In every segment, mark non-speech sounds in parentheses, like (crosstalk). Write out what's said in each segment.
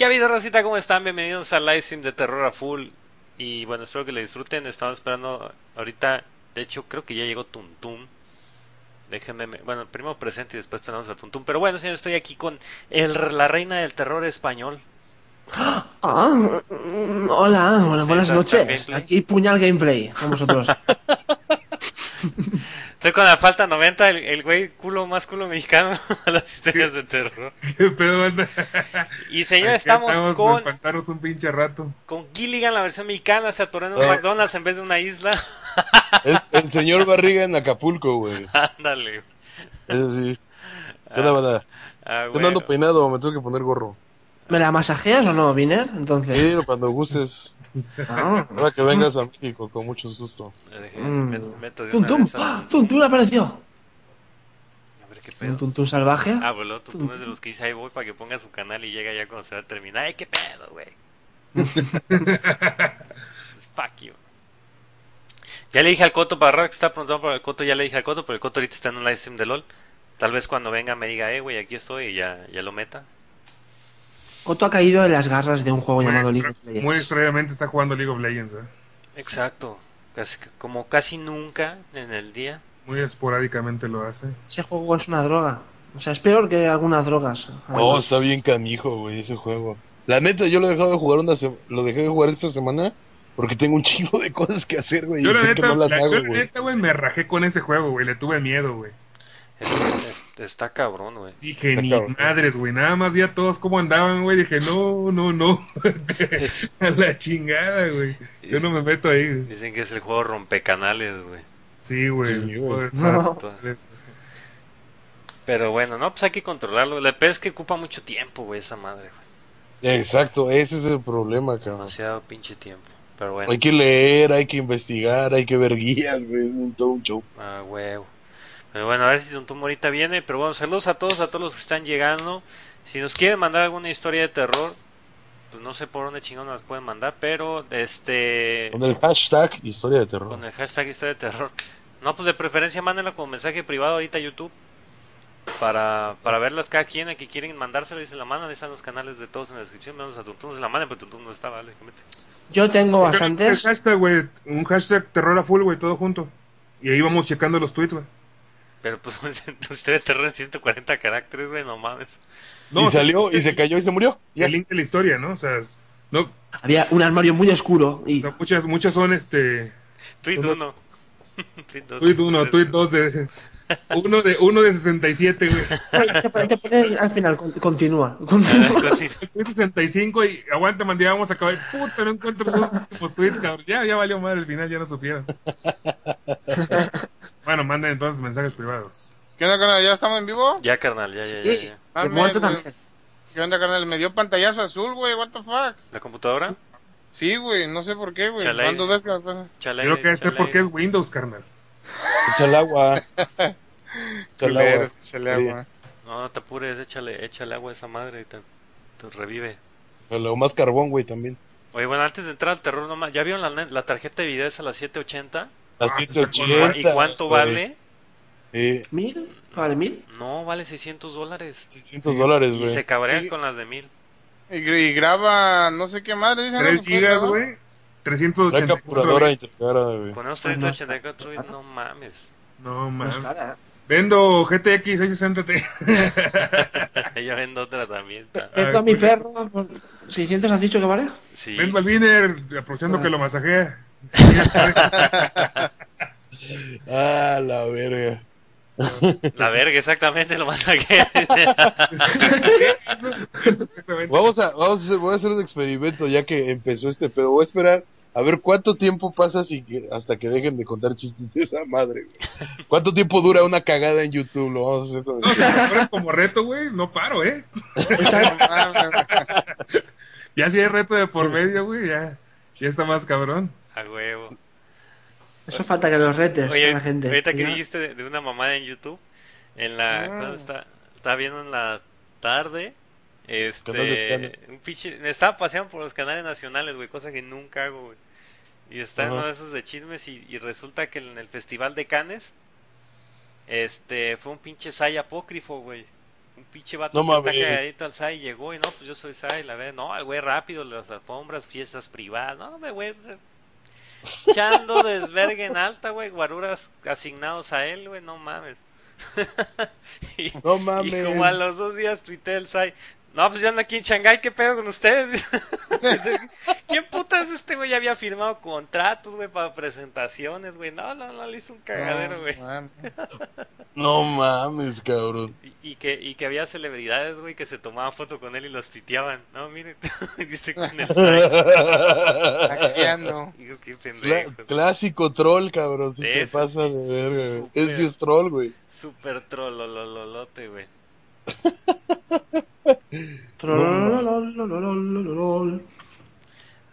¿Qué ha habido, Rosita? ¿Cómo están? Bienvenidos al live stream de Terror a Full. Y bueno, espero que le disfruten. Estamos esperando ahorita. De hecho, creo que ya llegó Tuntum. Déjenme. Bueno, primero presente y después esperamos a Tuntum. Pero bueno, señor, estoy aquí con el, la reina del terror español. Ah, hola, hola, buenas Sí, noches. Aquí Puñal Gameplay con vosotros. (laughs) (laughs) Estoy con la falta 90, el, el güey culo más culo mexicano (laughs) a las historias de terror. (laughs) ¿Qué pedo, banda? Y señor, estamos con, un pinche rato. con Gilligan, la versión mexicana. Se atoró en un Ah. McDonald's en vez de una isla. El, el señor Barriga en Acapulco, güey. Ándale. Eso sí. ¿Qué banda? Ah, Yo no ando bueno. peinado, me tengo que poner gorro. ¿Me la masajeas o no, Viner? Entonces. Sí, cuando gustes. Ah. Ahora que vengas a México, con mucho gusto. Mm. Tum ¡Ah! Tum Tum apareció. A ver qué pedo. Un Tum Tum salvaje. Ah, boludo, tú, tú eres de los que dice ahí voy para que ponga su canal y llega ya cuando se va a terminar. ¡Ay, qué pedo, güey! (laughs) Fuck you. Ya le dije al Coto para que está preguntando por el Coto, ya le dije al Coto, pero el Coto ahorita está en un live stream de LOL. Tal vez cuando venga me diga, eh, güey, aquí estoy y ya, ya lo meta. Coto ha caído en las garras de un juego Muy, llamado extra- League of Legends. muy extrañamente está jugando League of Legends, ¿eh? Exacto. Casi- como casi nunca en el día. Muy esporádicamente lo hace. Ese juego es una droga. O sea, es peor que algunas drogas. Oh, está bien canijo, güey, ese juego. La neta, yo lo he dejado de jugar una se- lo dejé de jugar esta semana porque tengo un (laughs) chingo de cosas que hacer, güey, y la sé neta, que no las la- hago, yo la güey. neta, güey, me rajé con ese juego, güey. Le tuve miedo, güey. Es- es- está cabrón, güey. Dije, Está ni cabrón. madres, güey. Nada más vi a todos cómo andaban, güey. Dije, no, no, no. (laughs) A la chingada, güey. Yo no me meto ahí. güey. Dicen que es el juego rompecanales, güey. Sí, güey. Sí, güey. No. Pero bueno, no, pues hay que controlarlo. La peor es que ocupa mucho tiempo, güey, esa madre, güey. Exacto, ese es el problema, cabrón. Demasiado pinche tiempo. Pero bueno, Hay que leer, hay que investigar, hay que ver guías, güey, es un todo un show. ah, huevo. Pero bueno, a ver si Tuntum ahorita viene. Pero bueno, saludos a todos, a todos los que están llegando. Si nos quieren mandar alguna historia de terror, pues no sé por dónde chingón nos pueden mandar, pero este. Con el hashtag historia de terror. Con el hashtag historia de terror. No, pues de preferencia mándenla como mensaje privado ahorita a YouTube. Para, para verlas cada quien a que quieren mandárselo y se la mandan. Ahí están los canales de todos en la descripción. Menos a Tuntum se la mandan, pero Tuntum no está, vale. déjame- Yo tengo bastantes. hashtag, güey. Un hashtag terror a full, güey, todo junto. Y ahí vamos checando los tweets, güey. Pero pues tu historia de terror en 140 caracteres, güey, no mames. y o sea, salió, y se cayó y se murió. Ya. El link de la historia, ¿no? O sea, es- no, Había un armario muy oscuro o y sea, muchas, muchas son este. Tweet Solo- 1. (laughs) Tweet 2. Tweet 1, tweet 2 de. (laughs) Uno de, uno de 67, güey. Te pone- te pone al final, con- continúa. (laughs) continúa. Tweet 65 y aguanta, man, ya vamos a acabar. Puta, no encuentro los últimos tweets, cabrón. Ya, ya valió madre, al final ya no supieron. Bueno, manden entonces mensajes privados. ¿Qué onda, carnal? ¿Ya estamos en vivo? Ya, carnal, ya, ya, ya, ya. Ah, también. ¿Qué onda, carnal? Me dio pantallazo azul, güey. What the fuck? ¿La computadora? Sí, güey. No sé por qué, güey. Chale. ¿Cuándo ves que me pasa? Chale, Creo que chale. porque es Windows, carnal. Echa el agua. Echa el Culero, agua. Chale agua. No, no te apures, échale, échale agua a esa madre y te, te revive. O más carbón, güey, también. Oye, bueno, antes de entrar al terror, nomás, ¿ya vieron la, la tarjeta de video esa, la 780? Ah, 180. ¿Y cuánto güey. vale? Eh, ¿Mil? ¿Vale mil? No, vale 600 dólares. 600 dólares, Y güey. se cabrean Y- con las de mil. Y, y graba no sé qué madre. Dicen, 3 ¿no? ¿Puedes gigas, güey. Trae 384 capturadora bits. Con no. 384 bits, no mames. No, No es man. cara. Vendo GTX 660 Ti. ya vendo otra también. ta- Vendo a mi perro por 600 has dicho que vale. Sí. Vendo al Viner, aprovechando que lo masajea. Ah, la verga. La verga, exactamente, lo más que. Vamos a, vamos a hacer, voy a hacer un experimento ya que empezó este pedo. Voy a esperar a ver cuánto tiempo pasa sin que, hasta que dejen de contar chistes de esa madre, güey. ¿Cuánto tiempo dura una cagada en YouTube? Lo vamos a hacer con No, si me pones como reto, güey, no paro, ¿eh? (laughs) Ya si hay reto de por medio, güey, ya, ya está más cabrón. A huevo. Eso falta que los retes Oye, a la gente. ahorita que dijiste de, de una mamada en YouTube, en la. Ah. ¿cuándo está? Estaba viendo en la tarde. Este. Un pinche. Me estaba paseando por los canales nacionales, güey, cosa que nunca hago, güey. Y está en uno de esos de chismes y, y resulta que en el Festival de Cannes. Este. Fue un pinche saya apócrifo, güey. Un pinche vato No que está cagadito al SAI llegó y no, pues yo soy SAI, la ve, no, el güey rápido, las alfombras, fiestas privadas, no, me güey, echando desvergue en alta, güey, guaruras asignados a él, güey, no mames. (laughs) y, No y mames. como a los dos días tuité el SAI, no, pues yo ando aquí en Shanghái, ¿qué pedo con ustedes? (laughs) ¿Quién putas este güey ya había firmado contratos, güey, para presentaciones, güey? No, no, no, le hizo un cagadero, güey. No, mames. No mames, cabrón. Y, y que, y que había celebridades, güey, que se tomaban foto con él y los titeaban. No, miren, (laughs) dice con el. Digo, qué Cla- pendejo. clásico troll, cabrón. Si te Ese pasa de verga, güey. súper. Es troll, güey. Super trolololote, güey. (laughs)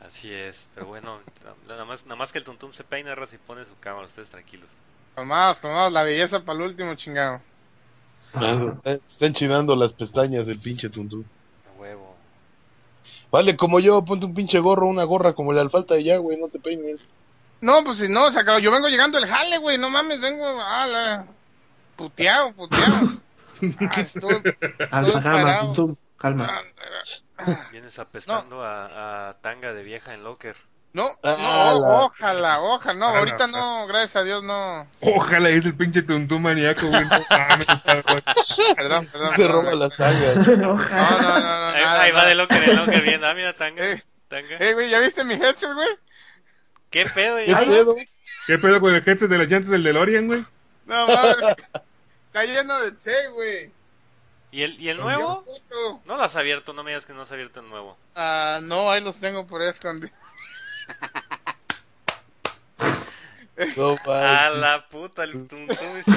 Así es, pero bueno, nada más, nada más que el Tuntum se peina y pone su cámara, ustedes tranquilos. Tomás, tomás, la belleza para el último chingado. Están chinando las pestañas del pinche Tuntum. huevo. Vale, como yo, ponte un pinche gorro, una gorra como la alfalta de ya, güey, no te peines. No, pues si no, o sea, yo vengo llegando el jale, güey, no mames, vengo a la... puteado, puteado. Ah, (laughs) estuve- Calma, calma, tum, calma. (laughs) Vienes apestando a, a tanga de vieja en locker. No, Ah, no, ojalá, ojalá. No, Ah, ahorita no. no, gracias a Dios no. Ojalá es el pinche tuntum maníaco, güey. No. (laughs) Perdón, perdón. Se roba las tangas. No, no, no, no. ahí nada, ahí va de locker en locker, bien. Ah, mira, tanga. Eh. Tanga. Eh, güey, ¿ya viste mi headset, güey? ¿Qué pedo? ¿Qué pedo? ¿Qué pedo con el headset de las llantas del DeLorean, güey? No mames. Está lleno de che, güey. ¿Y el, ¿Y el nuevo? No lo has abierto, no me digas que no has abierto el nuevo. Ah, no, ahí los tengo por ahí escondidos. No (laughs) A la puta, el tuntum. dice,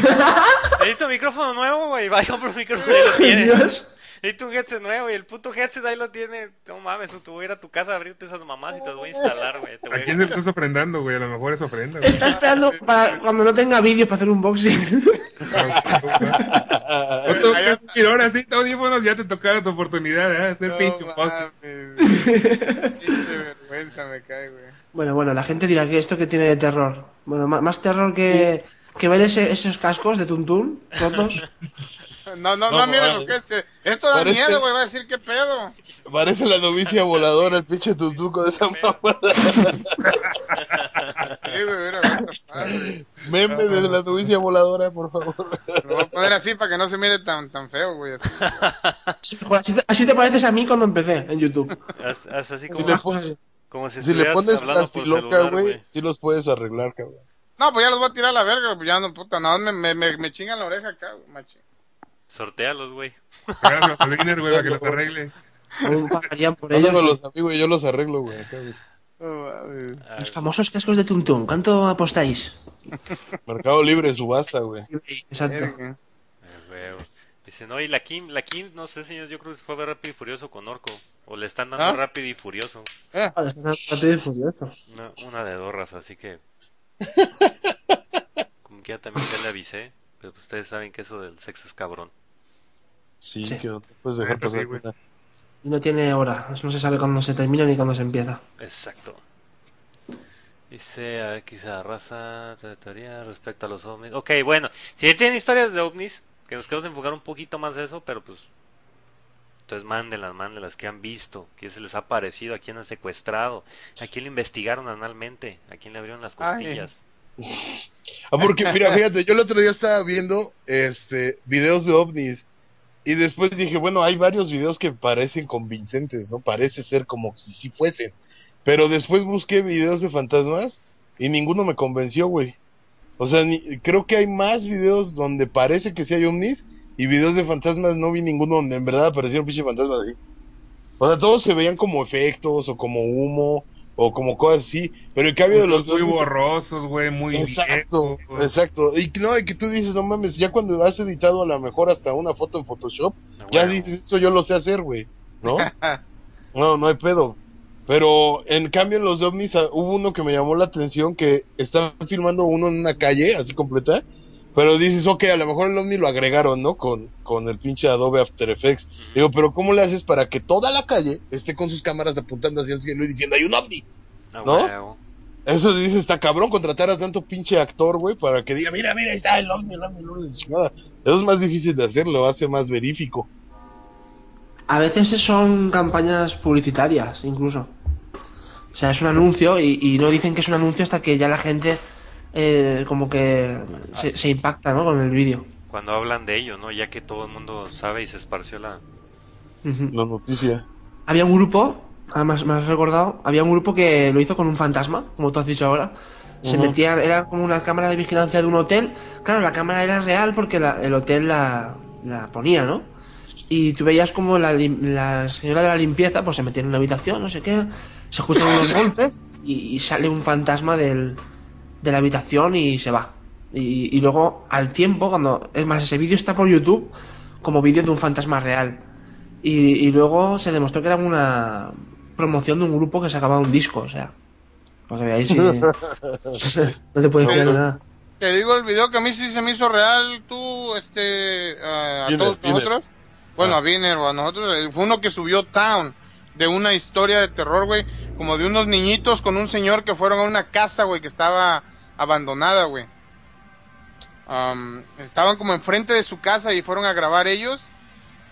Necesito micrófono nuevo, güey. Va a comprar un micrófono y lo tiene. (laughs) Necesito un headset nuevo y el puto headset ahí lo tiene. No mames, tú voy a ir a tu casa a abrirte esas mamás y te voy a instalar, güey. Te voy ¿A quién se lo estás ofrendando, güey? A lo mejor es ofrenda, güey. Está esperando para cuando no tenga vídeo para hacer un unboxing. No tocas mil horas, sí, audífonos, ya te tocará tu oportunidad, ¿eh? Hacer No pinche unboxing. mames. Pinche vergüenza me cae, güey. Bueno, bueno, la gente dirá que esto que tiene de terror. Bueno, más terror que, que ver ese- esos cascos de Tuntún, rotos. (laughs) No, no, no, No, miren mames. lo que es. eh, Esto da Parece- miedo, güey. Va a decir qué pedo. Parece la novicia voladora, el pinche tuntuco de esa mamada. Sí, güey, mira, güey. Meme de la novicia voladora, por favor. Lo voy a poner así para que no se mire tan, tan feo, güey. así. Te, así te pareces a mí cuando empecé en YouTube. Así Si como, le, Más pon- cosas así. como si si le pones plastiloca, güey, sí los puedes arreglar, cabrón. No, pues ya los voy a tirar a la verga, pues ya no, puta, no, me, me, me, me chingan la oreja acá, güey, machín. Sortealos, güey. Háganlo al Wiener, güey, para que los arregle. Pagarían por ellos. Pásame los amigos y yo los arreglo, güey. Ah, Los famosos cascos de Tuntún, ¿cuánto apostáis? Mercado Libre, subasta, güey. Exacto. Ah, huevo. Dice, no, y la Kim, la Kim, no sé, señor, yo creo que fue a ver Rápido y Furioso con Orco. O le están dando ¿Ah? Rápido y Furioso. Eh, Vale, está rápido y furioso. Una, una de dorras, así que... (laughs) Como que ya también ya le avisé. Pero pues ustedes saben que eso del sexo es cabrón. Sí, Sí. que no te puedes dejar sí, pasar. güey. nada. Y no tiene hora. No se sabe cuándo se termina ni cuándo se empieza. Exacto. Dice, a ver, quizá raza, te- teoría respecto a los ovnis. Ok, bueno, si tienen historias de ovnis, que nos queremos enfocar un poquito más de eso, pero pues... Entonces mándenlas, mándenlas, que han visto, que se les ha parecido, a quién han secuestrado, a quién lo investigaron analmente, a quién le abrieron las Ay. Ah, porque mira, fíjate, yo el otro día estaba viendo este videos de ovnis y después dije, bueno, hay varios videos que parecen convincentes, ¿no? Parece ser como si sí fuesen. Pero después busqué videos de fantasmas y ninguno me convenció, güey. O sea, creo que hay más videos donde parece que sí hay ovnis y videos de fantasmas no vi ninguno donde en verdad aparecieron pinche fantasmas así. O sea, todos se veían como efectos o como humo o como cosas así, pero en cambio de los muy borrosos, güey, muy Exacto, exacto. Y no, y que tú dices, no mames, ya cuando has editado a lo mejor hasta una foto en Photoshop, Ah, ya bueno. dices, eso yo lo sé hacer, güey, ¿no? (laughs) no, no hay pedo. Pero en cambio en los ovnis ah, hubo uno que me llamó la atención que estaban filmando uno en una calle, así completa, pero dices, ok, a lo mejor el ovni lo agregaron, ¿no? Con, con el pinche Adobe After Effects. Digo, pero ¿cómo le haces para que toda la calle esté con sus cámaras apuntando hacia el cielo y diciendo, hay un ovni? Ah, ¿no? Eso dice, está cabrón contratar a tanto pinche actor, güey, para que diga, mira, mira, ahí está el ovni, el ovni, el ovni, chingada. Eso es más difícil de hacerlo, hace más verífico. A veces son campañas publicitarias, incluso. O sea, es un anuncio y, y no dicen que es un anuncio hasta que ya la gente eh, como que se, se impacta, ¿no? Con el vídeo. Cuando hablan de ello, ¿no? Ya que todo el mundo sabe y se esparció la... Noticia. Había un grupo, además me has recordado, había un grupo que lo hizo con un fantasma, como tú has dicho ahora. Se Ujú. metía, era como una cámara de vigilancia de un hotel. Claro, la cámara era real porque la- el hotel la, la ponía, ¿no? Y tú veías como la, la señora de la limpieza pues se metía en una habitación, no sé qué, se escuchan unos (laughs) golpes y, y sale un fantasma del, de la habitación y se va. Y, y luego, al tiempo, cuando. Es más, ese vídeo está por YouTube como vídeo de un fantasma real. Y, y luego se demostró que era una promoción de un grupo que sacaba un disco, o sea. Para que veáis si. (laughs) no te puedes de nada. Te digo el video que a mí sí se me hizo real, tú, este, a, a todos nosotros. Bueno, Ah. a Viner o a nosotros. eh, Fue uno que subió Town, de una historia de terror, güey. Como de unos niñitos con un señor que fueron a una casa, güey, que estaba abandonada, güey. Am, estaban como enfrente de su casa y fueron a grabar ellos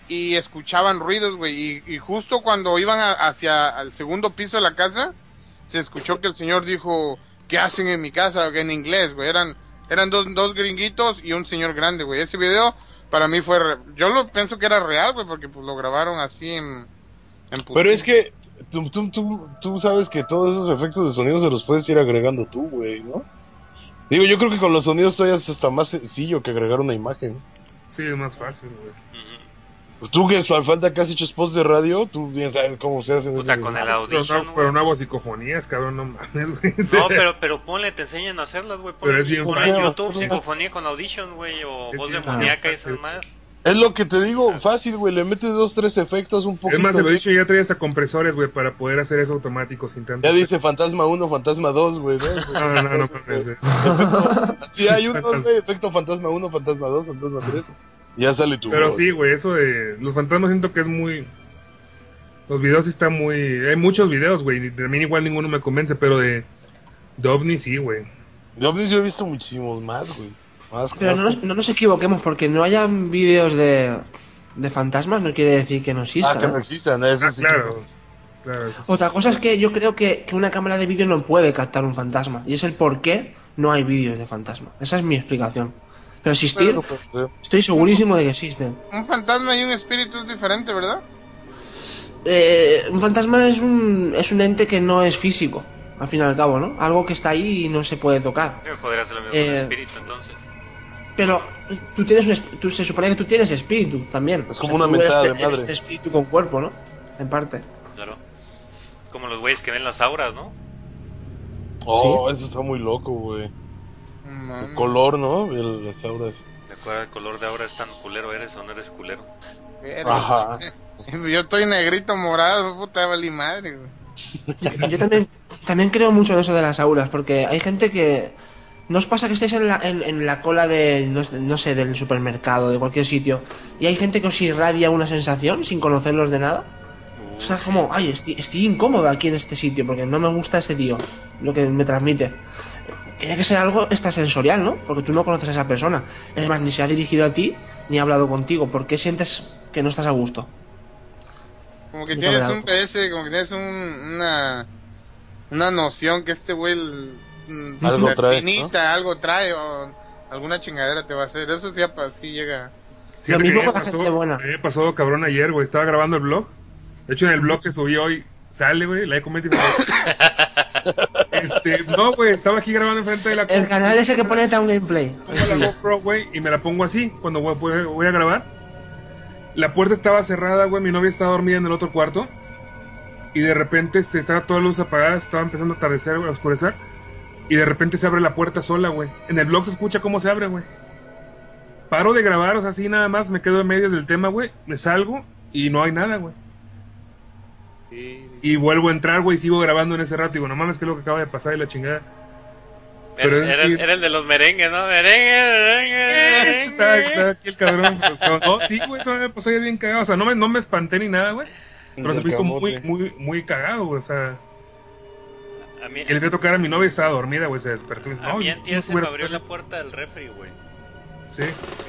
y escuchaban ruidos, güey. Y, justo cuando iban a- hacia el segundo piso de la casa, se escuchó que el señor dijo, ¿qué hacen en mi casa? En inglés, güey. Eran, eran dos, dos gringuitos y un señor grande, güey. Ese video para mí fue... re- Yo lo pienso que era real, güey, porque pues lo grabaron así en... en Pero es que tú, tú, tú, tú sabes que todos esos efectos de sonido se los puedes ir agregando tú, güey, ¿no? Digo, yo creo que con los sonidos todavía es hasta más sencillo que agregar una imagen. Sí, es más fácil, güey. Pues tú que al falta que has hecho spots de radio, tú bien sabes cómo se hacen Puta, con el audition, no, pero no hago psicofonías, cabrón, no mames, güey. No, pero, pero ponle, te enseñan a hacerlas, güey. Pero es bien fácil. YouTube psicofonía con Audition, güey, o Es voz demoníaca y fácil. esas más. Es lo que te digo, fácil, güey, le metes dos, tres efectos, un poquito. Es más, se lo he dicho, ya traía hasta compresores, güey, para poder hacer eso automático sin tanto. Ya dice Fantasma 1, Fantasma 2, güey, (laughs) ¿no? No, no, no, no eh. Sí, hay un güey, efecto Fantasma 1, Fantasma 2, Fantasma 3. Y ya sale tu Pero sí, güey, eso de los fantasmas siento que es muy... Los videos sí están muy... Hay muchos videos, güey, también igual ninguno me convence, pero de... De OVNI sí, güey. De ovnis yo he visto muchísimos más, güey. Más, Pero más- no nos, no nos equivoquemos, porque no hayan vídeos de, de fantasmas no quiere decir que no Ah, existan. que ¿eh? no existan, eso Ah, sí. claro. Claro, eso sí. Otra cosa es que yo creo que, que una cámara de vídeo no puede captar un fantasma. Y es el por qué no hay vídeos de fantasma. Esa es mi explicación. Pero existir, Pero, pues, eh, estoy segurísimo de que existen. Un fantasma y un espíritu es diferente, ¿verdad? Eh, un fantasma es un, es un ente que no es físico, al fin y al cabo, ¿no? Algo que está ahí y no se puede tocar. Que podría ser lo mismo con Eh, el espíritu, entonces. Pero tú tienes un tú, se supone que tú tienes espíritu también. Es como una eres- mentada de eres madre. un espíritu con cuerpo, ¿no? En parte. Claro. Es como los güeyes que ven las auras, ¿no? Oh, eso está muy loco, güey. El color, ¿no? El- las auras. De acuerdo al color de aura es tan culero eres o no eres culero. Ajá. (laughs) Yo estoy negrito morado, puta, valí madre, güey. Yo también, también creo mucho en eso de las auras, porque hay gente que. ¿No os pasa que estáis en la, en, en la cola de, no, sé- no sé, del supermercado, de cualquier sitio, y hay gente que os irradia una sensación sin conocerlos de nada? O sea, como, ay, estoy, estoy incómodo aquí en este sitio porque no me gusta este tío, lo que me transmite. Tiene que ser algo extrasensorial, ¿no? Porque tú no conoces a esa persona. Es más, ni se ha dirigido a ti, ni ha hablado contigo. ¿Por qué sientes que no estás a gusto? Como que tienes un PS, como que tienes un, una, una noción que este güey, el- Algo la trae, espinita, algo trae o alguna chingadera te va a hacer. Eso sí, sí llega. Fíjate mismo que pasó- gente buena. Me pasó cabrón ayer, güey. Estaba grabando el blog. De hecho, en el blog que subí hoy sale, güey. La he comentado. (laughs) este, no, güey. Estaba aquí grabando enfrente de la El canal ese que pone Town Gameplay. Pongo la GoPro, güey, y me la pongo así cuando voy, a grabar. La puerta estaba cerrada, güey. Mi novia estaba dormida en el otro cuarto. Y de repente se estaba toda la luz apagada. Estaba empezando a atardecer, a oscurecer. Y de repente se abre la puerta sola, güey. En el blog se escucha cómo se abre, güey. Paro de grabar, o sea, así nada más. Me quedo en medias del tema, güey. Me salgo y no hay nada, güey. Y vuelvo a entrar, güey, y sigo grabando en ese rato. Y digo, no mames, ¿qué es lo que acaba de pasar? Y la chingada. Pero Era, era- el de los merengues, ¿no? Merengue, merengue, Está, está aquí el cabrón. no, sí, güey, eso me pasó bien cagado. O sea, no me, no me espanté ni nada, güey. Pero se me hizo muy, muy, muy cagado, güey. O sea, A mí, y le fui a tocar a mi novia y estaba dormida, güey. Se despertó y dice, a no, mí se me abrió la puerta del refri, güey. Sí,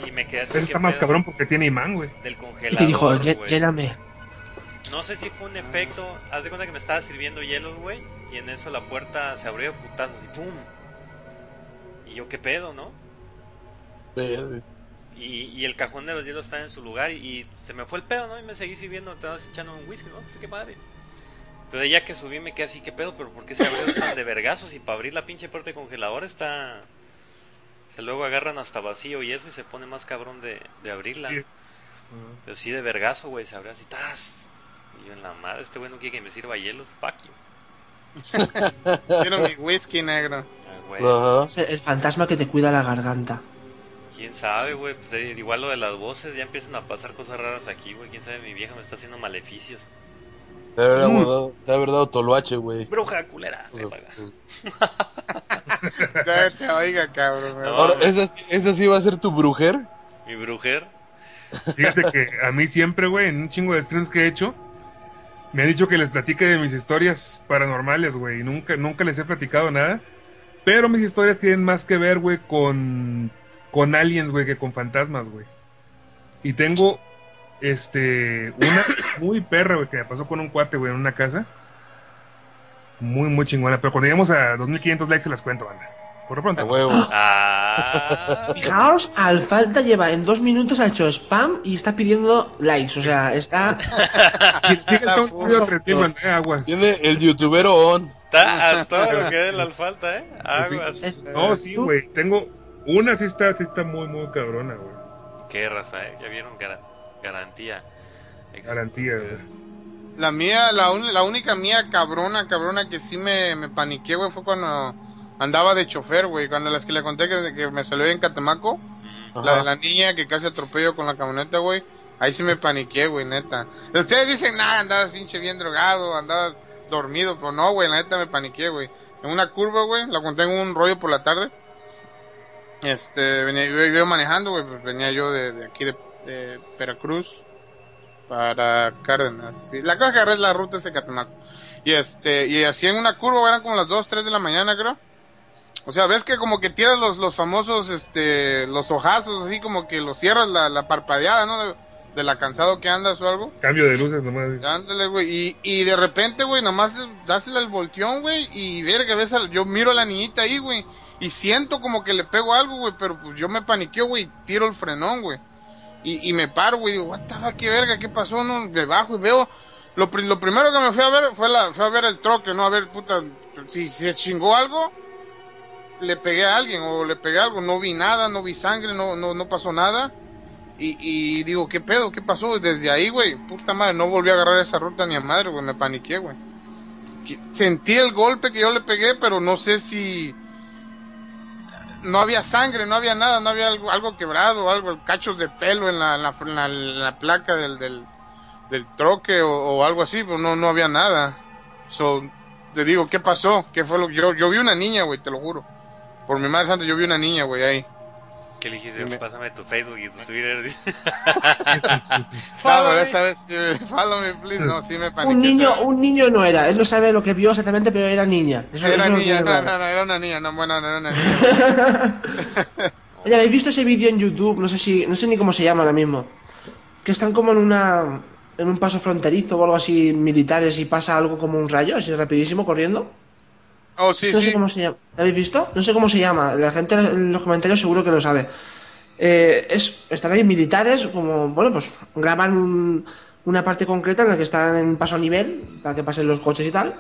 Y me quedé así. ese ¿qué está más pedo? cabrón porque tiene imán, güey. Del Y congelador, te dijo, "Lle- güey. lléname. No sé si fue un efecto. Haz de cuenta que me estaba sirviendo hielos, güey. Y en eso la puerta se abrió putazos y ¡pum! Y yo, ¿qué pedo, no? Eh, Y, y el cajón de los hielos estaba en su lugar y, y se me fue el pedo, ¿no? Y me seguí sirviendo, estaba echando un whisky, ¿no? Sé qué madre. Pero ya que subí me quedé así, ¿qué pedo? ¿Pero por qué se abrió tan de vergazos? Y para abrir la pinche puerta de congelador está... Se luego agarran hasta vacío y eso y se pone más cabrón de, de abrirla. Sí. Pero sí de vergazo, güey, se abrió así, ¡tas! Y yo en la madre, este güey no quiere que me sirva hielos, fuck you. (laughs) Quiero mi whisky negro. Ah, el fantasma que te cuida la garganta. ¿Quién sabe, güey? Pues, eh, igual lo de las voces, ya empiezan a pasar cosas raras aquí, güey. ¿Quién sabe? Mi vieja me está haciendo maleficios. Te haber Mm. dado, te haber dado toloache, güey. Bruja culera. O sea, me paga. pues, (laughs) Ya te oiga, cabrón. No. Ahora, ¿esa, ¿esa sí va a ser tu brujer? Mi brujer. Fíjate que a mí siempre, güey, en un chingo de streams que he hecho, me han dicho que les platique de mis historias paranormales, güey. y Nunca, nunca les he platicado nada. Pero mis historias tienen más que ver, güey, con, con aliens, güey, que con fantasmas, güey. Y tengo, este, una muy perra, güey, que me pasó con un cuate, güey, en una casa. Muy, muy chingona. Pero cuando lleguemos a 2500 likes se las cuento, banda. Por lo A pronto. huevo. Ah. (laughs) Fijaos, Alfalta lleva en dos minutos ha hecho spam y está pidiendo likes. O sea, está. Aguas. Tiene el youtubero on. Está a todo lo que de la alfalta, ¿eh? Aguas. No, sí, güey. Tengo una, sí está, sí está muy, muy cabrona, güey. Qué raza, ¿eh? Ya vieron Gar- garantía. Garantía, güey. La mía, la, un- la única mía cabrona, cabrona que sí me, me paniqué, güey, fue cuando andaba de chofer, güey. Cuando las que le conté que, que me salió en Catemaco, la de la niña que casi atropelló con la camioneta, güey. Ahí sí me paniqué, güey, neta. Ustedes dicen, nah, andabas pinche bien drogado, andabas dormido, pero no, güey, la neta me paniqué, güey. En una curva, güey, la conté en un rollo por la tarde. Este, venía, yo iba manejando, güey, pues venía yo de, de aquí de, de Veracruz para Cárdenas. Y la cosa que agarré es la ruta ese Catemaco. Y este, y así en una curva, eran como las 2, 3 de la mañana, creo. O sea, ves que como que tiras los, los famosos, este, los ojazos, así como que los cierras la, la parpadeada, ¿no? De, de la cansado que andas o algo. Cambio de luces nomás. Ándale, güey. Y, y de repente, güey, nomás dásela el volteón, güey. Y ver que ves, al- yo miro a la niñita ahí, güey. Y siento como que le pego algo, güey. Pero pues yo me paniqueo, güey. Tiro el frenón, güey. Y, me paro, güey. Digo, what the fuck, qué verga, qué pasó. Me bajo y veo. Lo, pri- lo primero que me fui a ver fue, a ver el troque, ¿no? A ver, puta, si se chingó algo. Le pegué a alguien o le pegué algo. No vi nada, no vi sangre, no, no, pasó nada. Y, digo, ¿qué pedo? ¿Qué pasó? Desde ahí, güey, puta madre, no volví a agarrar esa ruta ni a madre, güey, me paniqué, güey. Sentí el golpe que yo le pegué, pero no sé si... No había sangre, no había nada, no había algo, algo quebrado, algo, cachos de pelo en la, la, placa del, del, troque o, o algo así, pero no, no había nada. So, te digo, ¿qué pasó? ¿Qué fue lo que yo, yo vi una niña, güey, te lo juro. Por mi madre santa, yo vi una niña, güey, ahí. ¿Qué le dijiste? Me- Pásame tu Facebook y tu Twitter. Follow me. Esa vez, eh, follow me, please. No, sí me paniqué. Un niño, un niño no era. Él no sabe lo que vio exactamente, pero era niña. Eso- Era eso niña, no, no, no, era una niña, no, bueno, no era una niña. (laughs) Oye, ¿habéis visto ese vídeo en YouTube? No sé si, no sé ni cómo se llama ahora mismo. Que están como en una, en un paso fronterizo o algo así militares y pasa algo como un rayo, así rapidísimo corriendo. Oh, sí, no sé sí. cómo se llama. ¿Lo habéis visto? No sé cómo se llama. La gente en los comentarios seguro que lo sabe. Eh, es, están ahí militares, como, bueno, pues graban un- una parte concreta en la que están en paso a nivel, para que pasen los coches y tal.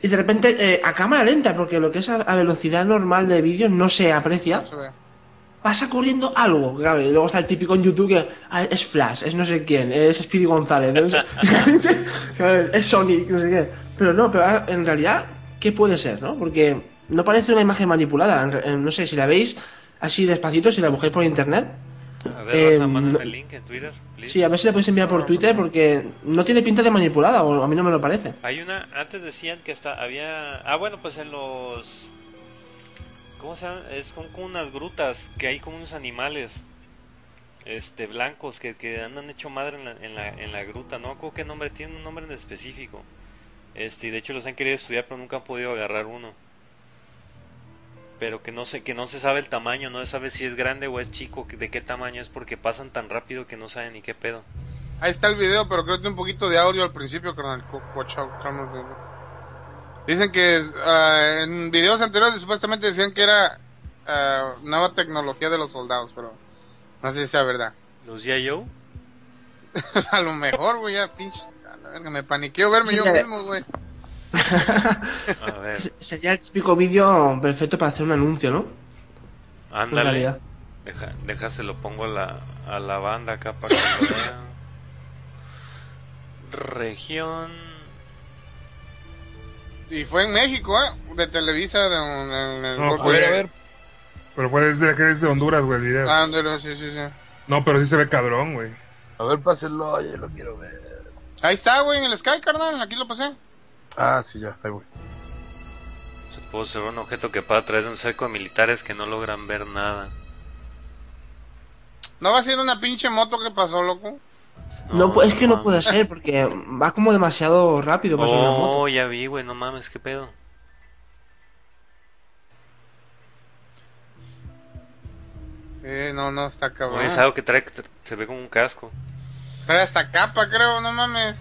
Y de repente, eh, a cámara lenta, porque lo que es a, a velocidad normal de vídeo no se aprecia, Se ve. pasa corriendo algo. Claro, y luego está el típico en YouTube que ah, es Flash, es no sé quién, es Speedy González, no (laughs) (laughs) sé- (laughs) es Sonic, no sé qué. Pero no, pero ah, en realidad, ¿qué puede ser, no? Porque no parece una imagen manipulada. no sé si la veis así despacito, si la buscáis por internet. A ver, Eh, no- el link en Twitter, please. Sí, a ver si la podéis enviar por Twitter porque no tiene pinta de manipulada, o a mí no me lo parece. Hay una, antes decían que hasta había, ah bueno, pues en los, ¿cómo se llama? Es como, como unas grutas, que hay como unos animales, este, blancos, que, que andan hecho madre en la, en la, en la gruta, no acuerdo qué nombre, tiene un nombre en específico, este, y de hecho los han querido estudiar, pero nunca han podido agarrar uno. Pero que no sé, que no se sabe el tamaño, no se sabe si es grande o es chico, de qué tamaño es, porque pasan tan rápido que no saben ni qué pedo. Ahí está el video, pero creo que un poquito de audio al principio, carnal. Dicen que ah, en videos anteriores supuestamente decían que era ah, nueva tecnología de los soldados, pero no sé si sea verdad. Los G.I. (laughs) a lo mejor, güey, ya pinche. Verga, me paniqueo verme Sí, yo ya- mismo, güey. (laughs) A ver, Se- Sería el típico vídeo perfecto para hacer un anuncio, ¿no? Ándale. realidad. Deja, déjaselo pongo a la, a la banda acá para que lo vean. Región. Y fue en México, ¿eh? De Televisa, de, en el No, fue- de- A ver, Pero fue desde que es de Honduras, güey, el video. Ah, ándale, sí, sí, sí. No, pero sí se ve cabrón, güey. a ver, pásenlo, oye, lo quiero ver. Ahí está, güey, en el Sky, carnal. Aquí lo pasé. Ah, sí, ya, ahí. Se puede ser un objeto que para través de un cerco de militares que no logran ver nada. ¿No va a ser una pinche moto que pasó, loco? No, pu- es que no puede ser porque va como demasiado rápido para ser una moto. Oh, ya vi, güey, no mames, qué pedo. Eh, no, no, está cabrón. Oye, es algo que trae, que se ve como un casco. Trae hasta capa, creo, no mames.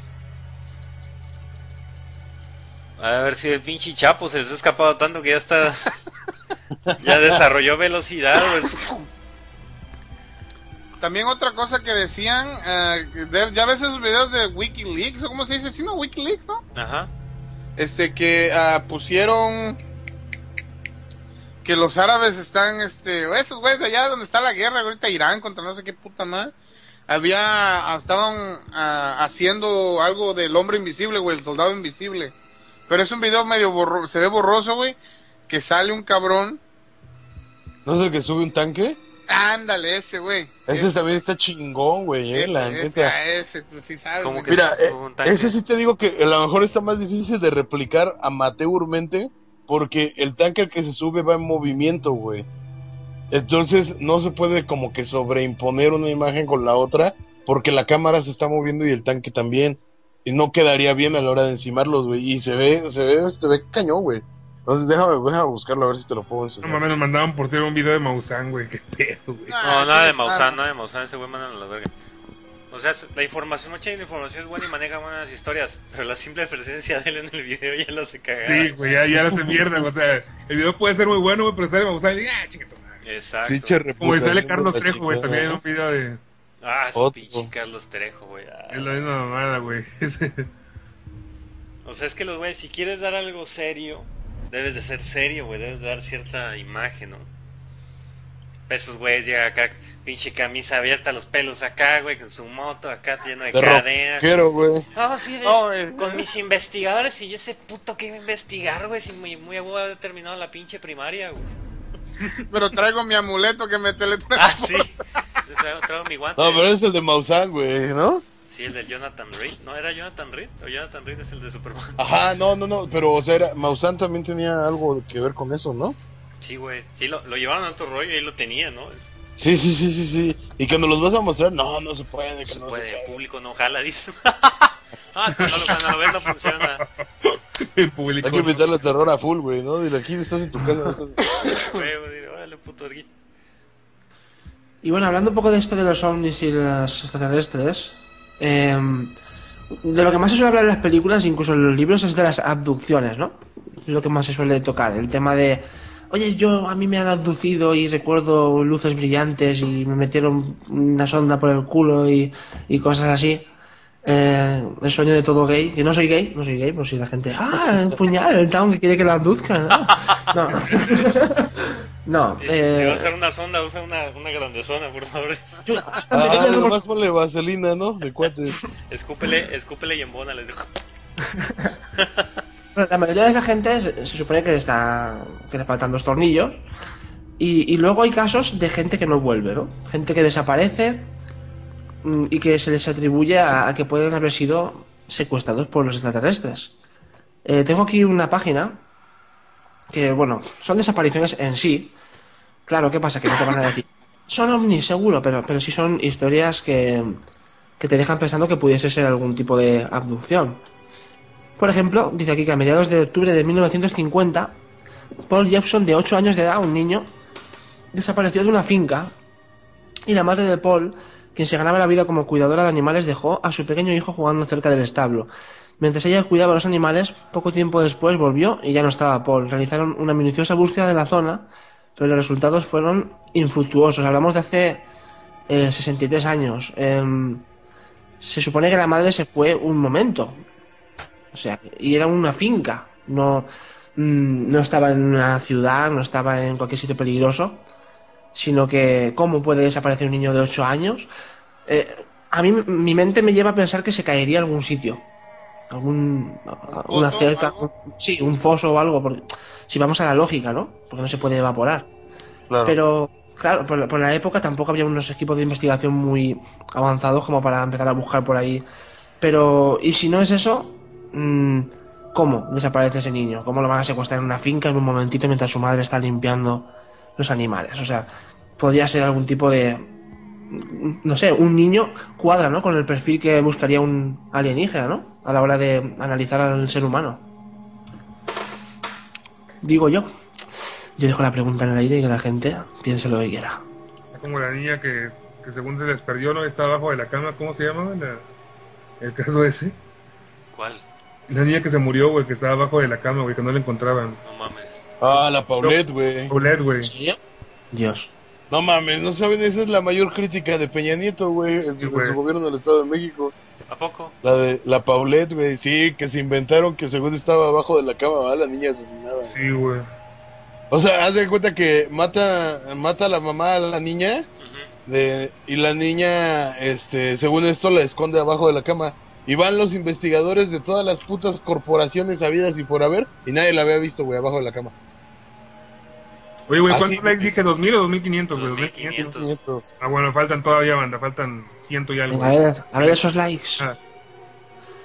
A ver si el pinche Chapo se les ha escapado tanto que ya está. (laughs) ya desarrolló velocidad, güey. También otra cosa que decían, eh, de- ya ves esos videos de Wikileaks, o cómo se dice, sí, no, Wikileaks, ¿no? Ajá. Este, que ah, pusieron que los árabes están, este, esos güeyes de allá donde está la guerra, ahorita Irán contra no sé qué puta madre, había, estaban ah, haciendo algo del hombre invisible, güey, el soldado invisible. Pero es un video medio borroso, se ve borroso, güey, que sale un cabrón. ¿No es el que sube un tanque? Ándale, ese, güey. Ese también está chingón, güey, eh, ese, la ese, neta. ese, tú sí sabes. Como güey. que- Mira, eh, un tanque. ese sí te digo que a lo mejor está más difícil de replicar amateurmente porque el tanque al que se sube va en movimiento, güey. Entonces no se puede como que sobreimponer una imagen con la otra porque la cámara se está moviendo y el tanque también. Y no quedaría bien a la hora de encimarlos, güey. Y se ve, se ve, se ve cañón, güey. Entonces déjame, déjame buscarlo a ver si te lo puedo No enseñar. mames, nos mandaban por tirar un video de Maussan, güey. Qué pedo, güey. Ah, No, nada de ah, nada de Maussan, ese güey manda a la verga. O sea, la información, mucha de la información es buena y maneja buenas historias, pero la simple presencia de él en el video ya lo hace cagar. Sí, güey, ya, ya la hace mierda. O sea, el video puede ser muy bueno, güey, pero sale Maussan y ah, chiquito. Exacto. Pinche Como reputación Carlos Trejo, güey, también en un video de. Ah, su Otro. pinche Carlos Trejo, güey. Ah. Es la misma mamada, güey. (laughs) O sea, es que los güeyes, si quieres dar algo serio, debes de ser serio, güey, debes de dar cierta imagen, ¿no? Esos güeyes llegan acá, pinche camisa abierta, los pelos acá, güey, con su moto acá lleno de, De cadena. rockero, güey. No, sí, de- No, güey. con mis investigadores y yo ese puto que iba a investigar, güey, si muy, muy a terminado la pinche primaria, güey. Pero traigo mi amuleto que me teletrae. Ah, sí. Yo traigo, traigo mi guante. No, pero es el de Maussan, güey, ¿no? Sí, el del Jonathan Reed. ¿No era Jonathan Reed? ¿O Jonathan Reed es el de Superman? Ajá, no, no, no, pero o sea, era, Maussan también tenía algo que ver con eso, ¿no? Sí, güey. Sí, lo, lo llevaron a otro rollo y ahí lo tenía, ¿no? Sí, sí, sí, sí, sí. Y cuando los vas a mostrar, no, no se puede, que Se no puede, se el público no jala, dice. (laughs) ah, cuando lo, cuando lo ves no funciona. El público. Hay que invitarle terror a full, güey, ¿no? Dile, aquí estás en tu casa. no estás- Güey, (laughs) güey, órale, puto aquí. Y bueno, hablando un poco de esto de los ovnis y los extraterrestres, eh, de lo que más se suele hablar en las películas, incluso en los libros, es de las abducciones, ¿no? Es lo que más se suele tocar, el tema de, oye, yo a mí me han abducido y recuerdo luces brillantes y me metieron una sonda por el culo y, y cosas así. Eh, el sueño de todo gay, que no soy gay, no soy gay, pues si la gente, ah, el puñal, el town que quiere que la abduzcan, ¿no? No, (laughs) no, eh, a hacer una sonda, usa una, una grandezona, por favor. yo- tan Ah, pequeño como- nomás ponle vaselina, ¿no? De cuates. Escúpele, escúpele y embona, les digo. Bueno, (laughs) la mayoría de esa gente se, supone que, está, que le faltan dos tornillos. Y, luego hay casos de gente que no vuelve, ¿no? Gente que desaparece mm, y que se les atribuye a, a que pueden haber sido secuestrados por los extraterrestres. Eh, tengo aquí una página que, bueno, son desapariciones en sí. Claro, ¿qué pasa? Que no te van a decir. Son ovnis, seguro, pero, pero sí son historias que, que te dejan pensando que pudiese ser algún tipo de abducción. Por ejemplo, dice aquí que a mediados de octubre de 1950, Paul Jepson, de 8 años de edad, un niño, desapareció de una finca y la madre de Paul quien se ganaba la vida como cuidadora de animales, dejó a su pequeño hijo jugando cerca del establo. Mientras ella cuidaba a los animales, poco tiempo después volvió y ya no estaba Paul. Realizaron una minuciosa búsqueda de la zona, pero los resultados fueron infructuosos. Hablamos de hace eh, 63 años. Em, se supone que la madre se fue un momento. O sea, y era una finca. No, mm, no estaba en una ciudad, no estaba en cualquier sitio peligroso. Sino que, ¿cómo puede desaparecer un niño de 8 años? Eh, a mí, mi mente me lleva a pensar que se caería en algún sitio. Algún. Una ¿Foso o cerca. Sí, un foso o algo. Porque, si vamos a la lógica, ¿no? Porque no se puede evaporar. Claro. Pero, claro, por la, por la época tampoco había unos equipos de investigación muy avanzados como para empezar a buscar por ahí. Pero, ¿y si no es eso? Mm, ¿Cómo desaparece ese niño? ¿Cómo lo van a secuestrar en una finca en un momentito mientras su madre está limpiando los animales? O sea, podría ser algún tipo de. No sé, un niño cuadra, ¿no? Con el perfil que buscaría un alienígena, ¿no? A la hora de analizar al ser humano. Digo yo. Yo dejo la pregunta en el aire y que la gente piense lo que quiera. Como la niña que, que según se les perdió, ¿no? Está abajo de la cama. ¿Cómo se llama la- el caso ese? ¿Cuál? La niña que se murió, güey, que estaba abajo de la cama, güey, que no la encontraban. No mames. Ah, la Paulette, güey. Paulette, güey. Dios. No mames, no saben, esa es la mayor crítica de Peña Nieto, güey, en su, güey. en su gobierno del Estado de México. ¿A poco? La de la Paulette, güey, sí, que se inventaron que según estaba abajo de la cama, ¿verdad? la niña asesinada. Sí, güey. O sea, haz de cuenta que mata, mata a la mamá a la niña de, y la niña, este, según esto, la esconde abajo de la cama. Y van los investigadores de todas las putas corporaciones habidas y por haber, y nadie la había visto, güey, abajo de la cama. Oye, güey, ¿cuántos likes dije? ¿2000 o 2500, güey? 2500. 2500. 500. Ah, bueno, faltan todavía, banda. Faltan ciento y algo. A ver, a ver esos likes. Ah.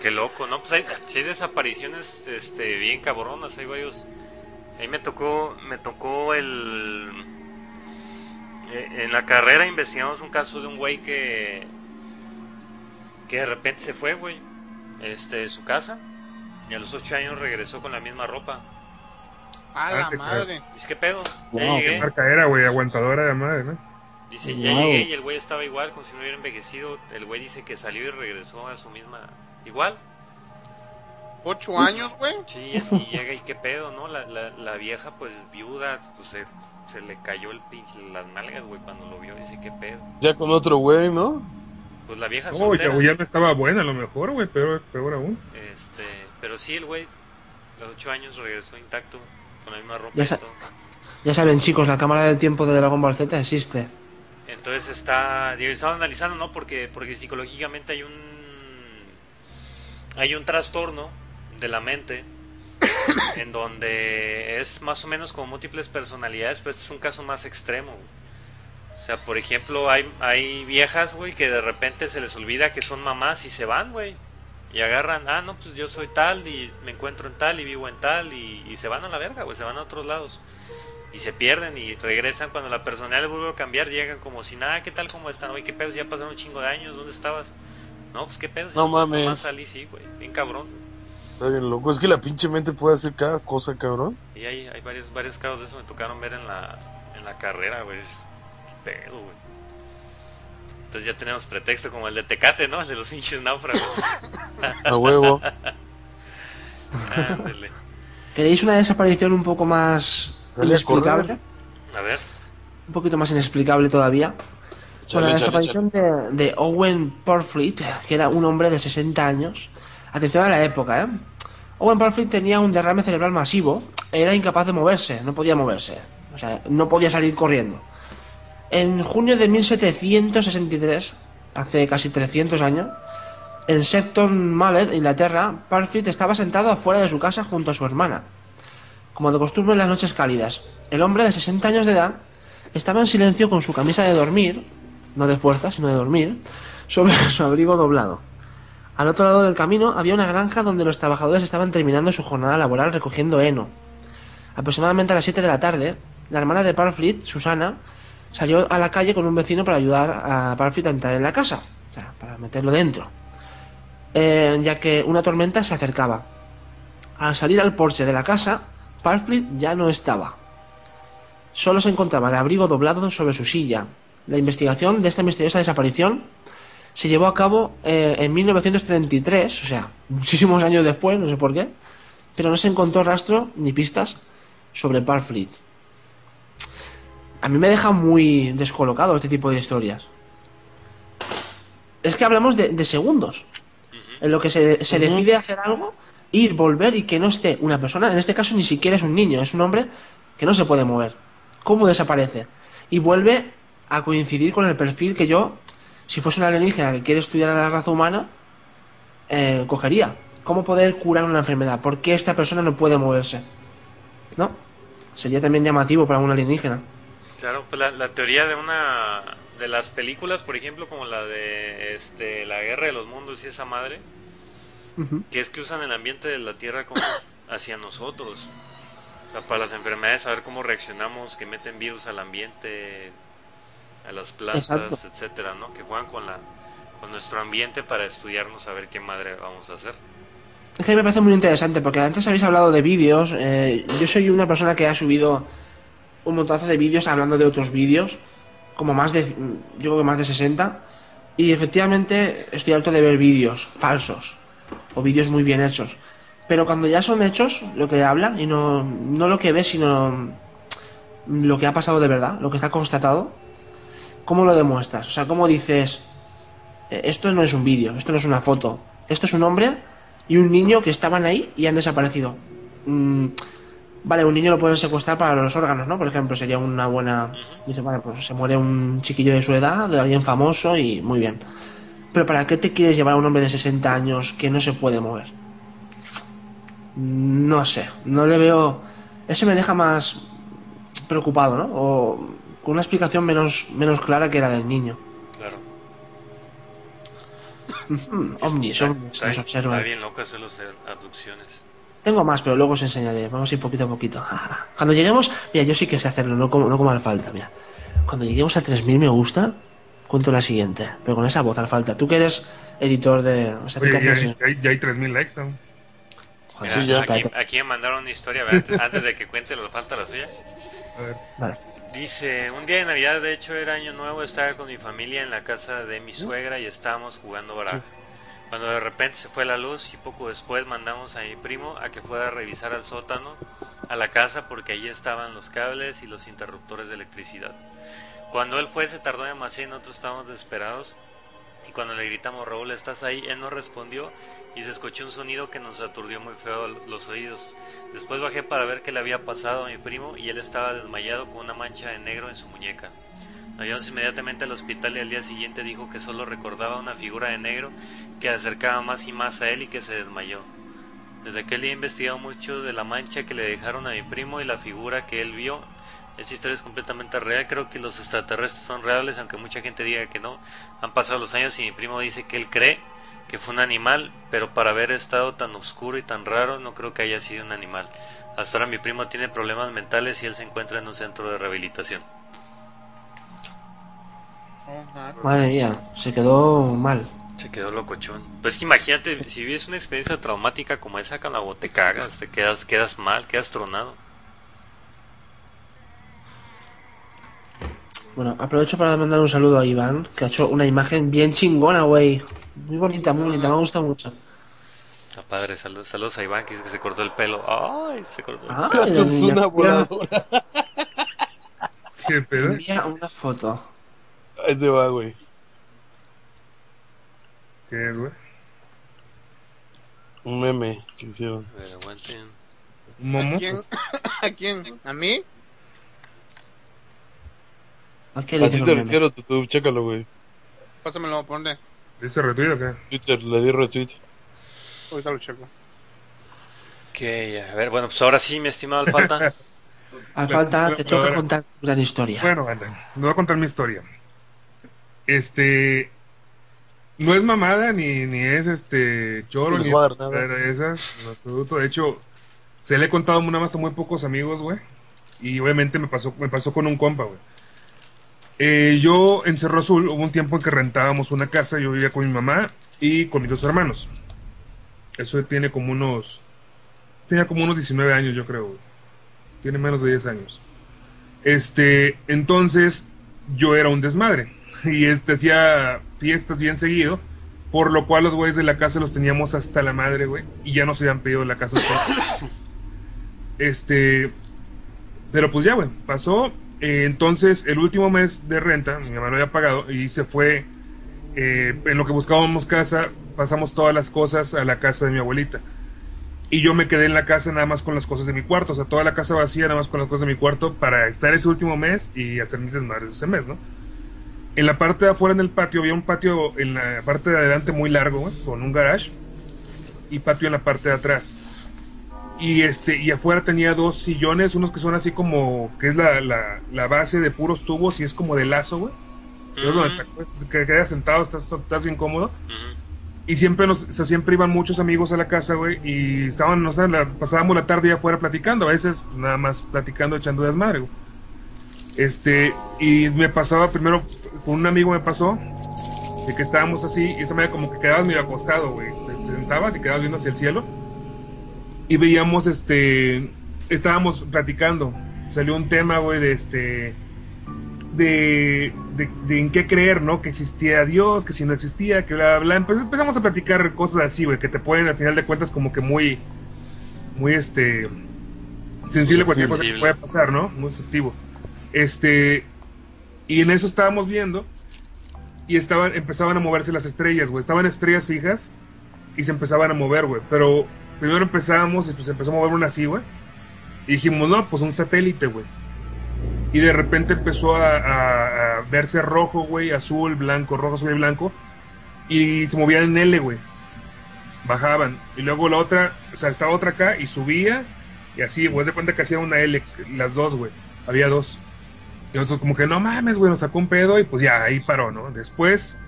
Qué loco, ¿no? Pues hay, hay desapariciones este, bien cabronas, hay varios. Ahí me tocó, me tocó el... eh, En la carrera investigamos un caso de un güey que... Que de repente se fue, güey. Este, de su casa. Y a los ocho años regresó con la misma ropa. A Ah, la qué madre. Dice, ¿qué pedo? Ya Wow, llegué. Qué marca era, güey, aguantadora de madre, ¿no? Dice, ya llegué y el güey estaba igual, como si no hubiera envejecido. El güey dice que salió y regresó a su misma... Igual. Ocho años, güey. Sí, y llega y qué pedo, ¿no? La, la, la vieja, pues viuda, pues se, se le cayó el pinche las nalgas, güey, cuando lo vio. Dice, qué pedo. Ya con otro güey, ¿no? Pues la vieja Oh, soltera. ya, no estaba buena, a lo mejor, güey, pero peor aún. Este, pero sí, el güey, a los ocho años regresó intacto, con la misma ropa Ya y sa- todo. Ya saben, chicos, la cámara del tiempo de Dragon Ball Z existe. Entonces está, digo, estaba analizando, ¿no? Porque, porque psicológicamente hay un, hay un trastorno de la mente en donde es más o menos como múltiples personalidades, pero este es un caso más extremo. güey. O sea, por ejemplo, hay, hay viejas, güey, que de repente se les olvida que son mamás y se van, güey. Y agarran, ah, no, pues yo soy tal y me encuentro en tal y vivo en tal y, y se van a la verga, güey, se van a otros lados. Y se pierden y regresan cuando la personalidad vuelve a cambiar, llegan como si nada, ¿qué tal? ¿Cómo están? Oye, ¿qué pedo? Ya pasaron un chingo de años, ¿dónde estabas? No, pues qué pedo. No Si mames. nomás salí, sí, güey, bien cabrón. Está bien loco. Es que la pinche mente puede hacer cada cosa, cabrón. Y hay, hay varios, varios casos de eso me tocaron ver en la, en la carrera, güey. Pedo, güey. Entonces ya tenemos pretexto como el de Tecate, ¿no? El de los pinches náufragos. (laughs) A huevo. Ándele. ¿Queréis una desaparición un poco más inexplicable? A ver. Un poquito más inexplicable todavía. Con la chale, desaparición de, de Owen Parfleet, que era un hombre de 60 años. Atención a la época, ¿eh? Owen Parfleet tenía un derrame cerebral masivo. Era incapaz de moverse, no podía moverse. O sea, no podía salir corriendo. En junio de 1763, hace casi 300 años, en Septon Mallet, Inglaterra, Parfleet estaba sentado afuera de su casa junto a su hermana. Como de costumbre en las noches cálidas, el hombre de 60 años de edad estaba en silencio con su camisa de dormir, no de fuerza, sino de dormir, sobre (laughs) su abrigo doblado. Al otro lado del camino había una granja donde los trabajadores estaban terminando su jornada laboral recogiendo heno. Aproximadamente a las 7 de la tarde, la hermana de Parfleet, Susana, salió a la calle con un vecino para ayudar a Parfleet a entrar en la casa, o sea, para meterlo dentro, Eh, ya que una tormenta se acercaba. Al salir al porche de la casa, Parfleet ya no estaba. Solo se encontraba el abrigo doblado sobre su silla, la investigación de esta misteriosa desaparición se llevó a cabo eh, en 1933, o sea, (laughs) muchísimos años después, no sé por qué, pero no se encontró rastro ni pistas sobre Parfleet. A mí me deja muy descolocado este tipo de historias. Es que hablamos de, de segundos, en lo que se, se decide hacer algo, ir, volver y que no esté una persona, en este caso ni siquiera es un niño, es un hombre que no se puede mover. ¿Cómo desaparece? Y vuelve a coincidir con el perfil que yo, si fuese una alienígena que quiere estudiar a la raza humana, eh, cogería. ¿Cómo poder curar una enfermedad? ¿Por qué esta persona no puede moverse? ¿No? Sería también llamativo para un alienígena. Claro, pues la, la teoría de una de las películas, por ejemplo, como la de este la Guerra de los Mundos y esa madre, que es que usan el ambiente de la Tierra como (coughs) hacia nosotros. O sea, para las enfermedades, saber cómo reaccionamos, que meten virus al ambiente, a las plantas, Exacto. etcétera, ¿no? Que juegan con la con nuestro ambiente para estudiarnos a ver qué madre vamos a hacer. Es que me parece muy interesante porque antes habéis hablado de vídeos. eh, yo soy una persona que ha subido un montazo de vídeos hablando de otros vídeos, como más de, yo creo que más de 60. Y efectivamente estoy harto de ver vídeos falsos o vídeos muy bien hechos. Pero cuando ya son hechos, lo que hablan y no, no lo que ves, sino lo que ha pasado de verdad, lo que está constatado, ¿cómo lo demuestras? O sea, ¿cómo dices, "Eh, esto no es un vídeo, esto no es una foto, esto es un hombre y un niño que estaban ahí y han desaparecido? Mm, vale, un niño lo pueden secuestrar para los órganos, ¿no? Por ejemplo, sería una buena... Dice, vale, pues se muere un chiquillo de su edad, de alguien famoso y muy bien. Pero ¿para qué te quieres llevar a un hombre de 60 años que no se puede mover? No sé, no le veo... Ese me deja más preocupado, ¿no? O con una explicación menos, menos clara que la del niño. Claro. (laughs) Ovnis, está- nos observan. está bien hacer las abducciones. Tengo más, pero luego os enseñaré. Vamos a ir poquito a poquito. Cuando lleguemos, mira, yo sí que sé hacerlo, no como, no como al falta, mira. Cuando lleguemos a 3.000 me gusta, cuento la siguiente, pero con esa voz al falta. Tú que eres editor de... O sea, Oye, ya, haces- ya hay- ya hay 3000 likes, ¿no? Joder, Sí, ya. aquí, aquí me mandaron una historia, a ver, antes, antes de que cuente la falta la suya. A ver. Vale. Dice, un día de Navidad, de hecho era año nuevo, estaba con mi familia en la casa de mi suegra y estábamos jugando baraja. Cuando de repente se fue la luz y poco después mandamos a mi primo a que fuera a revisar al sótano, a la casa, porque allí estaban los cables y los interruptores de electricidad. Cuando él fue se tardó demasiado y nosotros estábamos desesperados. Y cuando le gritamos, Raúl, ¿estás ahí? Él no respondió y se escuchó un sonido que nos aturdió muy feo los oídos. Después bajé para ver qué le había pasado a mi primo y él estaba desmayado con una mancha de negro en su muñeca. Nos inmediatamente al hospital y al día siguiente dijo que solo recordaba una figura de negro que acercaba más y más a él y que se desmayó. Desde aquel día he investigado mucho de la mancha que le dejaron a mi primo y la figura que él vio. Esta historia es completamente real, creo que los extraterrestres son reales, aunque mucha gente diga que no. Han pasado los años y mi primo dice que él cree que fue un animal, pero para haber estado tan oscuro y tan raro no creo que haya sido un animal. Hasta ahora mi primo tiene problemas mentales y él se encuentra en un centro de rehabilitación. Madre mía, se quedó mal. Se quedó locochón. Pues que imagínate, si vives una experiencia traumática como esa, con la te cagas, te quedas, quedas mal, quedas tronado. Bueno, aprovecho para mandar un saludo a Iván, que ha hecho una imagen bien chingona, güey. Muy bonita, muy bonita, me ha gustado mucho. Está padre, saludos, saludos a Iván, que es que se cortó el pelo. Ay, se cortó el pelo. (laughs) una voladora. ¿Qué pedo? Envía una foto. Ahí te va, güey. ¿Qué es, güey? Un meme que hicieron. A ver, aguanten. ¿Un momo? ¿A quién? (coughs) ¿A quién? ¿A mí? ¿A qué le A ti hicieron te meme? refiero, tú, chécalo, güey. Pásamelo, ¿por dónde? ¿Dice retweet o qué? Twitter, le di retweet. Ahorita lo checo. Ok, a ver, bueno, pues ahora sí, mi estimado Alfalta. (laughs) Al falta, te toca contar tu gran historia. Bueno, les voy a contar mi historia. Este. No es mamada, ni, ni es este choro, No ni nada. de esas. De hecho, se le he contado nada más a muy pocos amigos, güey. Y obviamente me pasó, me pasó con un compa, güey. Eh, yo en Cerro Azul hubo un tiempo en que rentábamos una casa, yo vivía con mi mamá y con mis dos hermanos. Eso tiene como unos. Tenía como unos 19 años, yo creo, güey. Tiene menos de 10 años. Este, entonces, yo era un desmadre. (laughs) Y este hacía fiestas bien seguido. Por lo cual los güeyes de la casa los teníamos hasta la madre, güey. Y ya nos habían pedido la casa. (coughs) este. Pero pues ya, güey. Pasó. Eh, entonces, el último mes de renta, mi mamá lo había pagado. Y se fue. eh, en lo que buscábamos casa, pasamos todas las cosas a la casa de mi abuelita. Y yo me quedé en la casa nada más con las cosas de mi cuarto. O sea, toda la casa vacía nada más con las cosas de mi cuarto para estar ese último mes y hacer mis desmadres ese mes, ¿no? En la parte de afuera en el patio había un patio en la parte de adelante muy largo, güey, con un garage. Y patio en la parte de atrás. Y este, y afuera tenía dos sillones, unos que son así como, que es la, la, la base de puros tubos y es como de lazo, güey. Te acuestas, que quedas sentado, estás, estás bien cómodo. Y siempre nos, o sea, siempre iban muchos amigos a la casa, güey, y estaban, no sé, la- pasábamos la tarde ya afuera platicando, a veces nada más platicando, echando desmadre, güey. Este, y me pasaba primero, con un amigo me pasó, de que estábamos así, y esa manera como que quedabas medio acostado, güey, te sentabas y quedabas viendo hacia el cielo, y veíamos, este, estábamos platicando, salió un tema, güey, de este, de, de, de en qué creer, ¿no? Que existía Dios, que si no existía, que bla, bla, bla. Entonces empezamos a platicar cosas así, güey, que te ponen al final de cuentas como que muy, muy, este, sensible a cualquier cosa que pueda pasar, ¿no? Muy susceptivo. Este, y en eso estábamos viendo y estaban, empezaban a moverse las estrellas, güey. Estaban estrellas fijas y se empezaban a mover, güey. Pero primero empezábamos y pues empezó a mover una así, güey. Y dijimos, no, pues un satélite, güey. Y de repente empezó a, a- a verse rojo, güey, azul, blanco, rojo, azul y blanco. Y se movían en L, güey. Bajaban. Y luego la otra, o sea, estaba otra acá y subía. Y así, güey, se cuenta que hacía una L, las dos, güey. Había dos. Y nosotros como que no mames, güey, nos sacó un pedo y pues ya, ahí paró, ¿no? Después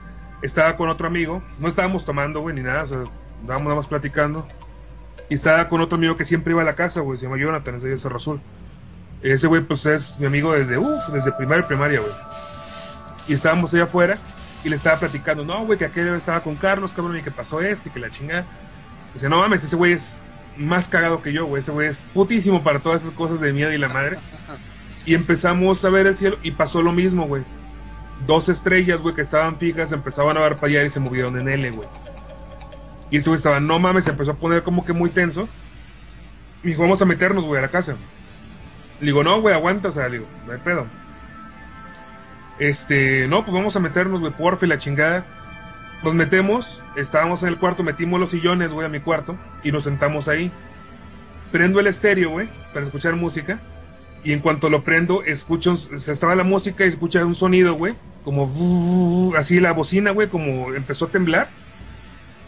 estaba con otro amigo. No estábamos tomando, güey, ni nada. O sea, estábamos nada más platicando. Y estaba con otro amigo que siempre iba a la casa, güey. Se llama Jonathan, es Cerro Azul. Ese güey, pues es mi amigo desde, uff, desde primaria primaria, güey. Y estábamos allá afuera y le estaba platicando, no, güey, que aquel estaba con Carlos, cabrón, y que pasó esto y que la chingada. Dice, no mames, ese güey es más cagado que yo, güey. Ese güey es putísimo para todas esas cosas de miedo y la madre. (laughs) Y empezamos a ver el cielo y pasó lo mismo, güey. Dos estrellas, güey, que estaban fijas, empezaban a parpadear y se movieron en L, güey. Y ese güey estaba, no mames, se empezó a poner como que muy tenso. Me dijo, vamos a meternos, güey, a la casa. Le digo, no, güey, aguanta, o sea, le digo, no hay pedo. Este, no, pues vamos a meternos, güey, porfa y la chingada. Nos metemos, estábamos en el cuarto, metimos los sillones, güey, a mi cuarto y nos sentamos ahí. Prendo el estéreo, güey, para escuchar música. Y en cuanto lo prendo, escucho, se estaba la música y escucha un sonido, güey, como así la bocina, güey, como empezó a temblar,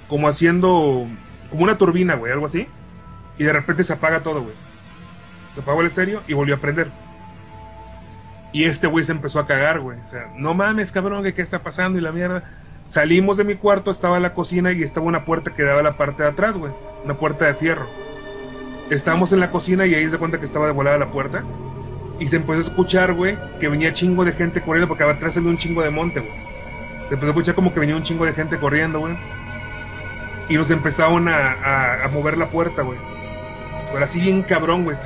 como haciendo, como una turbina, güey, algo así. Y de repente se apaga todo, güey. Se apagó el estéreo y volvió a prender. Y este güey se empezó a cagar, güey. O sea, no mames, cabrón, que qué está pasando y la mierda. Salimos de mi cuarto, estaba la cocina y estaba una puerta que daba a la parte de atrás, güey. Una puerta de fierro. Estábamos en la cocina y ahí se cuenta que estaba de volada la puerta. Y se empezó a escuchar, güey, que venía chingo de gente corriendo porque atrás había un chingo de monte, güey. Se empezó a escuchar como que venía un chingo de gente corriendo, güey. Y nos empezaron a, mover la puerta, güey. Pero así bien cabrón, güey.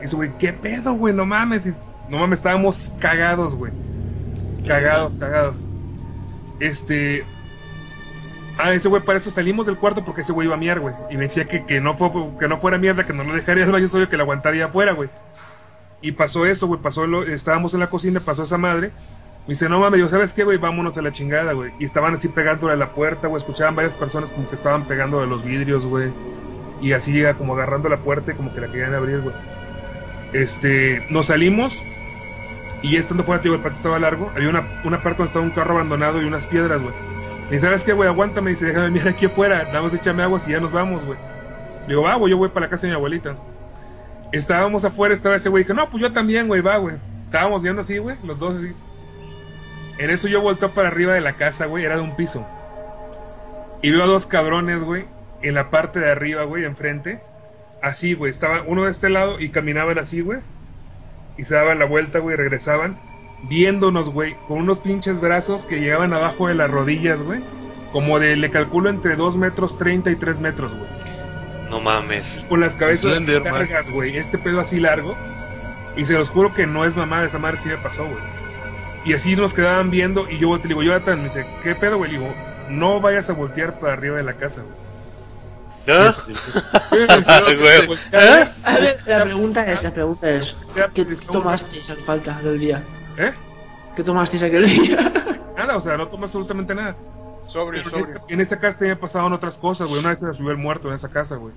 Y eso, güey, ¿qué pedo, güey? No mames. No mames, estábamos cagados, güey. Cagados, cagados. Este. Ah, ese güey, para eso salimos del cuarto porque ese güey iba a miar, güey. Y me decía que, que, no fue, que no fuera mierda, que no lo dejaría al baño solo, que lo aguantaría afuera, güey. Y pasó eso, güey. Pasó lo, estábamos en la cocina, pasó esa madre. Me dice, no mames, yo, ¿sabes qué, güey? Vámonos a la chingada, güey. Y estaban así pegándole a la puerta, güey. Escuchaban varias personas como que estaban pegando a los vidrios, güey. Y así como agarrando la puerta y como que la querían abrir, güey. Este, nos salimos. Y estando fuera, tío, el patio estaba largo. Había una, una parte donde estaba un carro abandonado y unas piedras, güey. Y ¿sabes qué, güey? Aguántame. Dice, déjame mirar aquí afuera. Nada más échame agua y ya nos vamos, güey. Le digo, va, güey, yo voy para la casa de mi abuelita. Estábamos afuera, estaba ese güey. Dije, no, pues yo también, güey, va, güey. Estábamos viendo así, güey, los dos así. En eso yo volteo para arriba de la casa, güey, era de un piso. Y veo a dos cabrones, güey, en la parte de arriba, güey, enfrente. Así, güey, estaba uno de este lado y caminaban así, güey. Y se daban la vuelta, güey, regresaban. Viéndonos, güey, con unos pinches brazos que llegaban abajo de las rodillas, güey. Como de, le calculo, entre 2 metros 30 y 3 metros, güey. No mames. Con las cabezas así Slenderman. largas, güey. Este pedo así largo. Y se los juro que no es mamada, esa madre sí me pasó, güey. Y así nos quedaban viendo y yo te digo, Jonathan, me dice, ¿qué pedo, güey? Le digo, no vayas a voltear para arriba de la casa, güey. ¿Ah? (laughs) ¿Eh? A ver, la pregunta es, la pregunta es, ¿qué tomasteis al falta aquel día? ¿Eh? ¿Qué tomasteis aquel (laughs) día? Nada, o sea, no tomo absolutamente nada. Sobrio, sobrio. esa, en esa casa también pasaban otras cosas, güey. Una vez se le subió el muerto en esa casa, güey.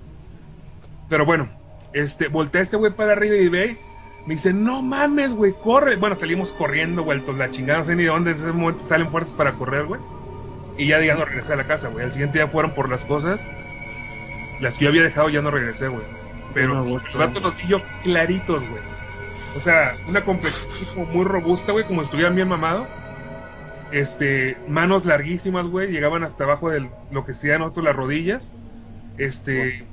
Pero bueno, este, voltea este güey para arriba y ve. Me dice, no mames, güey, corre. Bueno, salimos corriendo, vueltos la chingada. No sé ni de dónde en ese momento salen fuerzas para correr, güey. Y ya, ya no regresé a la casa, güey. Al siguiente día fueron por las cosas. Las que yo había dejado ya no regresé, güey. Pero No, güey. los datos los vi yo claritos, güey. O sea, una complexión así como muy robusta, güey, como si estuvieran bien mamados. Este, manos larguísimas, güey, llegaban hasta abajo de lo que sean nosotros las rodillas. Este,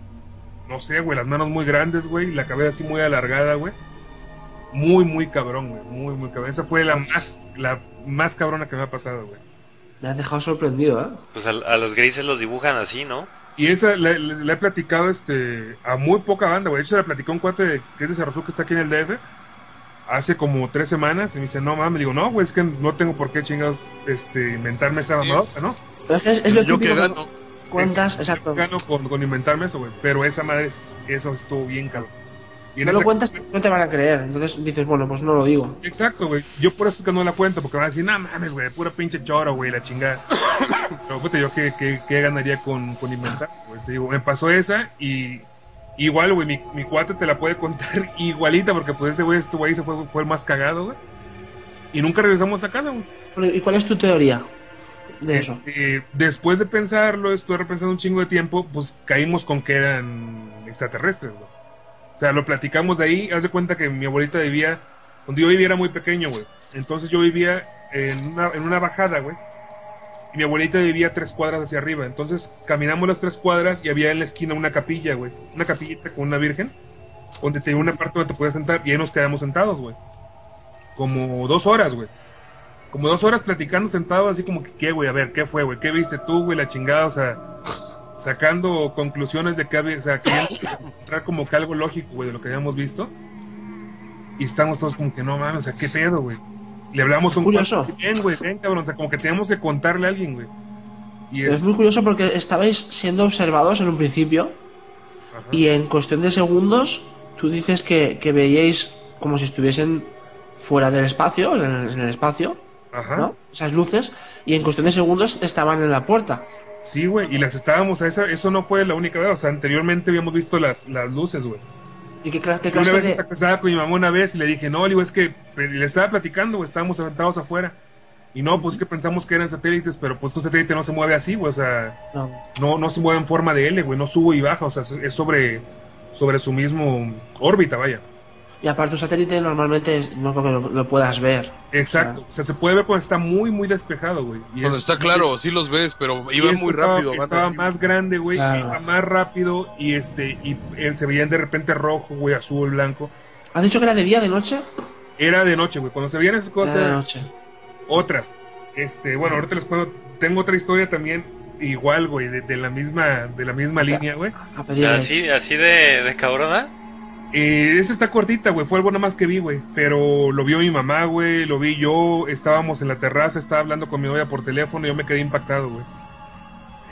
no sé, güey, las manos muy grandes, güey, y la cabeza así muy alargada, güey. Muy, muy cabrón, güey, muy, muy cabrón. Esa fue la más, la más cabrona que me ha pasado, güey. Me has dejado sorprendido, ¿eh? Pues a, a los grises los dibujan así, ¿no? Y esa la, la- la he platicado este, a muy poca banda, güey. De hecho, la platicó un cuate de- que es de Cerro Azul, que está aquí en el DF hace como tres semanas. Y me dice, no mames, digo, no, güey, es que no tengo por qué chingados este, inventarme esa Sí. mamadota, ¿no? Pero es que es, es lo yo que gano. cuentas, Es- exacto. Gano con, con inventarme eso, güey. Pero esa madre, es- eso estuvo bien cabrón. Y No lo cuentas, no te van a creer. Entonces dices, bueno, pues no lo digo. Exacto, güey. Yo por eso es que no la cuento, porque van a decir, no mames, güey, pura pinche choro, güey, la chingada. (coughs) Pero, puta, yo qué, qué, qué ganaría con, con inventar, güey. Te digo, me pasó esa y igual, güey, mi, mi cuate te la puede contar (laughs) igualita, porque pues ese güey estuvo ahí, se fue, fue el más cagado, güey. Y nunca regresamos a casa, güey. ¿Y cuál es tu teoría de eso? Este, después de pensarlo, estuve repensando un chingo de tiempo, pues caímos con que eran extraterrestres, güey. O sea, lo platicamos de ahí, haz de cuenta que mi abuelita vivía, donde yo vivía era muy pequeño, güey. Entonces yo vivía en una, en una bajada, güey. Y mi abuelita vivía tres cuadras hacia arriba. Entonces caminamos las tres cuadras y había en la esquina una capilla, güey. Una capillita con una virgen, donde tenía una parte donde te podías sentar y ahí nos quedamos sentados, güey. Como dos horas, güey como dos horas platicando sentado así como que qué, güey, a ver, ¿qué fue, güey? ¿Qué viste tú, güey? La chingada, o sea, sacando conclusiones de que había, o sea, como que algo lógico, güey, de lo que habíamos visto. Y estamos todos como que no mames, o sea, ¿qué pedo, güey? Le hablamos un Curioso. Ven, güey, cabrón, o sea, como que teníamos que contarle a alguien, güey. Y Es es, muy curioso porque estabais siendo observados en un principio ajá. y en cuestión de segundos tú dices que, que veíais como si estuviesen fuera del espacio, en el, en el espacio, Ajá. ¿no? Esas luces, y en cuestión de segundos estaban en la puerta. Sí, güey, y las estábamos, esa, eso no fue la única vez, o sea, anteriormente habíamos visto las, las luces, güey. ¿Y qué, cla- qué Y una vez de...? estaba con mi mamá una vez y le dije, no, digo, es que le estaba platicando, güey, estábamos sentados afuera. Y no, pues que pensamos que eran satélites, pero pues un satélite no se mueve así, güey, o sea, No. no, no se mueve en forma de L, güey, no sube y baja, o sea, es sobre, sobre su mismo órbita, vaya. Y aparte un satélite normalmente es- no creo que lo, lo puedas ver. Exacto, o sea, se puede ver cuando está muy, muy despejado, güey. Y Cuando es- está claro, sí los ves, pero este muy estaba- rápido. Estaba así. más grande, güey, Claro. iba más rápido y este, y él se veían de repente rojo, güey, azul, blanco. ¿Has dicho que era de día, de noche? Era de noche, güey, cuando se veían esas Era cosas. de noche. Otra. Este, bueno, ahorita les puedo. Tengo otra historia también, igual, güey, de, de la misma, de la misma línea, güey. Así, así de, de cabrona. Eh, esta está cortita, güey. Fue algo nada más que vi, güey. Pero lo vio mi mamá, güey. Lo vi yo. Estábamos en la terraza, estaba hablando con mi novia por teléfono. Y yo me quedé impactado, güey.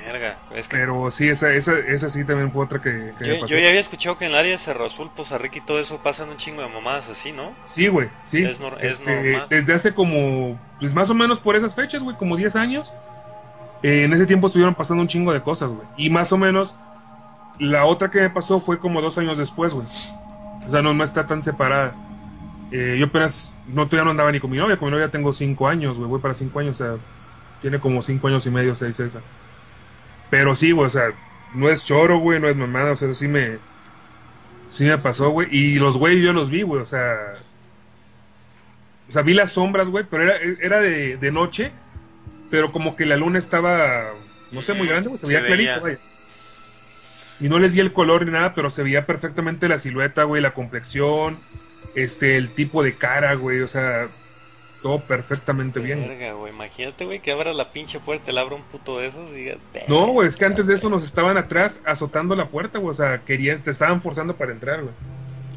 Verga, es que Pero sí, esa, esa, esa sí también fue otra que, que me yo, pasó. yo ya había escuchado que en el área de Cerro Azul, Poza Rica y todo eso pasan un chingo de mamadas así, ¿no? Sí, güey, sí. Es Este, normal. desde hace como, pues más o menos por esas fechas, güey, como 10 años. eh, en ese tiempo estuvieron pasando un chingo de cosas, güey. Y más o menos, la otra que me pasó fue como dos años después, güey. O sea, no, no está tan separada. Eh, yo apenas, no, todavía no andaba ni con mi novia. Con mi novia tengo 5 años, güey, voy para 5 años, o sea, tiene como 5 años y medio, 6 esa. Pero sí, güey, o sea, no es choro, güey, no es mamada, o sea, sí me, sí me pasó, güey. Y los güey yo los vi, güey, o sea, o sea, vi las sombras, güey, pero era, era de, de noche, pero como que la luna estaba, no sé, muy grande, güey, se Se veía veía. clarito, güey. Y no les vi el color ni nada, pero se veía perfectamente la silueta, güey, la complexión, este, el tipo de cara, güey, o sea, todo perfectamente bien. Verga, güey. Imagínate, güey, que abra la pinche puerta y le abra un puto de esos y diga. No, güey, es que antes de eso nos estaban atrás azotando la puerta, güey, o sea, querían, te estaban forzando para entrar, güey.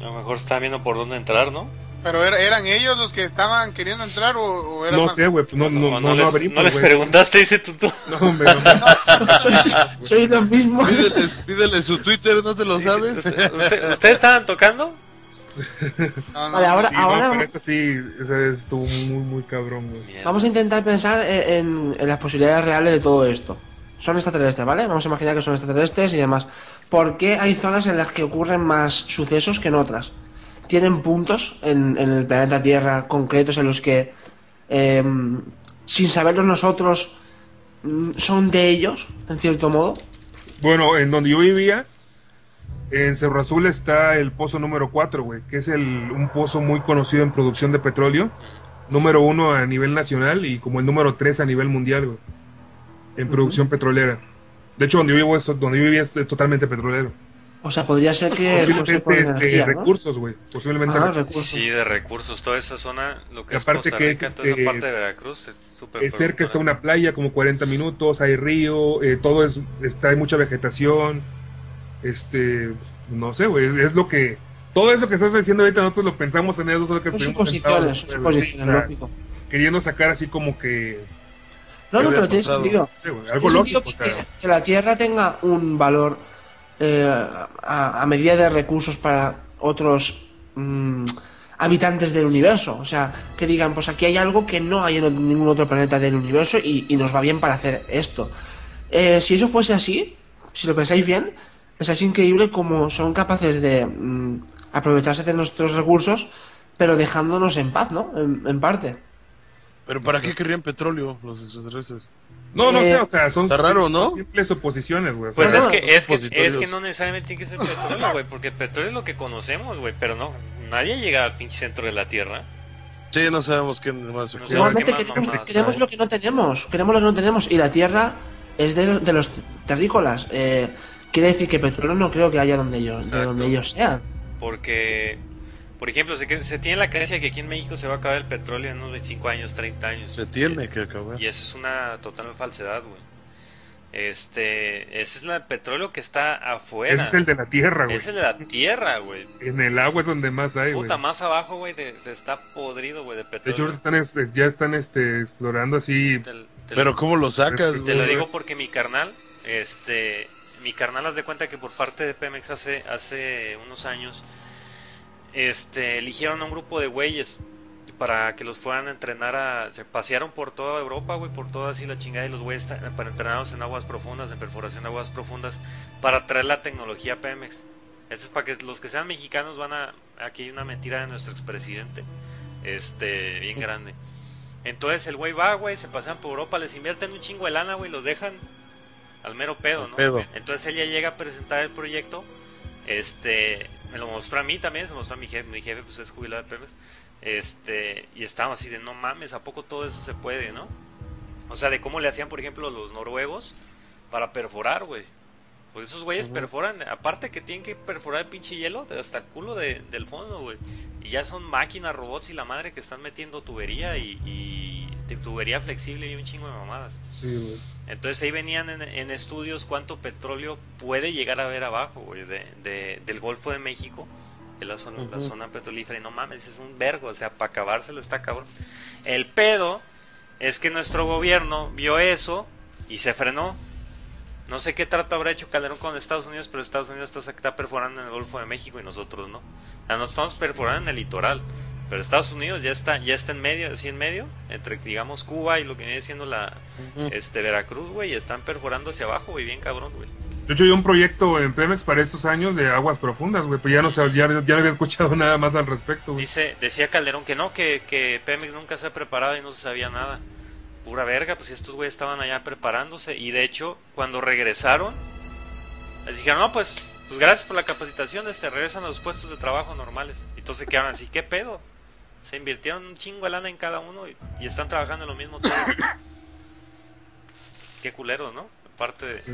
A lo mejor está viendo por dónde entrar, ¿no? Pero era- eran ellos los que estaban queriendo entrar o, o eran No más- sé, güey, pues no, no, no, no les, abrimos, no les preguntaste, dice tú. tú. No, hombre, no, (laughs) los mismos. Pídele, pídele su Twitter, ¿no te lo sabes? ¿Usted- ¿Ustedes estaban tocando? No, no, Vale, ahora, Sí, no, ahora pero ese sí, ese estuvo muy, muy cabrón, güey. Vamos a intentar pensar en, en las posibilidades reales de todo esto. Son extraterrestres, ¿vale? Vamos a imaginar que son extraterrestres y demás. ¿Por qué hay zonas en las que ocurren más sucesos que en otras? ¿Tienen puntos en, en el planeta Tierra concretos en los que, eh, sin saberlo nosotros, mm, son de ellos, en cierto modo? Bueno, en donde yo vivía, en Cerro Azul está el pozo número 4, güey, que es el, un pozo muy conocido en producción de petróleo, número uno a nivel nacional y como el número 3 a nivel mundial, güey, en producción petrolera. De hecho, donde yo vivo, es, donde yo vivía es totalmente petrolero. O sea, podría ser que por Posiblemente este, energía, ¿no? recursos, güey. Posiblemente Ah, recursos. Sí, de recursos, toda esa zona, lo que Y es aparte Costa que Rica, es, este, parte de Veracruz, es súper Eh, cerca está una playa como 40 minutos, hay río, eh, todo es, está, hay mucha vegetación, este, no sé, güey, es, es lo que, todo eso que estás diciendo ahorita nosotros lo pensamos en eso, solo que estuvimos suposiciones, suposiciones, o sea, lógico. queriendo sacar así como que, No, ¿Qué no, pero tiene sentido. sí, Tiene algo sentido lógico, o que, sea, que la Tierra tenga un valor eh, a, a medida de recursos para otros mm, habitantes del universo. O sea, que digan, pues aquí hay algo que no hay en ningún otro planeta del universo y, y nos va bien para hacer esto. Eh, si eso fuese así, si lo pensáis bien, es así increíble como son capaces de mm, aprovecharse de nuestros recursos, pero dejándonos en paz, ¿no? En, en parte. Pero ¿para qué querrían petróleo los extraterrestres? No, no eh, sé, o sea, son está raro, ¿no? simples suposiciones, güey, o Pues es que, es, que, es que no necesariamente tiene que ser petróleo, güey, porque el petróleo es lo que conocemos, güey, pero no, nadie llega al pinche centro de la Tierra. Sí, no sabemos qué más. No qué más queremos, mamadas queremos lo que no tenemos, queremos lo que no tenemos y la tierra es de, los- de los terrícolas. Eh, quiere decir que petróleo no creo que haya donde ellos, de donde ellos sean. Porque, por ejemplo, se, tiene la creencia que aquí en México se va a acabar el petróleo en unos 25 años, 30 años. Se tiene que acabar. Y eso es una total falsedad, güey. Este, ese es el petróleo que está afuera. ese es el de la tierra, güey. Es el de la tierra, güey. En el agua es donde más hay, güey. Puta, más abajo, güey, de- se está podrido, güey, de De hecho, petróleo. ahorita están, este, ya están este, explorando así. Te- te- Pero ¿cómo lo sacas, Te lo güey? digo porque mi carnal, este, mi carnal haz de cuenta que por parte de Pemex hace, hace unos años, este, eligieron a un grupo de güeyes para que los fueran a entrenar a, se pasearon por toda Europa, güey, por toda así la chingada y los güeyes para entrenarlos en aguas profundas, en perforación de aguas profundas, para traer la tecnología Pemex. Esto es para que los que sean mexicanos van a, aquí hay una mentira de nuestro expresidente, este, bien grande. Entonces el güey va, güey, se pasean por Europa, les invierten un chingo de lana, güey, los dejan al mero pedo, ¿no? pedo. Entonces ella llega a presentar el proyecto, este, me lo mostró a mí también, se lo mostró a mi jefe, mi jefe pues es jubilado de Pemex, este, y estábamos así de, no mames, ¿a poco todo eso se puede, no? O sea, de cómo le hacían, por ejemplo, los noruegos para perforar, güey. Pues esos güeyes perforan, aparte que tienen que perforar el pinche hielo hasta el culo de- del fondo, güey. Y ya son máquinas, robots y la madre que están metiendo tubería y, y tubería flexible y un chingo de mamadas. Sí, güey. Entonces ahí venían en, en estudios cuánto petróleo puede llegar a haber abajo, güey, de, de- del Golfo de México, de la zona, la zona petrolífera. Y no mames, es un vergo, o sea, para acabárselo está cabrón. El pedo es que nuestro gobierno vio eso y se frenó. No sé qué trato habrá hecho Calderón con Estados Unidos, pero Estados Unidos está, está perforando en el Golfo de México y nosotros no. O sea, nos estamos perforando en el litoral. Pero Estados Unidos ya está, ya está en medio, así en medio, entre digamos Cuba y lo que viene siendo la, este Veracruz, güey, están perforando hacia abajo, güey, bien cabrón, güey. De hecho, hay un proyecto en Pemex para estos años de aguas profundas, güey. Pero ya no, sé, ya, ya no había escuchado (laughs) nada más al respecto, güey. Dice, decía Calderón que no, que, que Pemex nunca se ha preparado y no se sabía nada. Pura verga, pues estos güeyes estaban allá preparándose y de hecho, cuando regresaron, les dijeron, no, pues, pues gracias por la capacitación, este, regresan a los puestos de trabajo normales. Y entonces quedaron así, ¿qué pedo? Se invirtieron un chingo de lana en cada uno y, y están trabajando en lo mismo todos. (coughs) Qué culeros, ¿no? Parte de Qué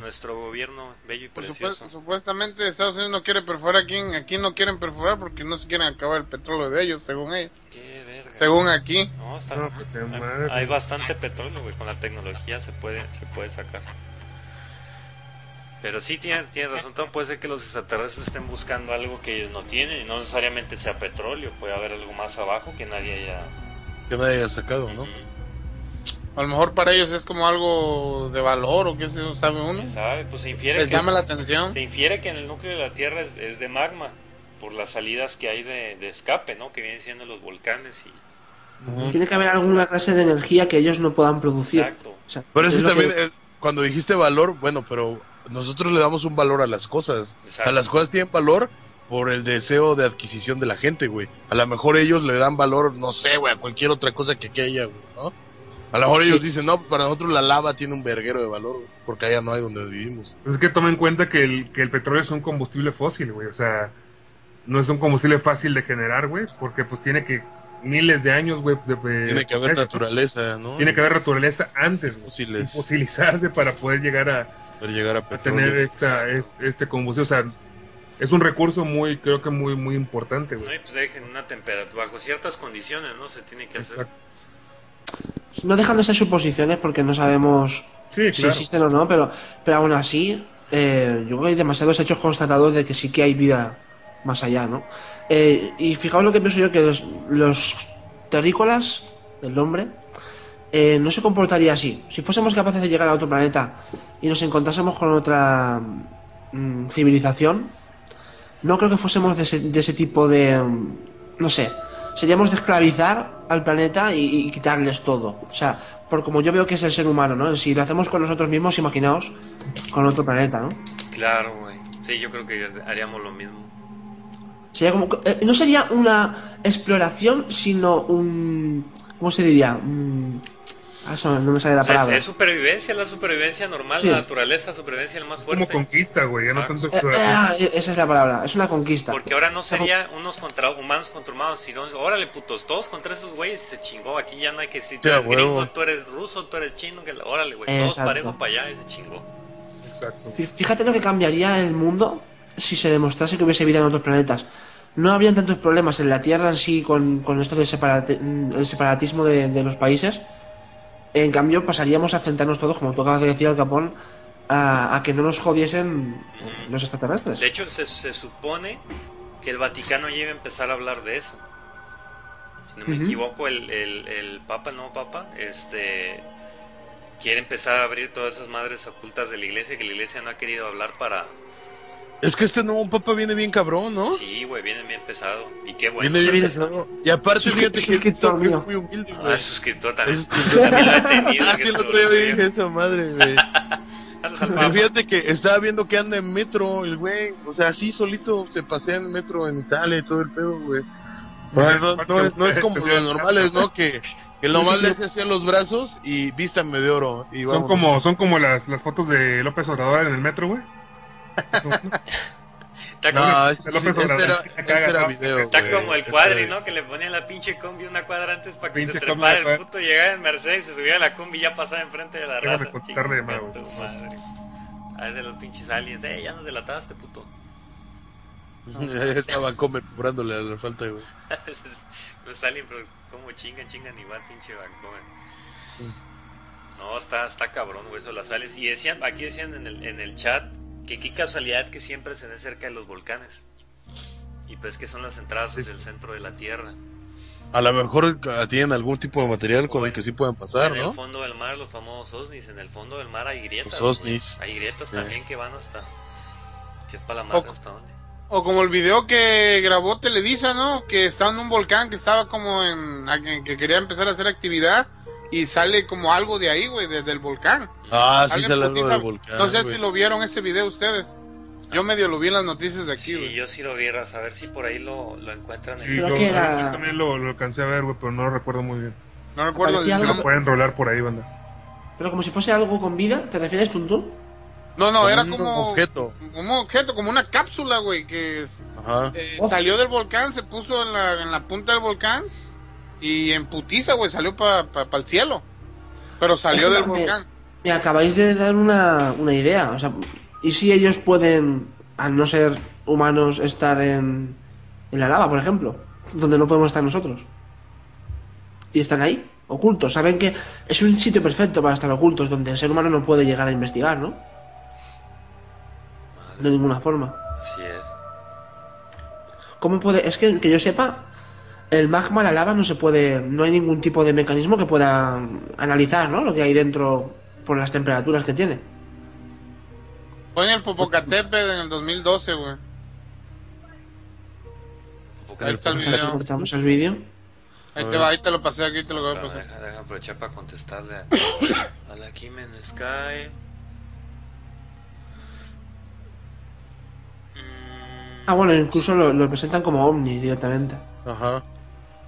nuestro gobierno bello y Por precioso. supuesto, supuestamente Estados Unidos no quiere perforar aquí, aquí no quieren perforar porque no se quieren acabar el petróleo de ellos, según ellos. Qué verga. Según aquí. No, está- No, pues, hay, hay bastante petróleo, güey. Con la tecnología se puede, se puede sacar. Pero sí tiene, tiene razón, Tom, puede ser que los extraterrestres estén buscando algo que ellos no tienen y no necesariamente sea petróleo, puede haber algo más abajo que nadie haya... Que nadie haya sacado, ¿no? A lo mejor para ellos es como algo de valor o qué sé, yo, sabe uno. ¿Quién sabe? Pues se infiere, Les que, llama la atención. se infiere que en el núcleo de la Tierra es, es de magma, por las salidas que hay de, de escape, ¿no? Que vienen siendo los volcanes y... Tiene que haber alguna clase de energía que ellos no puedan producir. Exacto. O sea, Pero es ese lo también, que- eh, cuando dijiste valor, bueno, pero nosotros le damos un valor a las cosas. Exacto. A las cosas tienen valor por el deseo de adquisición de la gente, güey. A lo mejor ellos le dan valor, no sé, güey, a cualquier otra cosa que aquí haya, güey, ¿no? A lo mejor Sí. ellos dicen, no, para nosotros la lava tiene un verguero de valor, güey, porque allá no hay donde vivimos. Es que toma en cuenta que el, que el petróleo es un combustible fósil, güey. O sea, no es un combustible fácil de generar, güey, porque pues tiene que miles de años, güey. de- de- Tiene que haber naturaleza, ¿no? Tiene que haber naturaleza antes, güey. Fósiles. Fosilizarse para poder llegar a, Llegar a a petróleo. tener esta, es- este combustible. O sea, es un recurso muy, creo que muy, muy importante, ¿no? Y pues dejen una temperatura, bajo ciertas condiciones, ¿no? Se tiene que hacer. Exacto. No dejan de ser suposiciones porque no sabemos Sí, si claro. existen o no, pero, pero aún así, eh, yo creo que hay demasiados hechos constatados de que sí que hay vida más allá, ¿no? Eh, y fijaos lo que pienso yo, que los, los terrícolas, el hombre, eh, no se comportaría así. Si fuésemos capaces de llegar a otro planeta y nos encontrásemos con otra mm, civilización, no creo que fuésemos de ese, de ese tipo de... mm, no sé, seríamos de esclavizar al planeta y, y quitarles todo. O sea, por como yo veo que es el ser humano, ¿no? Si lo hacemos con nosotros mismos, imaginaos con otro planeta, ¿no? Claro, güey. Sí, yo creo que haríamos lo mismo. Sería como, eh, no sería una exploración, sino un... ¿Cómo se diría? Un- ah, eso no me sale la O sea, es, palabra. es supervivencia, la supervivencia normal, Sí. la naturaleza, supervivencia el más Es como fuerte. conquista, güey. Ya no Ah. tanto Eh, exploración. ah, eh, esa es la palabra, es una conquista. Porque ahora no sería unos contra humanos contra humanos, sino órale putos, todos contra esos güeyes se chingó. Aquí ya no hay que si tú eres gringo, huevo. tú eres ruso, tú eres chino, que órale, güey, todos Exacto. parejo para allá y se chingó. Exacto. Fí- Fíjate lo que cambiaría el mundo si se demostrase que hubiese vida en otros planetas. No habrían tantos problemas en la Tierra en sí con, con esto del separati- el separatismo de, de los países. En cambio, pasaríamos a centrarnos todos, como tú acabas de decir, Al Capón, a, a que no nos jodiesen los extraterrestres. De hecho, se, se supone que el Vaticano ya iba a empezar a hablar de eso. Si no me equivoco, el, el, el Papa, no Papa, este quiere empezar a abrir todas esas madres ocultas de la iglesia que la iglesia no ha querido hablar para... Es que este nuevo papa viene bien cabrón, ¿no? Sí, güey, viene bien pesado. Y qué bueno. viene bien sí. pesado. Y aparte, Suscri- fíjate que suscriptor es mío. muy humilde, Ah, güey. es suscriptor también. Es (laughs) suscriptor. También lo he (laughs) tenido. Ah, sí, el otro día lo- dije esa madre, güey. Fíjate que estaba viendo que anda en metro el güey. O sea, así solito se pasea en metro en Italia y todo el pedo, güey. No, no es, no es como los normales, ¿no? Que, que lo más le hace hacia los brazos y vístanme de oro. Y Son como, son como las, las fotos de López Obrador en el metro, güey. Está como, No, de ese, López sí, este era, Obrador. este era video, está güey. como el cuadri, ¿no? Que le ponían la pinche combi una cuadra antes para que Pinche se trepara el puto, llegara en Mercedes, se subía a la combi y ya pasaba enfrente de la raza. contestarle de nuevo. madre. A veces los pinches aliens, eh, ya nos delataste, puto. (laughs) Estaba comer cobrándole a la falta, güey. (laughs) no es alien, pero como chingan, chingan igual, pinche Vancouver. No, está, está cabrón, güey, eso las aliens. Y decían, aquí decían en el, en el chat que qué casualidad que siempre se ve cerca de los volcanes. Y pues que son las entradas hacia el centro de la Tierra. A lo mejor tienen algún tipo de material con el que sí puedan pasar, en ¿no? el fondo del mar, los famosos OSNIs. En el fondo del mar hay grietas. Los güey. OSNIs. Hay grietas Sí. también que van hasta. Que es para la madre O- hasta dónde. O como el video que grabó Televisa, ¿no? Que estaba en un volcán que estaba como en. que quería empezar a hacer actividad y sale como algo de ahí, güey, desde el volcán. Ah, sí Sale algo del volcán. No sé güey. si lo vieron ese video ustedes. Yo medio lo vi en las noticias de aquí, Sí, güey. yo sí lo vi, a ver si por ahí lo, lo encuentran. Sí, Creo yo, que era- yo también lo, lo alcancé a ver, güey, pero no lo recuerdo muy bien. No recuerdo Parecía algo- video. Pueden rolar por ahí, banda. Pero como si fuese algo con vida, ¿te refieres, Tuntún? No, no, Como era un como. objeto. Un objeto, como una cápsula, güey, que Ajá. eh, Oh. salió del volcán, se puso en la, en la punta del volcán y en putiza, güey, salió para el cielo. Pero salió Es del me- volcán. Me acabáis de dar una, una idea. O sea, ¿y si ellos pueden, al no ser humanos, estar en, en la lava, por ejemplo? Donde no podemos estar nosotros. Y están ahí, ocultos. Saben que es un sitio perfecto para estar ocultos, donde el ser humano no puede llegar a investigar, ¿no? De ninguna forma. Así es. ¿Cómo puede.? Es que, que yo sepa, el magma, la lava, no se puede. No hay ningún tipo de mecanismo que pueda analizar, ¿no? Lo que hay dentro por las temperaturas que tiene. Fue en el Popocatépetl en el 2012, güey. Ahí está el video. cortamos el vídeo. Ahí te va, ahí te lo pasé, aquí te lo voy a pasar. deja, deja aprovechar para contestarle a, a la Kim en Sky. Ah, bueno, incluso lo, lo presentan como ovni directamente. Ajá.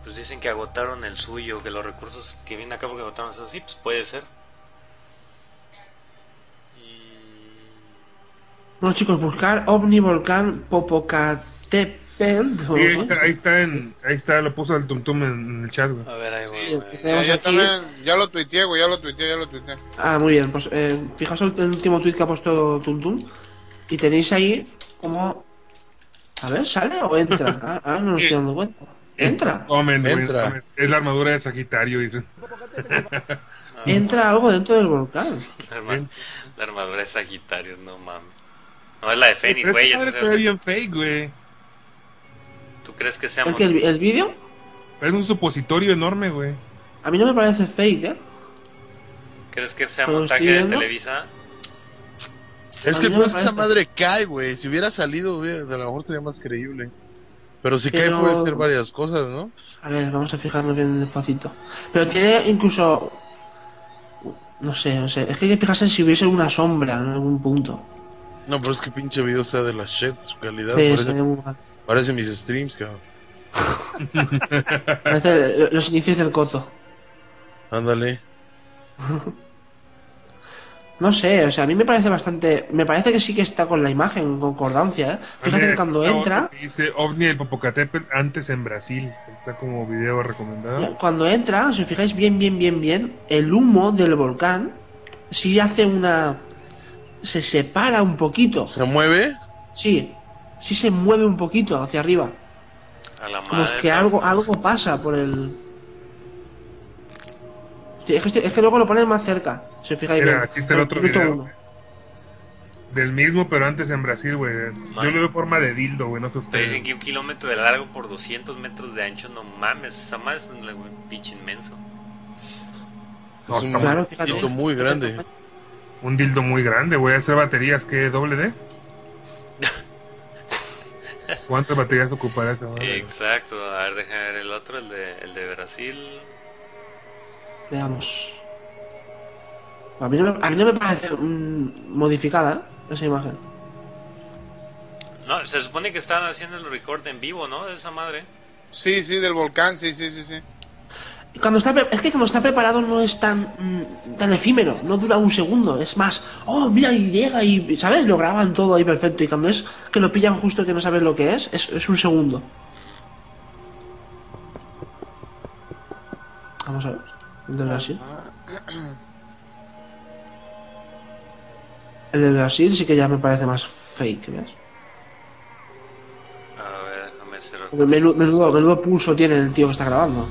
Pues dicen que agotaron el suyo, que los recursos que vienen acá porque agotaron eso. Sí, pues puede ser. Mm, Bueno, chicos, buscar ovni volcán Popocatépetl. Sí, no ahí está, ahí está, en, ahí está, lo puso el tumtum en, en el chat, güey. A ver, ahí voy. Sí, güey. tenemos Ya, ya aquí- también, ya lo tuiteé, güey, ya lo tuiteé, ya lo tuiteé. Ah, muy bien. Pues eh, fijaos el, el último tweet que ha puesto Tuntum. Y tenéis ahí como. A ver, ¿sale o entra? (laughs) Ah, ah, no nos estoy dando cuenta. Entra. Entra. Es la armadura de Sagitario, dicen. (laughs) Entra algo dentro del volcán. La, arma- la armadura de Sagitario, no mames. No, es la de Fénix, güey. esa ese madre es se ve el- bien fake, güey. ¿Tú crees que sea Es que el, el vídeo Es un supositorio enorme, güey. a mí no me parece fake, ¿eh? ¿Crees que sea Pero montaje de. Televisa? Es que no pues esa madre cae, güey. Si hubiera salido, güey, a lo mejor sería más creíble. Pero si Pero- cae puede ser varias cosas, ¿no? A ver, vamos a fijarnos bien despacito. Pero tiene incluso. No sé, no sé. Es que hay que fijarse en si hubiese una sombra en algún punto. No, pero es que pinche video está de la shit, su calidad. Sí, parece, muy parece mis streams, cabrón. (laughs) Parece los inicios del coto. Ándale. (laughs) No sé, o sea, a mí me parece bastante. Me parece que sí que está con la imagen en concordancia, ¿eh? Fíjate que cuando entra. Dice OVNI del Popocatépetl antes en Brasil. Está como video recomendado. Cuando entra, si os fijáis bien, bien, bien, bien, el humo del volcán sí hace una. Se separa un poquito. ¿Se mueve? Sí, sí se mueve un poquito hacia arriba. A la Como madre. que algo, algo pasa por el. Hostia, Es que, es que luego lo ponen más cerca. Si os fijáis Mira, bien. aquí está el otro Minuto video. uno. Del mismo, pero antes en Brasil, güey. Yo lo veo en forma de dildo, güey. No sé Te ustedes. dicen que un kilómetro de largo por 200 metros de ancho, no mames, esa madre es un pinche inmenso. No, es está un Claro, fíjate. dildo muy grande. Un dildo muy grande, güey. Hacer baterías, ¿qué? ¿Doble D? (laughs) ¿Cuántas baterías ocupará esa madre? Exacto, a ver, déjame ver el otro, el de, el de Brasil. Veamos. A mí no me, a mí no me parece mm, modificada esa imagen. No, se supone que estaban haciendo el record en vivo, ¿no? De esa madre. Sí, sí, del volcán, sí, sí, sí, sí. Cuando está, es que cuando está preparado no es tan, mm, tan efímero, no dura un segundo, es más, oh, mira, y llega y, ¿sabes? Lo graban todo ahí perfecto. Y cuando es que lo pillan justo que no sabes lo que es, es, es un segundo. Vamos a ver, de Brasil. El de Brasil sí que ya me parece más fake, ¿ves? A ver, déjame menudo, menudo, menudo pulso tiene el tío que está grabando.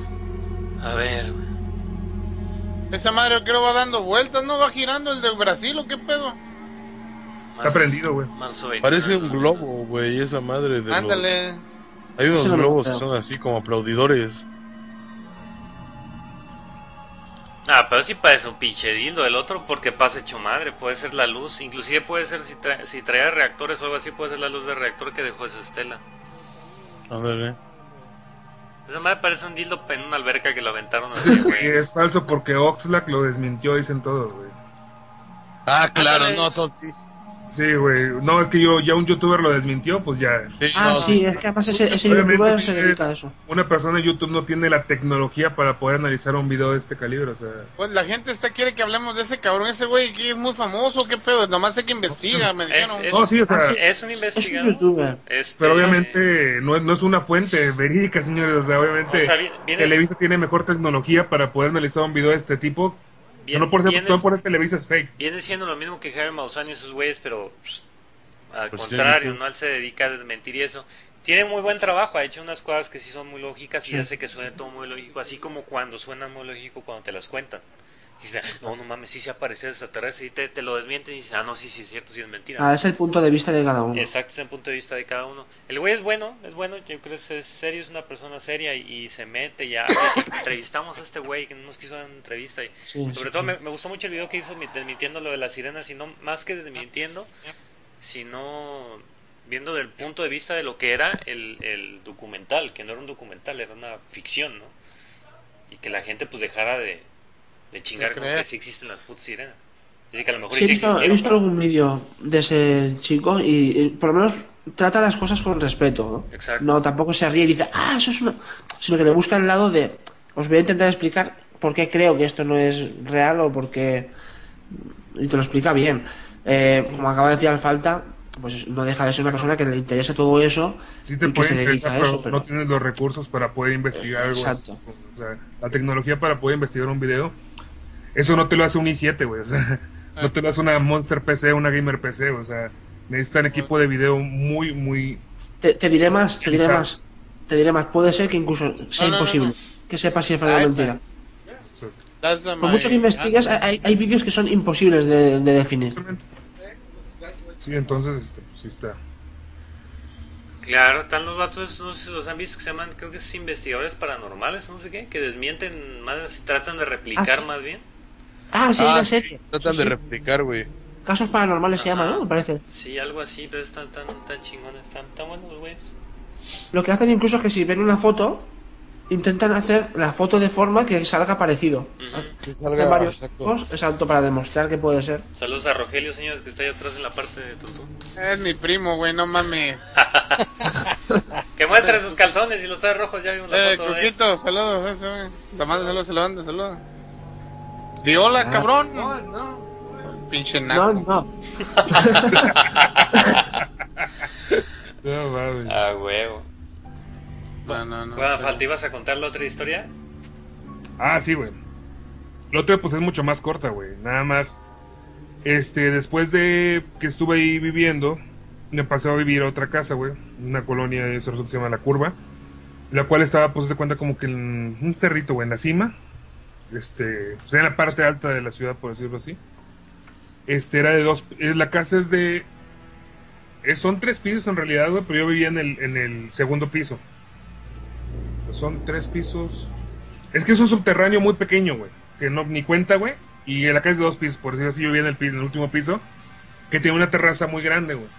A ver, Esa madre creo va dando vueltas, ¿no? Va girando el de Brasil o qué pedo. Está prendido, güey. Marzo 29. Parece un globo, güey, esa madre de los... Ándale. Hay unos globos que son así como aplaudidores. Ah, pero sí parece un pinche dildo. El otro porque pasa hecho madre. Puede ser la luz. Inclusive puede ser si, tra si traía reactores o algo así. Puede ser la luz de reactor que dejó esa estela. Ándale. Esa madre parece un dildo en una alberca que lo aventaron así, es falso porque Oxlack lo desmintió, dicen todos, güey. Ah, claro, Ándale. no, todo sí. Güey. No, es que yo ya un youtuber lo desmintió, pues ya. Sí, Ah, no, sí, es que además ese, ese youtuber si se dedica a eso. una persona en YouTube no tiene la tecnología para poder analizar un video de este calibre, o sea. Pues la gente está quiere que hablemos de ese cabrón, ese güey que es muy famoso, qué pedo. Nomás sé que investiga, me Es, dijeron. es- No, sí, o sea, Ah, sí. es un Es investigador. un youtuber. Este, Pero obviamente no, es- no es una fuente verídica, señores. O sea, obviamente O sea, Televisa tiene mejor tecnología para poder analizar un video de este tipo. Bien- no por ser, no por Televisa es fake. Viene siendo lo mismo que Jaime Maussan y esos güeyes, pero pues, al Pues contrario, sí, ¿no? Él se dedica a desmentir y eso. Tiene muy buen trabajo, ha hecho unas cosas que sí son muy lógicas y hace que suene todo muy lógico, así como cuando suena muy lógico cuando te las cuentan. Y dice, no, no mames, sí se apareció extraterrestre. Y te, te lo desmienten y dice, ah, no, sí, sí, es cierto, sí es mentira. Ah, es el punto de vista de cada uno. Exacto, es el punto de vista de cada uno. El güey es bueno, es bueno, yo creo que es serio, es una persona seria y, y se mete ya. (coughs) Entrevistamos a este güey que no nos quiso dar una entrevista. Y Sí, sobre sí, todo sí. Me, me gustó mucho el video que hizo mi- desmintiendo lo de las sirenas, sino más que desmintiendo, sino viendo del punto de vista de lo que era el, el documental, que no era un documental, era una ficción, ¿no? Y que la gente pues dejara de, de chingar con que sí existen las putas sirenas. Dice que a lo mejor Sí, he visto, he visto ¿no? algún vídeo de ese chico y, y por lo menos trata las cosas con respeto, ¿no? Exacto. No, tampoco se ríe y dice, ah, eso es una... Sino que le busca el lado de, os voy a intentar explicar por qué creo que esto no es real o por qué... Y te lo explica bien. Eh, como acaba de decir Alfalta, pues no deja de ser una persona que le interesa todo eso Sí te y que se dedica a pero, eso, pero... no tienes los recursos para poder investigar algo. Exacto. O sea, la tecnología para poder investigar un video, eso no te lo hace un i7, güey. O sea, (laughs) no te lo hace una Monster PC, una Gamer PC, o sea, necesitan equipo de video muy, muy... Te, te diré más, te diré más. Te diré más. Puede ser que incluso sea No, no, no, imposible no. que sepas si es verdad o mentira. Por mucho que investigues, answer. hay, hay vídeos que son imposibles de, de definir. Sí, entonces, este, sí está. Claro, están los vatos, no sé si los han visto, que se llaman, creo que es investigadores paranormales, no sé qué, que desmienten más, tratan de replicar Ah, sí. más bien. Ah, sí, hay Ah, una sí, serie. tratan Sí, de sí. replicar, güey. Casos paranormales se llama, ¿no? Me parece. Sí, algo así, pero están tan, tan chingones, tan, tan buenos güeyes. Lo que hacen incluso es que si ven una foto, intentan hacer la foto de forma que salga parecido. Ujú. Que Hacen salga, varios exacto. exacto, para demostrar que puede ser. Saludos a Rogelio, señores, que está ahí atrás en la parte de Tuntún. Es mi primo, güey, no mames. (laughs) Que muestre sus calzones y los trae rojos, ya vimos la Eh, foto de él. Cuquito, saludos, ese, güey. La manda saludos, se lo saludos. Di hola, cabrón. Pinche No, naco. no. (laughs) No, mames. Ah, huevo. No, no, no. Bueno, sí. Falta, ¿ibas a contar la otra historia? Ah, sí, güey. La otra, pues es mucho más corta, güey. Nada más. Este, después de que estuve ahí viviendo, me pasé a vivir a otra casa, güey. Una colonia de Sorso que se llama La Curva. La cual estaba, pues, de cuenta como que en un cerrito, güey, en la cima. Este, pues en la parte alta de la ciudad, por decirlo así. Este, era de dos. eh, La casa es de. eh, son tres pisos en realidad, güey, pero yo vivía en el, en el segundo piso. Son tres pisos. Es que es un subterráneo muy pequeño, güey. Que no ni cuenta, güey. Y la casa es de dos pisos, por decirlo así, yo vivía en el, en el último piso. Que tiene una terraza muy grande, güey.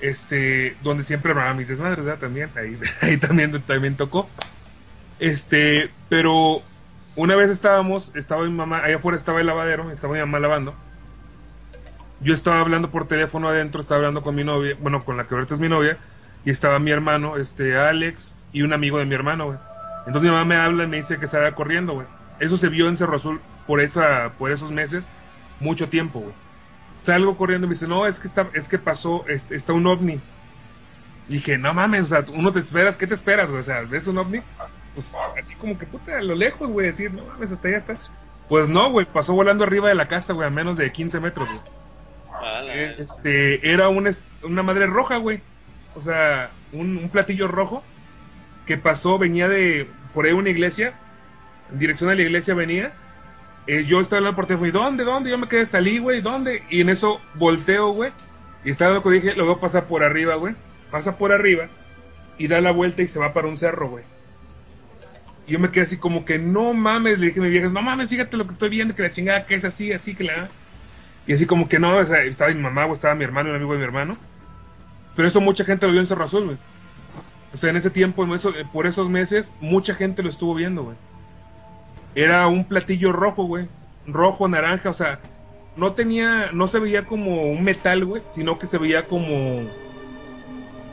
Este, donde siempre armaba mis desmadres, ¿verdad? También, ahí, (laughs) ahí también, también tocó. Este, pero una vez estábamos, estaba mi mamá, allá afuera estaba el lavadero, estaba mi mamá lavando. Yo estaba hablando por teléfono adentro, estaba hablando con mi novia, bueno, con la que ahorita es mi novia, y estaba mi hermano, este, Alex, y un amigo de mi hermano, güey. Entonces mi mamá me habla y me dice que salga corriendo, güey. Eso se vio en Cerro Azul por, esa, por esos meses, mucho tiempo, güey. Salgo corriendo y me dice, no, es que, está, es que pasó, este, está un ovni. Y dije, no mames, o sea, uno te esperas, ¿qué te esperas, güey? O sea, ¿ves un ovni? Pues así como que puta, a lo lejos, güey, decir, no mames, hasta allá está. Pues no, güey, pasó volando arriba de la casa, güey, a menos de 15 metros, güey. La- Este, era un est- una madre roja, güey. O sea, un, un platillo rojo que pasó, venía de por ahí una iglesia, en dirección a la iglesia venía. Eh, yo estaba hablando por teléfono, ¿y dónde, dónde? Yo me quedé, salí, güey, ¿dónde? Y en eso volteo, güey. Y estaba loco, dije, lo veo pasar por arriba, güey. Pasa por arriba y da la vuelta y se va para un cerro, güey. Y yo me quedé así como que, no mames, le dije a mi vieja, no mames, fíjate lo que estoy viendo, que la chingada que es así, así, que la... Y así como que no, o sea, estaba mi mamá, o estaba mi hermano, un amigo de mi hermano. Pero eso mucha gente lo vio en Cerro Azul, güey. O sea, en ese tiempo, en eso- por esos meses, mucha gente lo estuvo viendo, güey. Era un platillo rojo, güey. Rojo, naranja, o sea, no tenía, no se veía como un metal, güey, sino que se veía como...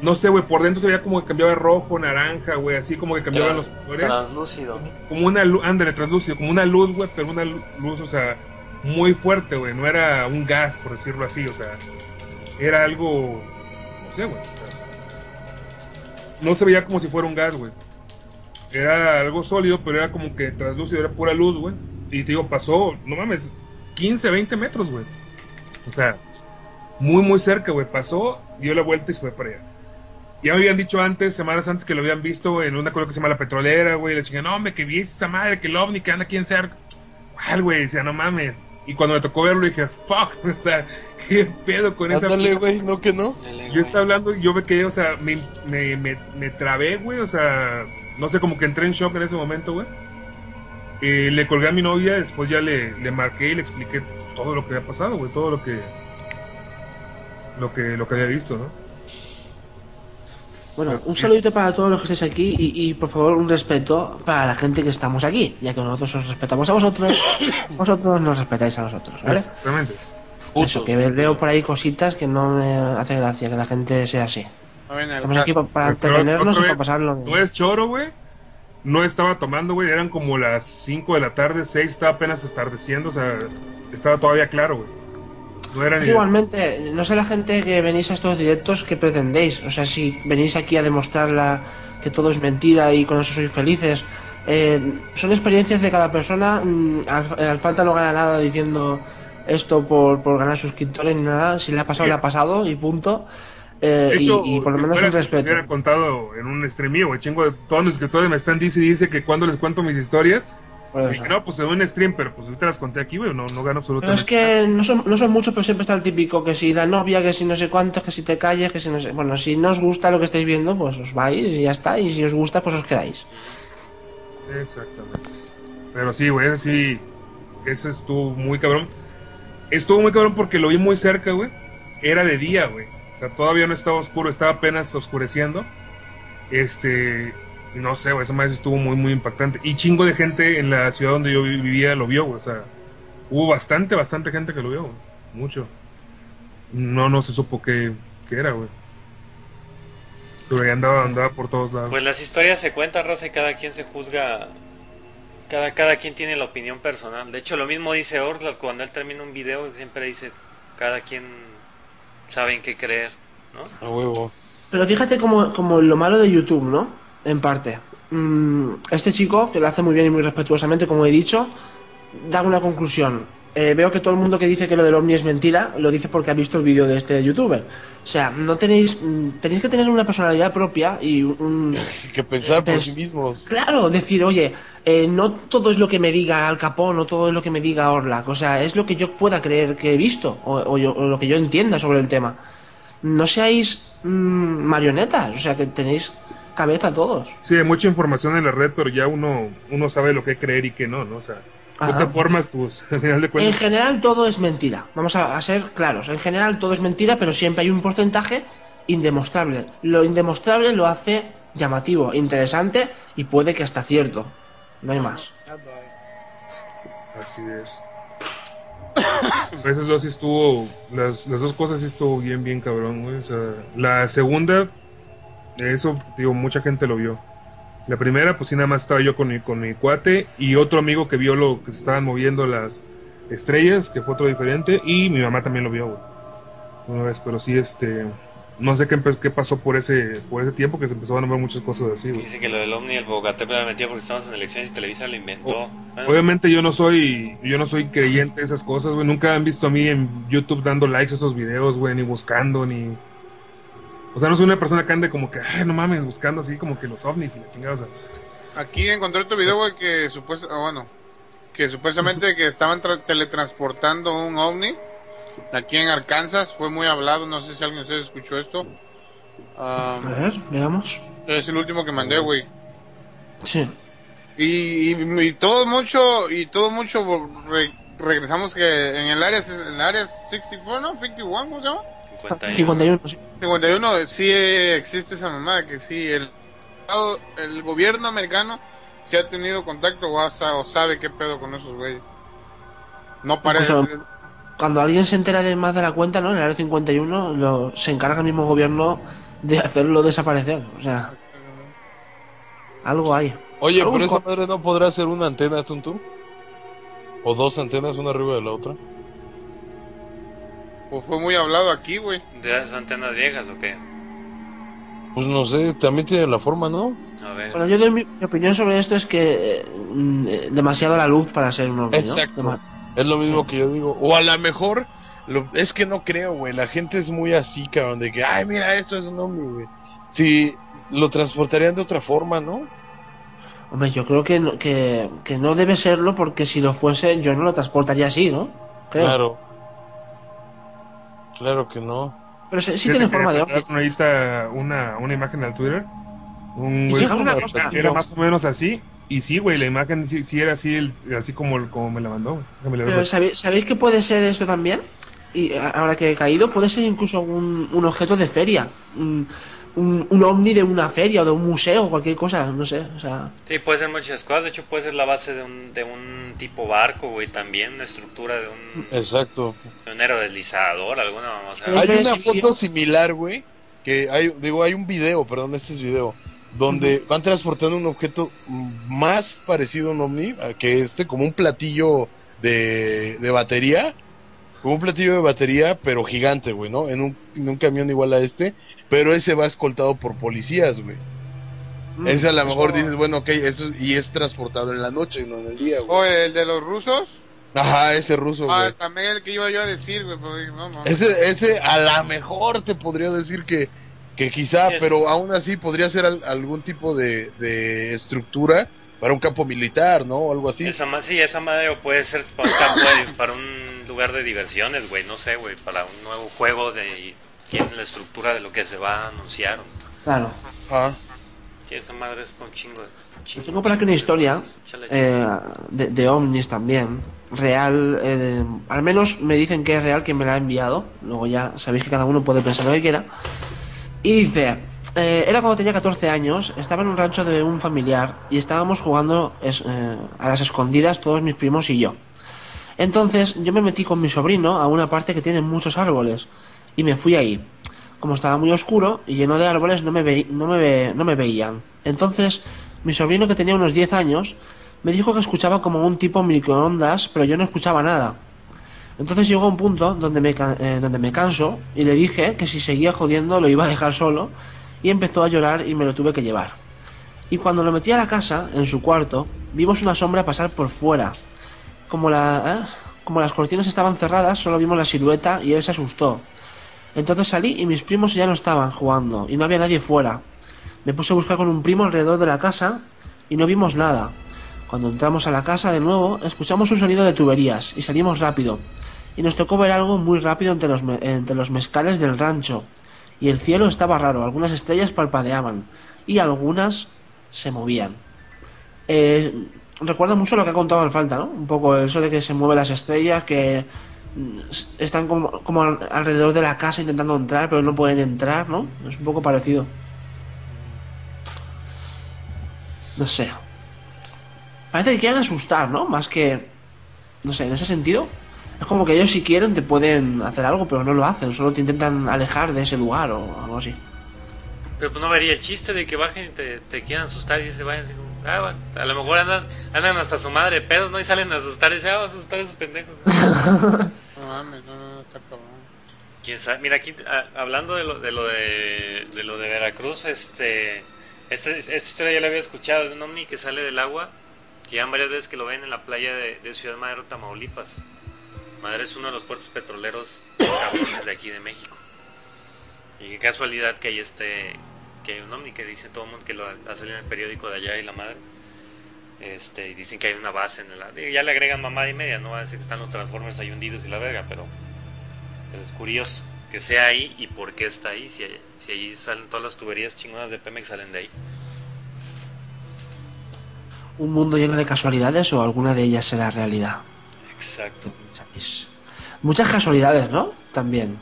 No sé, güey, por dentro se veía como que cambiaba de rojo, naranja, güey, así como que cambiaban los colores Translúcido. como una luz, ándale, translúcido, como una luz, güey, pero una lu- luz, o sea, muy fuerte, güey, no era un gas, por decirlo así, o sea, era algo, no sé, güey. No se veía como si fuera un gas, güey. Era algo sólido, pero era como que translúcido, era pura luz, güey. Y te digo, pasó, no mames, 15, 20 metros, güey. O sea, muy, muy cerca, güey. Pasó, dio la vuelta y se fue para allá. Ya me habían dicho antes, semanas antes, que lo habían visto en una cosa que se llama La Petrolera, güey. La chingada, no, hombre, que vi esa madre, que el ovni que anda aquí en cerca. real, güey. Decía, no mames. Y cuando me tocó verlo dije, fuck, (laughs) o sea, qué pedo con esa Ándale, güey, no que no. Yo estaba hablando y yo me quedé, o sea, me, me, me, me trabé, güey, o sea, no sé, como que entré en shock en ese momento, güey. Eh, le colgué a mi novia, después ya le, le marqué y le expliqué todo lo que había pasado, güey, todo lo que, lo que, lo que había visto, ¿no? Bueno, un Sí. saludito para todos los que estéis aquí y, y, por favor un respeto para la gente que estamos aquí, ya que nosotros os respetamos a vosotros, (coughs) vosotros nos respetáis a nosotros, ¿vale? Exactamente. Eso, que ve- veo por ahí cositas que no me hace gracia que la gente sea así. Estamos aquí pa- para entretenernos y para pasarlo Tú bien. eres choro, güey. No estaba tomando, güey. Eran como las 5 de la tarde, 6, estaba apenas estardeciendo, o sea, estaba todavía claro, güey. No. Igualmente, no sé la gente que venís a estos directos que pretendéis. O sea, si venís aquí a demostrar la- que todo es mentira y con eso sois felices. eh, son experiencias de cada persona. mm, Al, al falta no gana nada diciendo esto por, por ganar suscriptores ni nada. Si le ha pasado, le ha pasado y punto. Eh, De y- hecho, y, por lo si menos un respeto. hubiera contado en un stream mío, chingo todos los escritores me están dice y dice que cuando les cuento mis historias, No, pues en un stream, pero pues ahorita las conté aquí, güey, no, no gano Pero absolutamente es que no son, no son muchos, pero siempre está el típico que si la novia, que si no sé cuántos, que si te calles, que si no sé. Bueno, si no os gusta lo que estáis viendo, pues os vais y ya está. Y si os gusta, pues os quedáis. Exactamente. Pero sí, güey, ese sí. Ese estuvo muy cabrón. Estuvo muy cabrón porque lo vi muy cerca, güey. Era de día, güey. O sea, todavía no estaba oscuro, estaba apenas oscureciendo. Este. No sé, güey, esa madre estuvo muy, muy impactante. Y chingo de gente en la ciudad donde yo vi- vivía lo vio, güey. O sea, hubo bastante, bastante gente que lo vio, güey. Mucho. No, no se supo qué, qué era, güey. Pero ya andaba, andaba por todos lados. Pues las historias se cuentan, Rosa, y cada quien se juzga. Cada, cada quien tiene la opinión personal. De hecho, lo mismo dice Orlad cuando él termina un video, siempre dice: cada quien sabe en qué creer, ¿no? A huevo. Pero fíjate como, como lo malo de YouTube, ¿no? En parte. Mm, este chico, que lo hace muy bien y muy respetuosamente, como he dicho, da una conclusión. Eh, veo que todo el mundo que dice que lo del ovni es mentira, lo dice porque ha visto el vídeo de este youtuber. O sea, no tenéis, mm, tenéis que tener una personalidad propia y un, (laughs) Que pensar por sí mismos. Claro, decir, oye, eh, no todo es lo que me diga Al Capón o todo es lo que me diga Orlac, o sea, es lo que yo pueda creer que he visto o, o yo- o lo que yo entienda sobre el tema. No seáis mm, marionetas, o sea, que tenéis cabeza todos. Sí, hay mucha información en la red, pero ya uno, uno sabe lo que creer y qué no, ¿no? O sea, Ajá. te formas tus, (laughs) al final de En cuentas. general todo es mentira, vamos a, a ser claros, en general todo es mentira, pero siempre hay un porcentaje indemostrable. Lo indemostrable lo hace llamativo, interesante y puede que hasta cierto. No hay más. Así es. Esas dos sí estuvo, las, las dos cosas sí estuvo bien, bien cabrón, güey. O sea, la segunda, eso, digo, mucha gente lo vio. La primera, pues sí, nada más estaba yo con mi, con mi cuate y otro amigo que vio lo que se estaban moviendo las estrellas, que fue otro diferente, y mi mamá también lo vio, güey. Una vez, pero sí, este, no sé qué, qué pasó por ese, por ese tiempo que se empezaron a ver muchas cosas así, güey. Dice que lo del ovni y el Bogotá era mentira porque estamos en elecciones y Televisa lo inventó. Ah, Obviamente yo no soy, yo no soy creyente de esas cosas, güey. Nunca han visto a mí en YouTube dando likes a esos videos, güey, ni buscando, ni. O sea, no soy una persona que ande como que, ay, no mames, buscando así como que los ovnis y la chingada, o sea. Aquí encontré otro video, güey, que supuesta, ah, bueno, que supuestamente que estaban tra- teletransportando un ovni aquí en Arkansas. Fue muy hablado, no sé si alguien de ustedes escuchó esto. A Um, ver, veamos. es el último que mandé, güey. Sí. Y, y, y todo mucho, y todo mucho re- regresamos que en el área, en el área 64, ¿no? 51, ¿cómo se llama? 51. 51, sí. 51, sí existe esa mamada, que sí, el, el gobierno americano sí ha tenido contacto o, ha- o sabe qué pedo con esos güeyes. No parece... Incluso- Cuando alguien se entera de más de la cuenta, ¿no? En el área 51 lo, se encarga el mismo gobierno de hacerlo desaparecer. O sea, algo hay. Oye, pero esa madre no podrá ser una antena, Tuntum. O dos antenas, una arriba de la otra. Pues fue muy hablado aquí, güey. ¿De las antenas viejas o qué? Pues no sé, también tiene la forma, ¿no? A ver. Bueno, yo doy mi, mi opinión sobre esto es que eh, mm, eh, demasiado la luz para ser un ovni, ¿no? Exacto. Es lo mismo que yo digo. O a lo mejor, lo- es que no creo, güey. La gente es muy así, cabrón, de que, ay, mira, eso es un ovni, güey. Si lo transportarían de otra forma, ¿no? Hombre, yo creo que no, que, que no debe serlo porque si lo fuese yo no lo transportaría así, ¿no? Creo. Claro. Claro que no. Pero sí, tiene forma de ovni. ahorita una, una imagen al Twitter. Un Y güey era más o menos así. Y sí, güey, la imagen sí, sí era así, el- así como, como me la mandó. Pero ¿sabéis, sabéis que puede ser esto también? Y ahora que he caído, puede ser incluso un, un objeto de feria. Un, un, un ovni de una feria o de un museo o cualquier cosa, no sé. O sea, Sí, puede ser muchas cosas. De hecho, puede ser la base de un, de un tipo barco, güey. También una estructura de un, Exacto. de un aerodeslizador, alguna Es Hay una foto similar, güey, que hay, digo, hay un video, perdón, este es video, donde van transportando un objeto más parecido a un ovni, a que este, como un platillo de, de batería, como un platillo de batería, pero gigante, güey, ¿no? En un, en un camión igual a este, pero ese va escoltado por policías, güey. mm, Ese a lo eso- mejor dices, bueno, ok, eso, y es transportado en la noche, no en el día, güey. Oye, el de los rusos. Ajá, ese ruso, güey. Ah, también el que iba yo a decir, güey. no, no. Ese, ese a lo mejor te podría decir que, que quizá, pero aún así podría ser al- algún tipo de, de estructura para un campo militar, ¿no? O algo así. Esa ma- sí, esa madre puede ser para un campo de- (coughs) para un lugar de diversiones, güey. No sé, güey. Para un nuevo juego de. Tiene la estructura de lo que se va a anunciar. Claro. Ajá. Sí, esa madre es con chingo. de- chingo, Tengo por aquí una historia eh, de, de ovnis también. Real, eh, al menos me dicen que es real quien me la ha enviado. Luego ya sabéis que cada uno puede pensar lo que quiera. Y dice, eh, era cuando tenía 14 años, estaba en un rancho de un familiar y estábamos jugando eh, a las escondidas todos mis primos y yo. Entonces yo me metí con mi sobrino a una parte que tiene muchos árboles y me fui ahí. Como estaba muy oscuro y lleno de árboles no me, ve- no me, ve- no me veían. Entonces mi sobrino que tenía unos 10 años me dijo que escuchaba como un tipo microondas, pero yo no escuchaba nada. Entonces llegó un punto donde me, eh, donde me canso y le dije que si seguía jodiendo lo iba a dejar solo y empezó a llorar y me lo tuve que llevar. Y cuando lo metí a la casa, en su cuarto, vimos una sombra pasar por fuera. Como, la, ¿eh? como las cortinas estaban cerradas, solo vimos la silueta y él se asustó. Entonces salí y mis primos ya no estaban jugando y no había nadie fuera. Me puse a buscar con un primo alrededor de la casa y no vimos nada. Cuando entramos a la casa de nuevo, escuchamos un sonido de tuberías y salimos rápido. Y nos tocó ver algo muy rápido entre los, entre los mezcales del rancho. Y el cielo estaba raro, algunas estrellas parpadeaban y algunas se movían. Eh, recuerda mucho lo que ha contado Alfalta, ¿no? Un poco eso de que se mueven las estrellas, que mm, están como, como al- alrededor de la casa intentando entrar, pero no pueden entrar, ¿no? Es un poco parecido. No sé. Parece que quieren asustar, ¿no? Más que... No sé, en ese sentido. Es como que ellos si quieren te pueden hacer algo, pero no lo hacen. Solo te intentan alejar de ese lugar o algo así. Pero pues no vería el chiste de que bajen y te, te quieran asustar y se vayan así como, ah, va, a lo mejor andan, andan hasta su madre de pedos, ¿no? Y salen a asustar y dicen, ah, va a asustar a esos pendejos. (laughs) No mames, no, no, está cabrón. ¿Quién sabe? Mira, aquí a- hablando de lo de, lo de, de lo de Veracruz, este, este, esta historia ya la había escuchado de un ovni que sale del agua, que ya varias veces que lo ven en la playa de, de Ciudad Madero, Tamaulipas. Madero es uno de los puertos petroleros cabrones de aquí de México. Y qué casualidad que hay este, que hay un ovni que dice todo el mundo que lo ha salido en el periódico de allá y la madre. Este, y dicen que hay una base en el digo, ya le agregan mamada y media, no va a decir que están los Transformers ahí hundidos y la verga, pero pero es curioso que sea ahí y por qué está ahí. Si, si ahí salen todas las tuberías chingonas de Pemex, salen de ahí. ¿Un mundo lleno de casualidades o alguna de ellas será realidad? Exacto, Muchas casualidades, ¿no? También.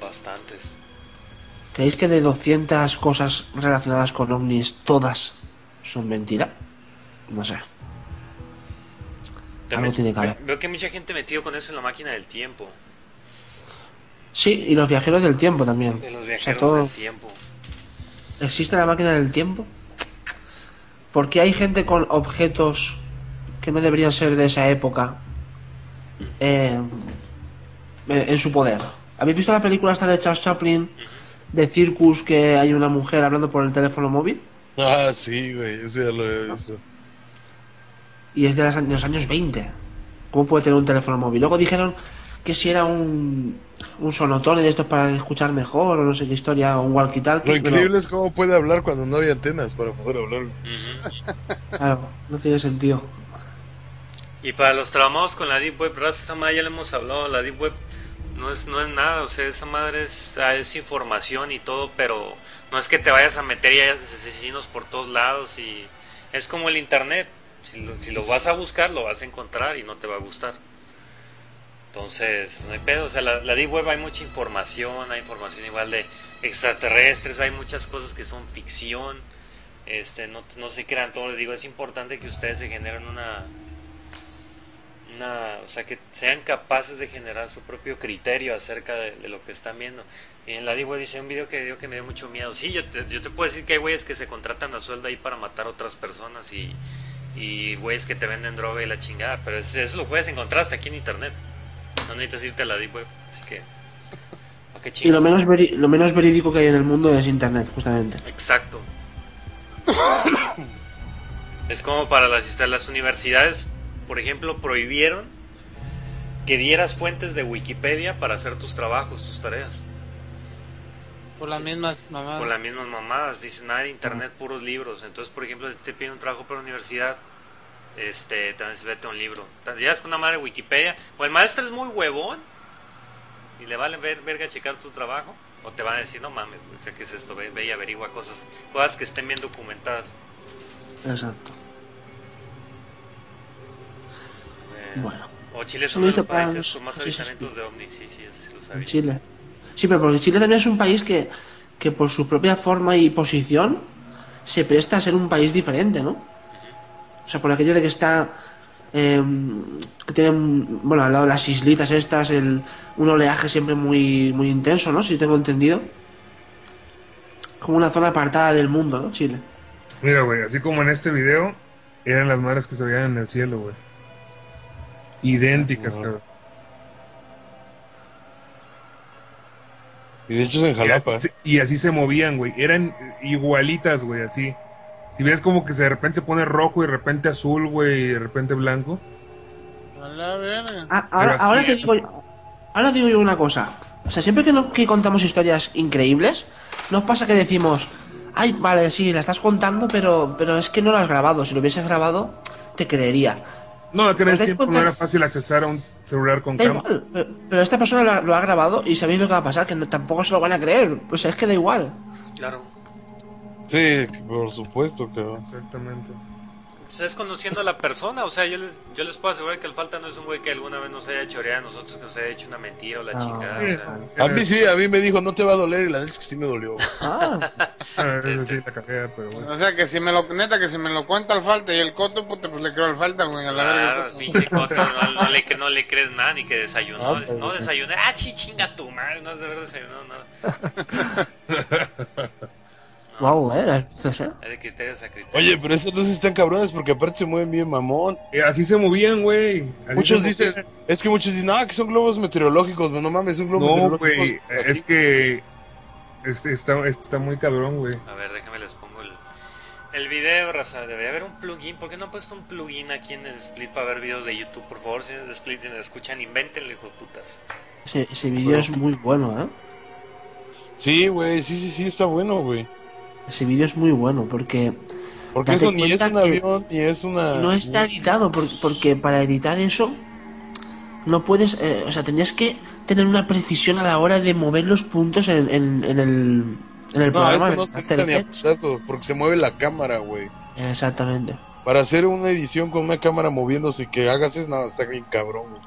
bastantes. ¿Creéis que de 200 cosas relacionadas con ovnis, todas son mentira? No sé. Algo tiene que haber. Veo que mucha gente metido con eso en la máquina del tiempo. Sí, y los viajeros del tiempo también. Los O sea, viajeros todo. del tiempo. ¿Existe la máquina del tiempo? ¿Por qué hay gente con objetos que no deberían ser de esa época eh, eh, en su poder? ¿Habéis visto la película esta de Charles Chaplin de Circus que hay una mujer hablando por el teléfono móvil? Ah, sí, güey, ese ya lo he visto. Y es de, las- de los años 20. ¿Cómo puede tener un teléfono móvil? Luego dijeron que si era un, un sonotone de estos para escuchar mejor o no sé qué historia, o un walkie-talkie. Lo pero, increíble es cómo puede hablar cuando no había antenas para poder hablar. Claro, no tiene sentido. Y para los traumados con la Deep Web, raza, esa madre ya le hemos hablado, la Deep Web no es, no es nada, o sea, esa madre es, es información y todo, pero no es que te vayas a meter y hayas asesinos por todos lados y es como el Internet, si lo, vas a buscar lo vas a encontrar y no te va a gustar. Entonces, no hay pedo, o sea, la, Deep Web hay mucha información, hay información igual de extraterrestres, hay muchas cosas que son ficción, este, no, no se crean todos, les digo, es importante que ustedes se generen una, una, o sea, que sean capaces de generar su propio criterio acerca de, de lo que están viendo. Y en la Deep Web dice un video que dio que me dio mucho miedo. Sí, yo te, yo te puedo decir que hay güeyes que se contratan a sueldo ahí para matar a otras personas y, y güeyes que te venden droga y la chingada, pero eso, eso lo puedes encontrar hasta aquí en internet. No necesitas irte a la Deep Web, así que... ¿a qué Y lo menos, veri- lo menos verídico que hay en el mundo es Internet, justamente. Exacto. (coughs) es como para las, las universidades, por ejemplo, prohibieron que dieras fuentes de Wikipedia para hacer tus trabajos, tus tareas. Por las mismas mamadas. Con las mismas mamadas, dicen nada de internet, puros libros. Entonces, por ejemplo, si te piden un trabajo para la universidad, este, también se vete a un libro. Llegas con una madre Wikipedia, o el maestro es muy huevón y le vale ver, verga checar tu trabajo, o te van a decir, no mames, o sea, ¿qué es esto? Ve, ve y averigua cosas, cosas que estén bien documentadas. Exacto. Eh, Bueno, O Chile es uno de Saludito los para países los con más países avistamientos de ovnis, sí, sí, sí, lo sabía. en Chile. Sí, pero porque Chile también es un país que, que por su propia forma y posición se presta a ser un país diferente, ¿no? O sea, por aquello de que está... eh, que tienen, bueno, al lado de las islitas estas, el, un oleaje siempre muy, muy intenso, ¿no? Si tengo entendido. Como una zona apartada del mundo, ¿no? Chile. Mira, güey, así como en este video, eran las madres que se veían en el cielo, güey. Idénticas, cabrón. Y de hecho es en Y Jalapa. así, se, y así se movían, güey. Eran igualitas, güey, así. Si ves como que se- de repente se pone rojo y de repente azul, güey, y de repente blanco. A la verga. Ah, ahora, te digo, ahora digo yo una cosa. O sea, siempre que, no- que contamos historias increíbles, nos pasa que decimos, ay, vale, sí, la estás contando, pero, pero es que no la has grabado. Si lo hubieses grabado, te creería. No, que en ¿Os ese dais tiempo no era fácil accesar a un celular con Da cámara. igual, pero, pero esta persona lo ha, lo ha grabado y sabéis lo que va a pasar, que no- tampoco se lo van a creer. O sea, es que da igual. Claro. Sí, por supuesto, cabrón. Exactamente. O sea, es conociendo a la persona, o sea, yo les, yo les puedo asegurar que el falta no es un güey que alguna vez nos haya choreado a nosotros, que nos haya hecho una mentira o la No. chingada, o Sí. sea. A mí sí, a mí me dijo, no te va a doler, y la neta es que sí me dolió. Ah, (laughs) Ah, eso sí, la cagada, pero bueno. O sea que si me lo, neta que si me lo cuenta al falta y el coto, puta, pues le creo al falta, güey, a la verga. Claro, pues. pinche coto, no, no le, no le crees nada ni que desayunó. Ah, Dice, no desayuné. Ah, sí, chinga tu madre, no has de haber desayunado nada. (laughs) wow, de criterios a criterios. Oye, pero esas luces están cabronas porque aparte se mueven bien mamón. Eh, así se movían, güey. Muchos dicen, movían. es que muchos dicen, ah, que son globos meteorológicos. No, no mames, son globos No, güey. Es que. Este, está, está muy cabrón, güey. A ver, déjame les pongo el, el video, raza. Debería haber un plugin. ¿Por qué no han puesto un plugin aquí en el split para ver videos de YouTube? Por favor, si en el split y me escuchan, invéntenlo, hijo de putas. Ese, ese vídeo es muy bueno, eh. Sí, güey, sí, sí, sí, está bueno, güey. Ese vídeo es muy bueno porque Porque eso ni es un avión, ni es una... no está editado por- porque para editar eso no puedes, eh, o sea, tendrías que tener una precisión a la hora de mover los puntos en, en- en el, en el No, programa. eso no se ni a porque se mueve la cámara, güey. Exactamente. Para hacer una edición con una cámara moviéndose y que hagas eso, no, está bien cabrón, güey.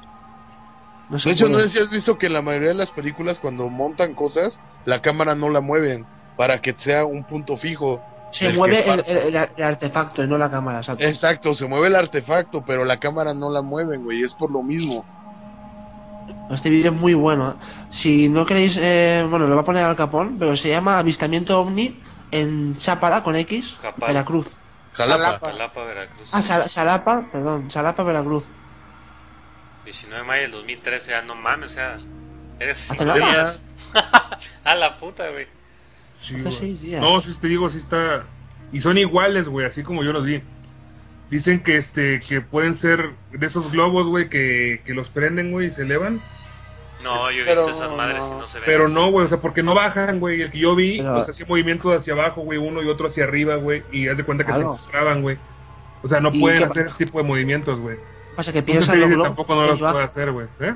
No se De hecho, no sé si has visto que en la mayoría de las películas cuando montan cosas, la cámara no la mueven para que sea un punto fijo. se el mueve el, parte. el- el artefacto y no la cámara. exacto. Exacto, se mueve el artefacto, pero la cámara no la mueven, güey, es por lo mismo. Este vídeo es muy bueno. ¿eh? Si no queréis, eh, bueno, lo va a poner al capón, pero se llama Avistamiento OVNI en Chápara con X, Japal. Veracruz. Jalapa. Jalapa. Jalapa, Veracruz. Ah, Sal- Salapa, perdón, Salapa, Veracruz. 19 de mayo del 2013, ah, no mames, o sea. Eres. (laughs) A la puta, güey. Sí, Hace güey. seis días. No, sí te digo, sí está. Y son iguales, güey, así como yo los vi. Dicen que este, que pueden ser de esos globos, güey, que, que los prenden, güey, y se elevan. No, yo he Pero visto esas madres y no. se ven. Pero así. no, güey, o sea, porque no bajan, güey. El que yo vi, Pero- pues hacía movimientos hacia abajo, güey, uno y otro hacia arriba, güey. Y haz de cuenta que Claro. se encontraban, güey. O sea, no ¿Y pueden hacer ese tipo de movimientos, güey. Pasa que piensan los satélite globos. tampoco no los puede hacer, güey. ¿eh?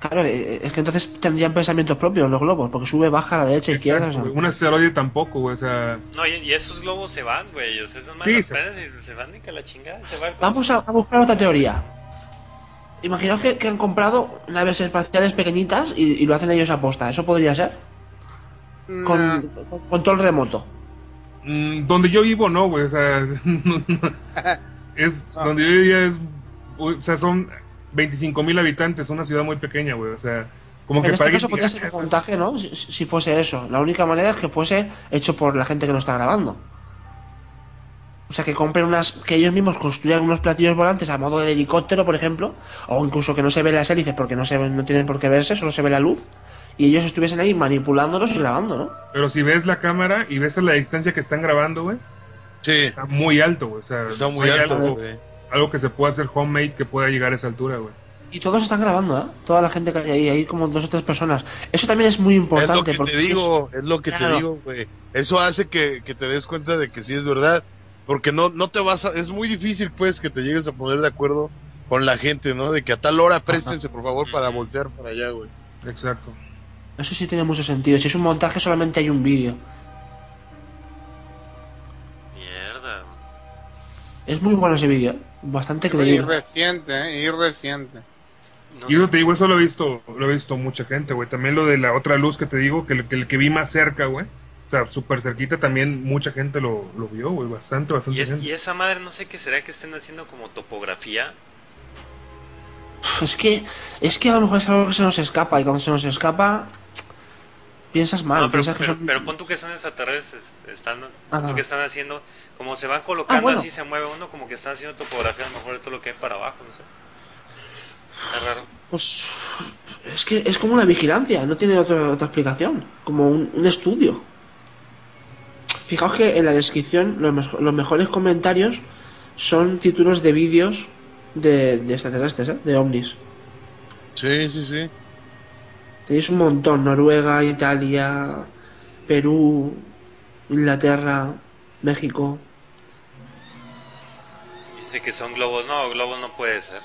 Claro, eh, es que entonces tendrían pensamientos propios los globos, porque sube, baja a la derecha, izquierda. Exacto, o sea. Un asteroide tampoco, güey. O sea, No, y, y esos globos se van, güey. O sea, madres Sí, se- se van y que la chingada. Se va el Vamos a, a buscar otra teoría. Imaginaos que, que han comprado naves espaciales pequeñitas y, y lo hacen ellos a posta. ¿Eso podría ser? Nah. Con, con control remoto. mm, donde yo vivo, no, güey. O sea, (laughs) es. (laughs) Donde yo vivía es. O sea, son 25 mil habitantes, una ciudad muy pequeña, güey. O sea, como que en este para caso alguien podría ser un montaje, ¿no? Si, si fuese eso. La única manera es que fuese hecho por la gente que lo está grabando. O sea, que compren unas. que ellos mismos construyan unos platillos volantes a modo de helicóptero, por ejemplo. O incluso que no se ven las hélices porque no, se ven- no tienen por qué verse, solo se ve la luz. Y ellos estuviesen ahí manipulándolos y grabando, ¿no? Pero si ves la cámara y ves a la distancia que están grabando, güey, Sí, está muy alto, güey. O sea, está muy alto, algo, güey. Algo que se pueda hacer homemade que pueda llegar a esa altura, güey. Y todos están grabando, ¿eh? Toda la gente que hay ahí, hay como dos o tres personas. Eso también es muy Es lo importante. que porque te digo, es lo que Claro. te digo, güey. Eso hace que, que te des cuenta de que sí es verdad. Porque no, no te vas a, es muy difícil pues que te llegues a poner de acuerdo con la gente, ¿no? De que a tal hora préstense por favor para voltear para allá, güey. Exacto. Eso sí tiene mucho sentido. Si es un montaje, solamente hay un vídeo. Es muy bueno ese vídeo. Bastante Y creíble. reciente, ¿eh? Y reciente. No Y eso te digo, eso lo he visto, lo he visto mucha gente, güey. También lo de la otra luz que te digo, que el que, el que vi más cerca, güey. O sea, súper cerquita también mucha gente lo, lo vio, güey. Bastante, bastante Y, es- gente. y esa madre no sé qué será que estén haciendo como topografía. Es que, es que a lo mejor es algo que se nos escapa. Y cuando se nos escapa, piensas mal. no, pero, piensas que pero, son- pero pon tú que son extraterrestres. Están, tú que están haciendo, como se van colocando Ah, bueno. así, se mueve uno, como que están haciendo topografía a lo mejor de todo lo que hay para abajo, no sé. Está raro. Pues es que es como una vigilancia, no tiene otra, otra explicación. Como un, un estudio. Fijaos que en la descripción los, los mejores comentarios son títulos de vídeos de, de extraterrestres, ¿eh? de ovnis. Sí, sí, sí. Tenéis un montón, Noruega, Italia, Perú, Inglaterra, México. Dice que son globos. No, globos no puede ser.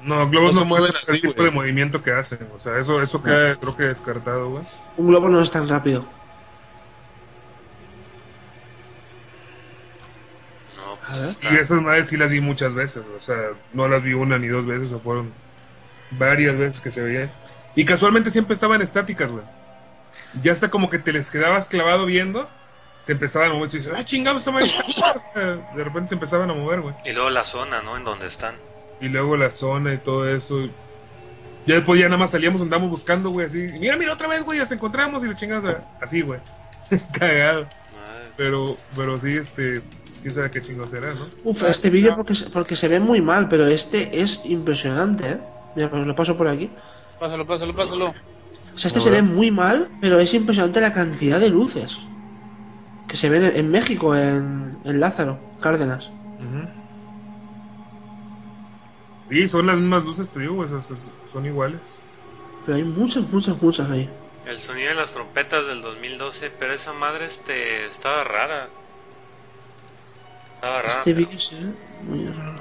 No, globos No no, mueven el así, tipo güey. de movimiento que hacen. O sea, eso, eso queda, creo que descartado, güey. Un globo no es tan rápido. No, pues. Y esas madres sí las vi muchas veces. O sea, no las vi una ni dos veces, o fueron varias veces que se veían. Y casualmente siempre estaban estáticas, güey. Ya hasta como que te les quedabas clavado viendo, se empezaban a mover. Y dices, ah, chingados, esta madre está-". O sea, De repente se empezaban a mover, güey. Y luego la zona, ¿no? En donde están. Y luego la zona y todo eso. Ya después ya nada más salíamos, andamos buscando, güey, así. Y mira, mira, otra vez, güey, las encontramos y le chingamos a- así, güey. (laughs) Cagado. Madre. Pero, pero sí, este, quién sabe qué chingo será, ¿no? Uf, este vídeo porque, porque se ve muy mal, pero este es impresionante, ¿eh? Mira, pues lo paso por aquí. Pásalo, pásalo, pásalo. O sea, este se ve muy mal, pero es impresionante la cantidad de luces que se ven en, México, en, en Lázaro, Cárdenas. Ujú. Y son las mismas luces, te digo, esas- esas son iguales. Pero hay muchas, muchas, muchas ahí. El sonido de las trompetas del 2012, pero esa madre este estaba rara. Estaba rara. Este pero- vídeo se ve muy raro.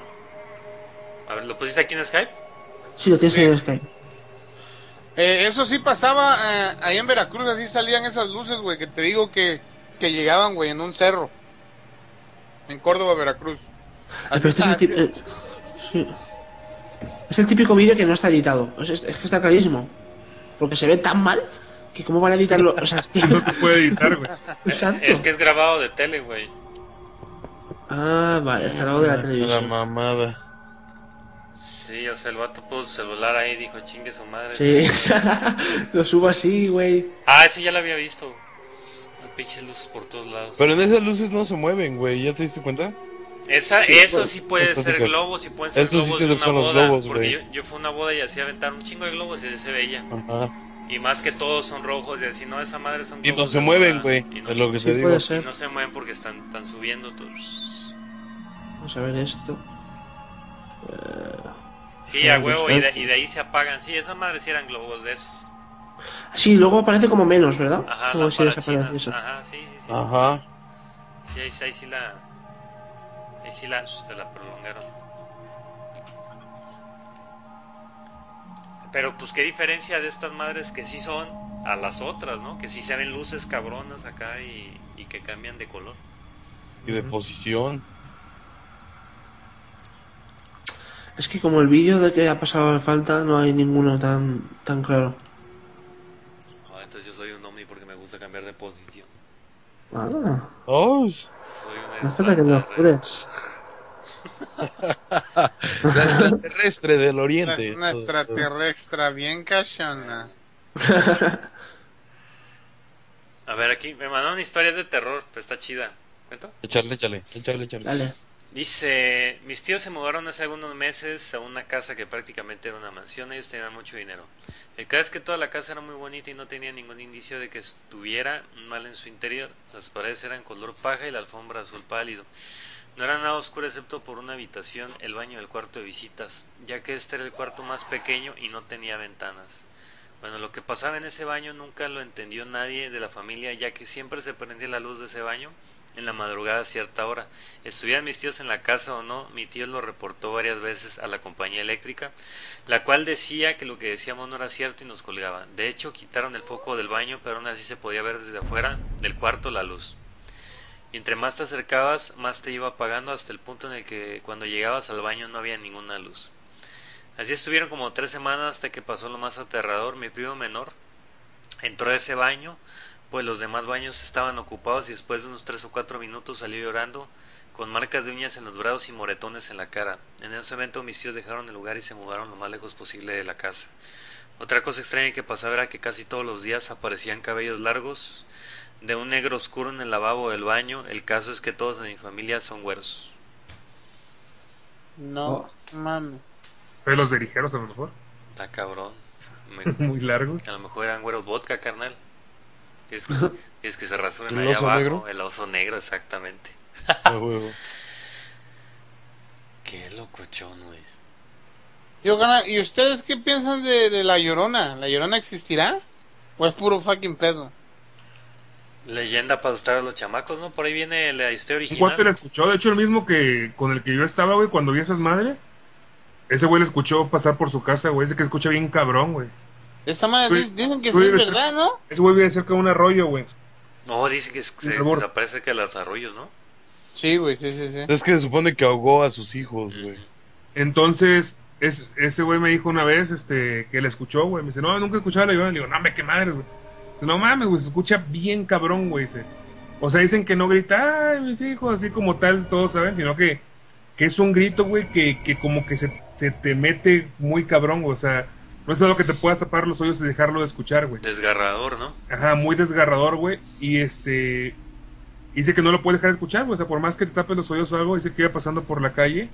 A ver, ¿lo pusiste aquí en Skype? Sí, lo tienes Sí. en Skype. Eh, eso sí pasaba eh, ahí en Veracruz, así salían esas luces, güey, que te digo que, que llegaban, güey, en un cerro. En Córdoba, Veracruz. Pero este es el, así- eh, sí. Es el típico vídeo que no está editado. Es, es que está clarísimo. Porque se ve tan mal que cómo van a editarlo. O sea, que- (laughs) No se puede editar, güey. (laughs) Es que es grabado de tele, güey. Ah, vale, está lado de la La televisión. mamada. Sí, o sea, el vato puso su celular ahí y dijo, chingue su madre. Sí, (laughs) lo subo así, güey. Ah, ese ya lo había visto. Hay pinches luces por todos lados. Pero en esas luces no se mueven, güey. ¿Ya te diste cuenta? Esa, Sí, eso pues, sí puede ser globos y pueden ser Estos sí globos sé de lo que una son los globos, porque güey. yo, yo fui a una boda y así aventaron un chingo de globos y se veía. Ajá. Y más que todos son rojos y así, no, esa madre son Y no se mueven, güey. Y no, Es lo que Sí, te digo. puede y no se mueven porque están, están subiendo. pues. Vamos a ver esto. Sí, a Sí, huevo, y de, y de ahí se apagan. Sí, esas madres sí eran globos de esos. Sí, luego aparece como menos, ¿verdad? Ajá, como si desaparece eso. Ajá, sí, sí, sí. Ajá. Sí, ahí, ahí sí la. Ahí sí la, se la prolongaron. Pero pues qué diferencia de estas madres que sí son a las otras, ¿no? Que sí se ven luces cabronas acá y, y que cambian de color. Y de posición. Es que como el vídeo de que ha pasado falta, no hay ninguno tan, tan claro. Ah, entonces yo soy un ovni porque me gusta cambiar de posición. Ah, Oh, Soy un no espera que lo extraterrestre. jures. (laughs) la extraterrestre del oriente. Una extraterrestre bien cachona. A ver, aquí me mandaron historias de terror, pero está chida. ¿Cuento? Échale, échale, échale, échale. Dale. Dice, mis tíos se mudaron hace algunos meses a una casa que prácticamente era una mansión, ellos tenían mucho dinero. El caso es que toda la casa era muy bonita y no tenía ningún indicio de que estuviera mal en su interior. Las paredes eran color paja y la alfombra azul pálido. No era nada oscuro excepto por una habitación, el baño y el cuarto de visitas, ya que este era el cuarto más pequeño y no tenía ventanas. Bueno, lo que pasaba en ese baño nunca lo entendió nadie de la familia, ya que siempre se prendía la luz de ese baño en la madrugada a cierta hora. Estuvieran mis tíos en la casa o no, mi tío lo reportó varias veces a la compañía eléctrica, la cual decía que lo que decíamos no era cierto y nos colgaba. De hecho, quitaron el foco del baño, pero aún así se podía ver desde afuera del cuarto la luz. Y entre más te acercabas, más te iba apagando hasta el punto en el que cuando llegabas al baño no había ninguna luz. Así estuvieron como tres semanas hasta que pasó lo más aterrador. Mi primo menor entró a ese baño, pues los demás baños estaban ocupados y después de unos tres o cuatro minutos salió llorando con marcas de uñas en los brazos y moretones en la cara. En ese momento mis tíos dejaron el lugar y se mudaron lo más lejos posible de la casa. Otra cosa extraña que pasaba era que casi todos los días aparecían cabellos largos de un negro oscuro en el lavabo del baño. El caso es que todos en mi familia son güeros. No, mames. Pelos de ligeros a lo mejor. Está cabrón. (laughs) Me- Muy largos. A lo mejor eran güeros vodka, carnal. Es (laughs) que, y es que se rasuran ¿El allá oso abajo. negro? El oso negro, exactamente. (laughs) A huevo. Qué locochón, güey. Yo, gana- ¿Y ustedes qué piensan de, de la llorona? ¿La llorona existirá? ¿O es puro fucking pedo? Leyenda para asustar a los chamacos, ¿no? Por ahí viene la historia Un cuate la original. escuchó, de hecho el mismo que con el que yo estaba, güey, cuando vi esas madres. Ese güey le escuchó pasar por su casa, güey. Ese que escucha bien cabrón, güey. Esa madre Uy, dicen que sí es verdad, ¿no? Ese güey vive cerca de un arroyo, güey. No, dice que se desaparece que los arroyos, ¿no? Sí, güey, sí, sí, sí. Es que se supone que ahogó a sus hijos, güey. Entonces, es, ese güey me dijo una vez este, que le escuchó, güey. Me dice, no, nunca he escuchado la llorona. Le digo, no, me qué madres, güey. Dice, no mames, güey, se escucha bien cabrón, güey. Dice. O sea, dicen que no grita, ay, mis hijos, así como tal, todos saben, sino que, que es un grito, güey, que, que como que se, se te mete muy cabrón, güey. O sea, no es algo que te puedas tapar los oídos y dejarlo de escuchar, güey. Desgarrador, ¿no? Ajá, muy desgarrador, güey. Y este. Dice que no lo puede dejar de escuchar, güey. O sea, por más que te tapes los oídos o algo, dice que iba pasando por la calle.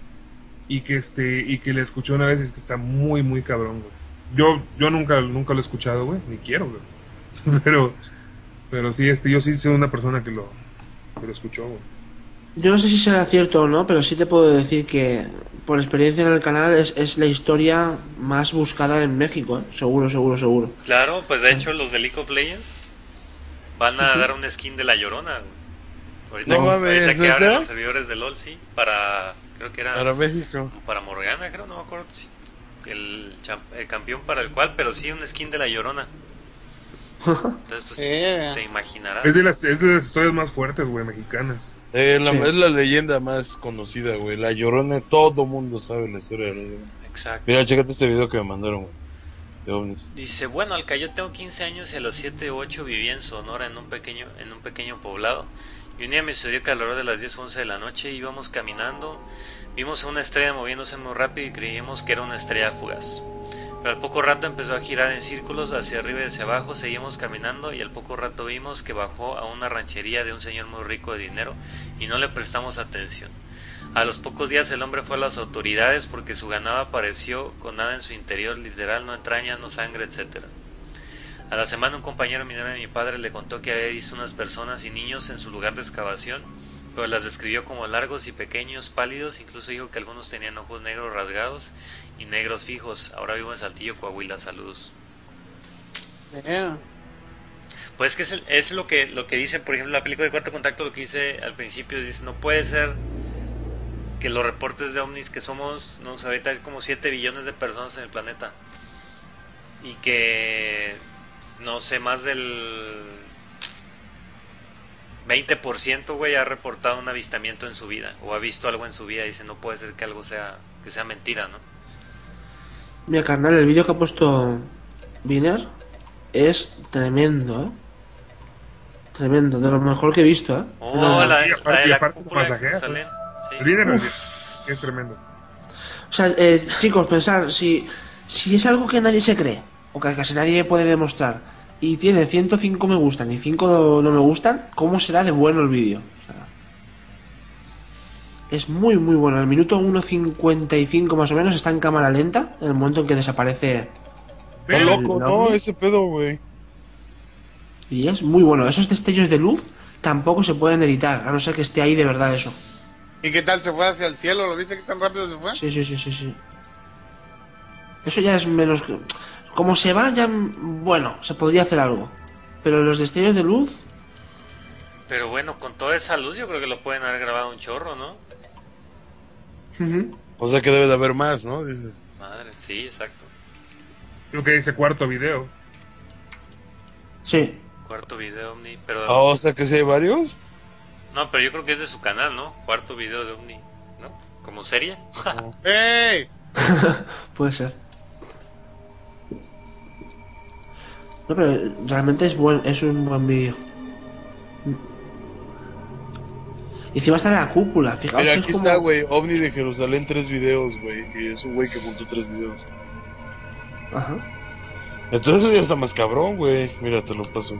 Y que este. Y que le escuchó una vez y es que está muy, muy cabrón, güey. Yo, yo nunca, nunca lo he escuchado, güey. Ni quiero, güey. (laughs) Pero. Pero sí, este, yo sí soy una persona que lo, que lo escuchó, güey. Yo no sé si será cierto o no, pero sí te puedo decir que por experiencia en el canal es, es la historia más buscada en México, ¿eh? seguro, seguro, seguro. Claro, pues de hecho los de League of Legends van a dar un skin de la llorona. Ahorita, No mames, ahorita que abren los servidores de LOL, sí, para. Creo que era. Para México. para Morgana, creo, no me acuerdo. si- El, el campeón para el cual, pero sí un skin de la llorona. Entonces, pues te imaginarás. Es de las, es de las historias más fuertes, güey, mexicanas. Eh, la- Sí. Es la leyenda más conocida, güey. La Llorona, todo mundo sabe la historia de la Llorona. Exacto. Mira, chécate este video que me mandaron, güey. Dice, bueno, al que yo tengo 15 años y a los 7 u 8 vivía en Sonora en un pequeño en un pequeño poblado. Y un día me sucedió que a la hora de las 10 o 11 de la noche íbamos caminando, vimos a una estrella moviéndose muy rápido y creímos que era una estrella fugaz. Al poco rato empezó a girar en círculos hacia arriba y hacia abajo, seguimos caminando y al poco rato vimos que bajó a una ranchería de un señor muy rico de dinero y no le prestamos atención. A los pocos días el hombre fue a las autoridades porque su ganado apareció con nada en su interior, literal, no entraña, no sangre, etc. A la semana un compañero minero de mi padre le contó que había visto unas personas y niños en su lugar de excavación pero las describió como largos y pequeños, pálidos, incluso dijo que algunos tenían ojos negros rasgados y negros fijos. Ahora vivo en Saltillo, Coahuila, saludos. Yeah. Pues es que es, el- es lo que lo que dice, por ejemplo, la película de Cuarto Contacto, lo que dice al principio, dice, no puede ser que los reportes de ovnis, que somos, no sé, ahorita hay como 7 billones de personas en el planeta, y que, no sé, más del 20%, güey, ha reportado un avistamiento en su vida, o ha visto algo en su vida, y dice, no puede ser que algo sea, que sea mentira, ¿no? Mira, carnal, el vídeo que ha puesto Viner es tremendo, ¿eh? Tremendo, de lo mejor que he visto, ¿eh? Oh, No, la, y aparte- aparte sí. Viner es tremendo. O sea, eh, chicos, pensar, si, si es algo que nadie se cree, o que casi nadie puede demostrar, y tiene 105 me gustan y 5 no me gustan, ¿cómo será de bueno el vídeo? O sea, es muy, muy bueno. El minuto 1.55 más o menos está en cámara lenta, en el momento en que desaparece. El loco, no, ese pedo, güey. Y es muy bueno. Esos destellos de luz tampoco se pueden editar, a no ser que esté ahí de verdad eso. ¿Y qué tal se fue hacia el cielo? ¿Lo viste que tan rápido se fue? Sí, sí, sí, sí, sí. Eso ya es menos... que- Como se va, ya... Bueno, se podría hacer algo. Pero los destellos de luz... Pero bueno, con toda esa luz yo creo que lo pueden haber grabado un chorro, ¿no? O sea que debe de haber más, ¿no? Dices. Madre, sí, exacto. Lo que dice cuarto video. Sí. Cuarto video Omni, pero... Ah, o sea que si hay varios. No, pero yo creo que es de su canal, ¿no? Cuarto video de Omni, ¿no? ¿Como serie? (laughs) ¡Ey! (laughs) Puede ser. No, pero realmente es buen, es un buen vídeo. Y encima está en la cúpula, fijaos. Mira, aquí es como- está, güey. OVNI de Jerusalén, tres videos, güey. Y es un güey que montó tres videos. Ajá. Entonces ya está más cabrón, güey. Mira, te lo paso.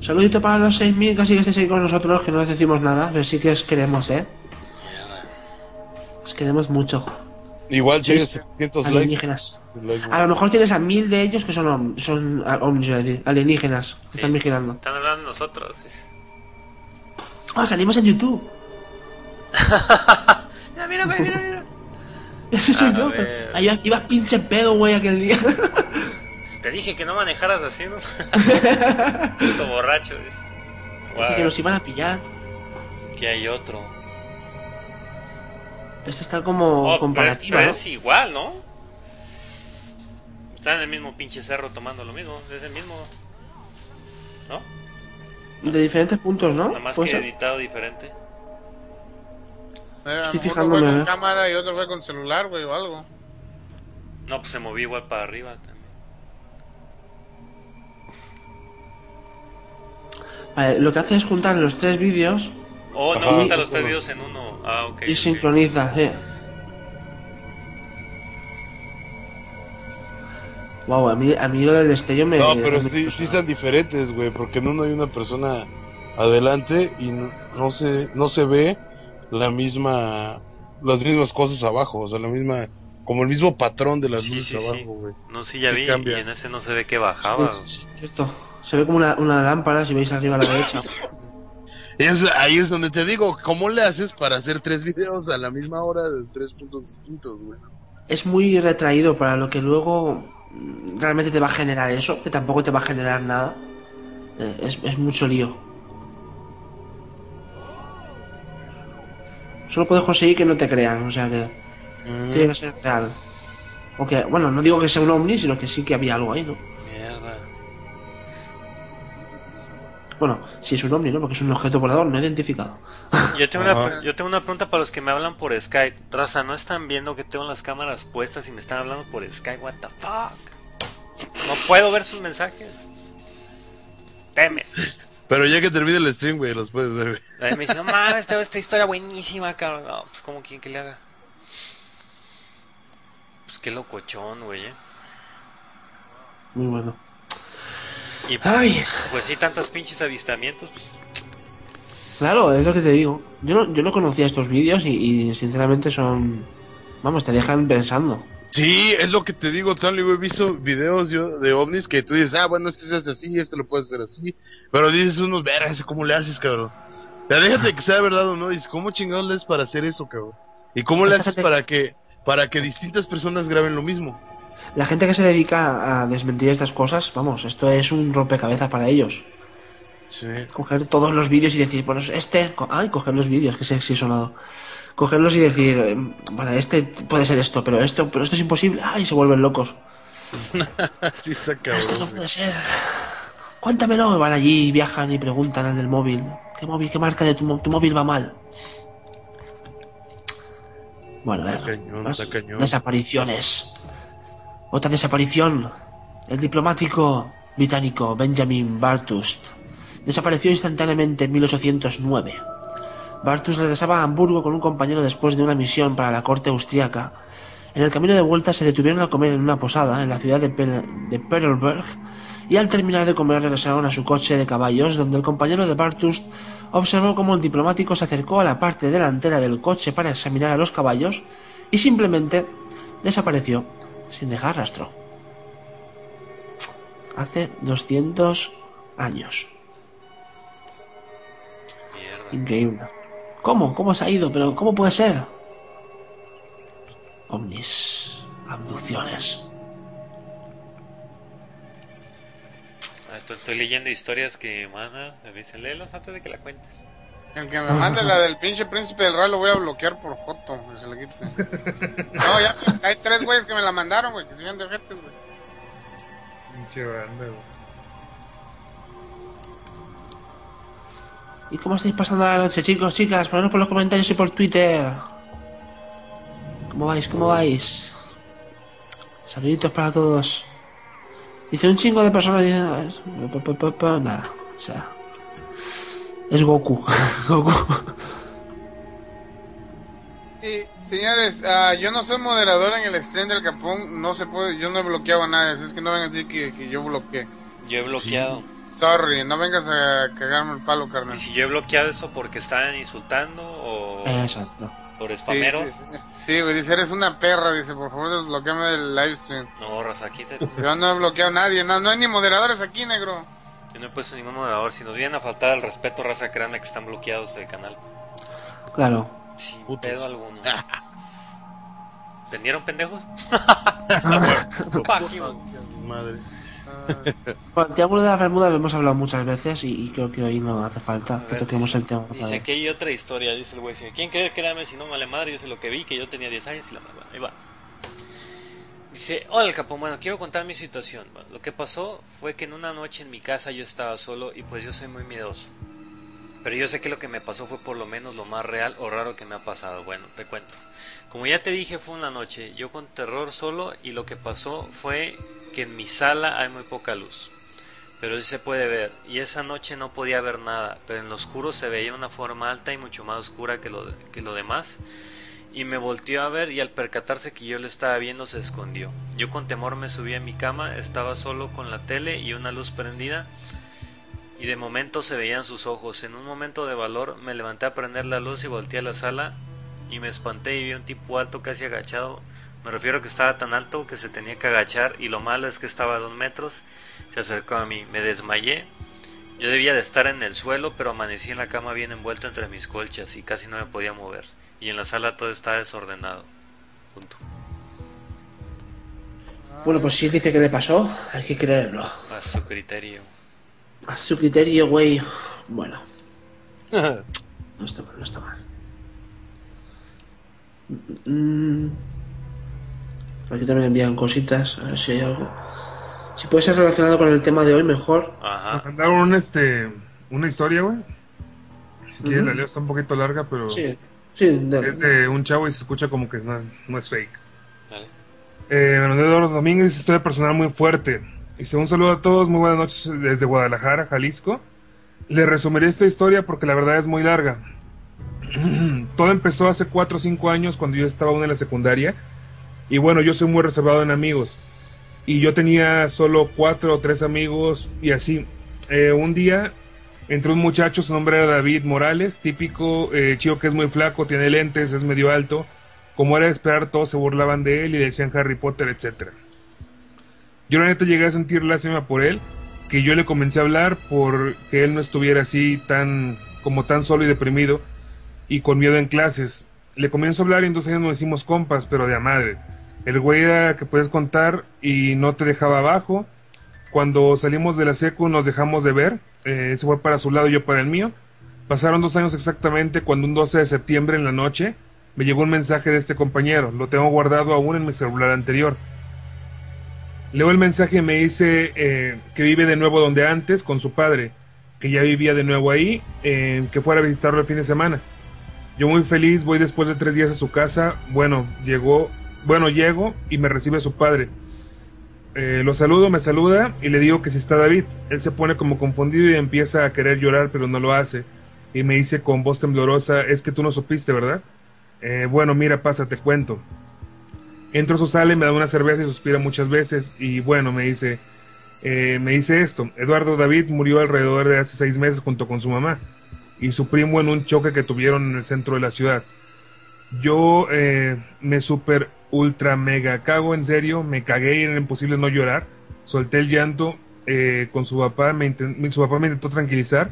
Saludito para los 6.000 casi que estéis ahí con nosotros, que no les decimos nada, pero sí que os queremos, ¿eh? Os queremos mucho. Igual tienes sí. 700 likes. Alienígenas. Likes, A lo mejor tienes a mil de ellos que son, om- son ah, alienígenas, que están Sí. vigilando. Están hablando nosotros. Ah, salimos en YouTube. (laughs) Mira, mira, mira, mira. (laughs) Ese soy A yo, ahí iba- ibas pinche pedo, güey, aquel día. (laughs) Te dije que no manejaras así, ¿no? Puto borracho. Dije que nos iban a pillar. Aquí hay otro. Esto está como Oh, comparativa, pero ¿no? es igual, ¿no? Están en el mismo pinche cerro tomando lo mismo. Es el mismo. ¿No? De diferentes puntos, ¿no? Nada más ¿Puede que ser? editado diferente. Eh, Estoy fijándome, Uno fue con cámara y otro fue con celular, güey, o algo. No, pues se movió igual para arriba también. Vale, lo que hace es juntar los tres vídeos Oh, no, Ajá. junta los tres videos en uno. Ah, ok. y sincroniza, eh. Wow, a mí, a mí lo del destello me. No, pero sí, sí están diferentes, güey, porque en uno hay una persona adelante y no, no se no se ve la misma las mismas cosas abajo, o sea, la misma como el mismo patrón de las Sí, luces sí, sí. abajo, güey. No, sí, ya Sí vi. cambia. Y en ese no se ve que bajaba. Sí, sí, sí, cierto. Se ve como una, una lámpara si veis arriba a la derecha. (laughs) Es, ahí es donde te digo, ¿cómo le haces para hacer tres videos a la misma hora de tres puntos distintos, güey? Es muy retraído para lo que luego mm, realmente te va a generar eso, que tampoco te va a generar nada. Eh, es, es mucho lío. Solo puedes conseguir que no te crean, o sea que Mm. tiene que ser real. O que, bueno, no digo que sea un ovni, sino que sí que había algo ahí, ¿no? Bueno, si es un ovni, ¿no? Porque es un objeto volador no identificado. (laughs) Yo tengo, una, yo tengo una pregunta para los que me hablan por Skype. Raza, ¿no están viendo que tengo las cámaras puestas y me están hablando por Skype? What the fuck? No puedo ver sus mensajes. Teme. Pero ya que termine el stream, güey, los puedes ver, güey. Me dice, no mames, (laughs) esta historia buenísima, cabrón. No, pues como quien que le haga. Pues qué locochón, güey. eh. Muy bueno. Y Ay, pues sí, tantos pinches avistamientos. Pues, claro, es lo que te digo. Yo no, yo no conocía estos vídeos y, y sinceramente son... Vamos, te dejan pensando. Sí, es lo que te digo, Tony, he visto videos yo de ovnis que tú dices, ah, bueno, este se hace así, este lo puedes hacer así, pero dices unos, vergas, ¿cómo le haces, cabrón? Ya déjate que sea verdad o no, dices, ¿cómo chingados le haces para hacer eso, cabrón? ¿Y cómo le haces para que, para que distintas personas graben lo mismo? La gente que se dedica a desmentir estas cosas, vamos, esto es un rompecabezas para ellos. Sí. Coger todos los vídeos y decir, bueno, este. Ay, coger los vídeos, que sexy sonado. Cogerlos y decir, eh, bueno, este puede ser esto, pero esto, pero esto es imposible. Ay, se vuelven locos. (laughs) sí está Esto cabrón. no güey. puede ser. Cuéntamelo. Van allí, viajan y preguntan al del móvil. ¿Qué móvil, qué marca de tu, tu móvil va mal? Bueno, a ver. Cañón. Desapariciones. Otra desaparición. El diplomático británico Benjamin Bartust desapareció instantáneamente en 1809. Bartus regresaba a Hamburgo con un compañero después de una misión para la corte austríaca. En el camino de vuelta se detuvieron a comer en una posada en la ciudad de, Pel- de Perlberg y al terminar de comer regresaron a su coche de caballos donde el compañero de Bartus observó cómo el diplomático se acercó a la parte delantera del coche para examinar a los caballos y simplemente desapareció sin dejar rastro. Hace 200 años. Mierda. Increíble. ¿Cómo? ¿Cómo se ha ido? ¿Pero cómo puede ser? Ovnis. Abducciones. Ah, estoy, estoy leyendo historias que manda. Me dicen, léelos antes de que la cuentes. El que me mande la del pinche príncipe del Ray lo voy a bloquear por foto, que se le quite. No, ya hay tres güeyes que me la mandaron, güey, que siguen de gente, güey. Pinche banda, güey. ¿Y cómo estáis pasando la noche, chicos, chicas? Ponednos por los comentarios y por Twitter. ¿Cómo vais? ¿Cómo vais? Saluditos para todos. Dice un chingo de personas. pa, Nada. O sea. Es Goku. (laughs) Goku. Y señores, ah, yo no soy moderador en el stream del Capón, no se puede, yo no he bloqueado a nadie, así es que no vengan a decir que, que yo bloqueé. Yo he bloqueado. Sorry, no vengas a cagarme el palo, carnal. Y si yo he bloqueado eso porque estaban insultando o Exacto. por Sí, spameros. sí, güey, dice, eres una perra, dice, por favor desbloqueame el live stream. No, raza, aquí te... Yo no he bloqueado a nadie, no, no hay ni moderadores aquí, negro. Yo no he puesto ningún moderador. Si nos vienen a faltar al respeto, raza, créanme que están bloqueados del canal. Claro. Sin Putos. pedo alguno. (laughs) ¿Entendieron, pendejos? (laughs) Puta. Madre. Bueno, el Triángulo de la Bermuda lo hemos hablado muchas veces y, y creo que hoy no hace falta que ver, toquemos dice- el tema. Dice que hay otra historia, dice el güey. ¿Quién cree? Créame, si no, vale madre. Yo sé lo que vi, que yo tenía 10 años y la madre. Ahí va. Dice, hola Capón, bueno, quiero contar mi situación. Lo que pasó fue que en una noche en mi casa yo estaba solo y pues yo soy muy miedoso. Pero yo sé que lo que me pasó fue por lo menos lo más real o raro que me ha pasado. Bueno, te cuento. Como ya te dije, fue una noche, yo con terror solo y lo que pasó fue que en mi sala hay muy poca luz. Pero sí se puede ver, y esa noche no podía ver nada, pero en lo oscuro se veía una forma alta y mucho más oscura que lo, que lo demás. Y me volteó a ver y al percatarse que yo lo estaba viendo se escondió. Yo con temor me subí a mi cama, estaba solo con la tele y una luz prendida y de momento se veían sus ojos. En un momento de valor me levanté a prender la luz y volteé a la sala y me espanté y vi un tipo alto casi agachado. Me refiero a que estaba tan alto que se tenía que agachar y lo malo es que estaba a dos metros. Se acercó a mí, me desmayé. Yo debía de estar en el suelo, pero amanecí en la cama bien envuelto entre mis colchas y casi no me podía mover. Y en la sala todo estaba desordenado. Punto. Bueno, pues si él dice que le pasó, hay que creerlo. A su criterio. A su criterio, güey. Bueno, (laughs) no está mal, no está mal. Mm. Aquí también envían cositas, a ver si hay algo. Si puede ser relacionado con el tema de hoy, mejor. Me Ajá. mandaron un, este, una historia, güey. Si quieres Ujú. la leo, está un poquito larga, pero Sí, sí, dale. es de un chavo y se escucha como que no, no es fake. Dale. Eh, mandó Eduardo Domínguez, dice, historia personal muy fuerte. Dice, un saludo a todos, muy buenas noches desde Guadalajara, Jalisco. Le resumiré esta historia porque la verdad es muy larga. (clears throat) Todo empezó hace 4 o 5 años cuando yo estaba aún en la secundaria. Y bueno, yo soy muy reservado en amigos. Y yo tenía solo 4 o 3 amigos y así. Eh, un día entró un muchacho, su nombre era David Morales, típico eh, chico que es muy flaco, tiene lentes, es medio alto. Como era de esperar, todos se burlaban de él y le decían Harry Potter, etc. Yo la neta llegué a sentir lástima por él, que yo le comencé a hablar por que él no estuviera así tan como tan solo y deprimido y con miedo en clases. Le comienzo a hablar y en dos años nos hicimos compas, pero de a madre. El güey era que puedes contar y no te dejaba abajo. Cuando salimos de la secu nos dejamos de ver. Eh, se fue para su lado y yo para el mío. Pasaron dos años exactamente cuando un 12 de septiembre en la noche me llegó un mensaje de este compañero. Lo tengo guardado aún en mi celular anterior. Leo el mensaje y me dice eh, que vive de nuevo donde antes con su padre, que ya vivía de nuevo ahí, eh, que fuera a visitarlo el fin de semana. Yo muy feliz voy después de tres días a su casa. Bueno, llegó, bueno, llego y me recibe su padre. Eh, lo saludo, me saluda y le digo que si está David. Él se pone como confundido y empieza a querer llorar, pero no lo hace. Y me dice con voz temblorosa, es que tú no supiste, ¿verdad? Eh, bueno, mira, pasa, te cuento. Entro su sala me da una cerveza y suspira muchas veces. Y bueno, me dice, eh, me dice esto. Eduardo David murió alrededor de hace seis meses junto con su mamá y su primo en un choque que tuvieron en el centro de la ciudad. Yo me super ultra mega cago en serio, me cagué y era imposible no llorar. Solté el llanto eh, con su papá, me su papá me intentó tranquilizar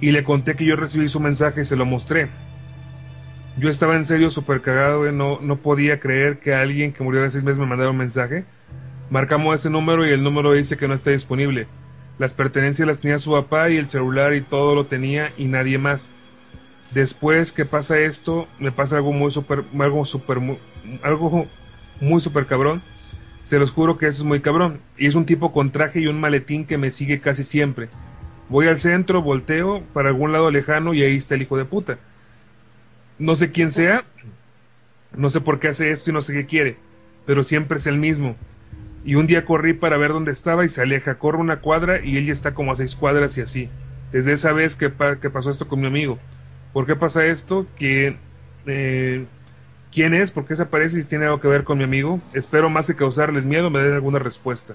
y le conté que yo recibí su mensaje y se lo mostré. Yo estaba en serio súper cagado, güey, no, no podía creer que alguien que murió hace seis meses me mandara un mensaje. Marcamos ese número y el número dice que no está disponible. Las pertenencias las tenía su papá y el celular y todo lo tenía y nadie más. Después que pasa esto, me pasa algo muy super, algo super, algo muy super cabrón. Se los juro que eso es muy cabrón. Y es un tipo con traje y un maletín que me sigue casi siempre. Voy al centro, volteo para algún lado lejano y ahí está el hijo de puta. No sé quién sea, no sé por qué hace esto y no sé qué quiere, pero siempre es el mismo. Y un día corrí para ver dónde estaba y se aleja, corro una cuadra y él ya está como a seis cuadras y así. Desde esa vez que pasó esto con mi amigo. ¿Por qué pasa esto? ¿Quién, eh, ¿Quién es? ¿Por qué se aparece y si tiene algo que ver con mi amigo? Espero más que causarles miedo me den alguna respuesta.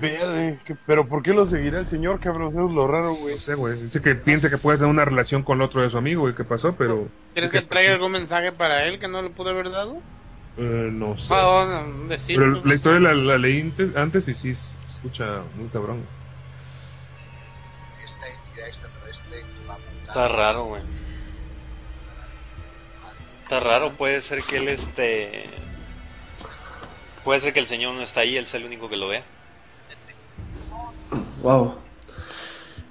Verde, que- pero ¿por qué lo seguirá el señor, cabrón? Eso es lo raro, güey. No sé, güey. Dice que piensa que puede tener una relación con el otro de su amigo, güey. ¿Qué pasó? Pero... ¿Quieres que traiga algún mensaje para él que no le pude haber dado? eh, no sé. Ah, no, decirlo. Pero la historia la, la leí ante- antes y sí se escucha muy cabrón. Está raro, güey. Está raro, puede ser que él este... Puede ser que el señor no está ahí, él sea el único que lo vea. Wow.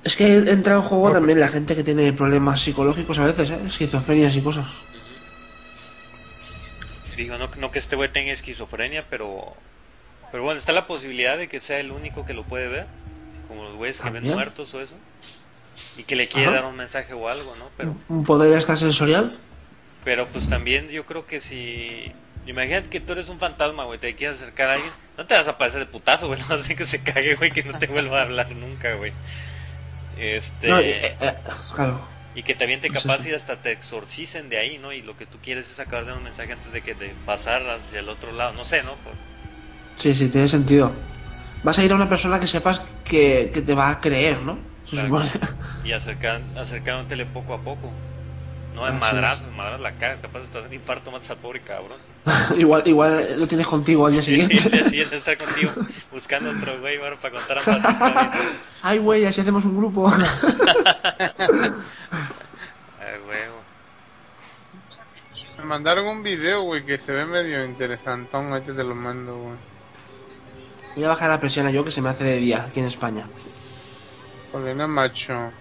Es que entra en juego también la gente que tiene problemas psicológicos a veces, ¿eh? esquizofrenias y cosas. Digo, no, no que este güey tenga esquizofrenia, pero... Pero bueno, está la posibilidad de que sea el único que lo puede ver. Como los güeyes que ven muertos o eso. Y que le quiere Ajá. dar un mensaje o algo, ¿no? Pero... Un poder extrasensorial. Pero pues también yo creo que si... Imagínate que tú eres un fantasma, güey, te quieres acercar a alguien. No te vas a aparecer de putazo, güey. (laughs) No vas a hacer que se cague, güey, que no te vuelva a hablar nunca, güey. Este... No, eh, eh, claro. Y que también te Eso capaz y hasta te exorcicen de ahí, ¿no? Y lo que tú quieres es acabar de un mensaje antes de que de pasar hacia el otro lado. No sé, ¿no? Por- Sí, sí, tiene sentido. Vas a ir a una persona que sepas que, que te va a creer, ¿no? Y acercar, acercándotele poco a poco. No en es. en madrazo la cara. Capaz de estar en infarto, matas al pobre cabrón. (laughs) igual, igual lo tienes contigo al día Sí, el día siguiente. siguiente estar contigo buscando otro güey, bueno, para contar ambas historias. Ay, güey, así hacemos un grupo. (laughs) (laughs) Ay, huevo. Me mandaron un video, güey, que se ve medio interesantón. Ahorita te lo mando, güey. Voy a bajar la presión a yo que se me hace de día aquí en España. Paulina Macho.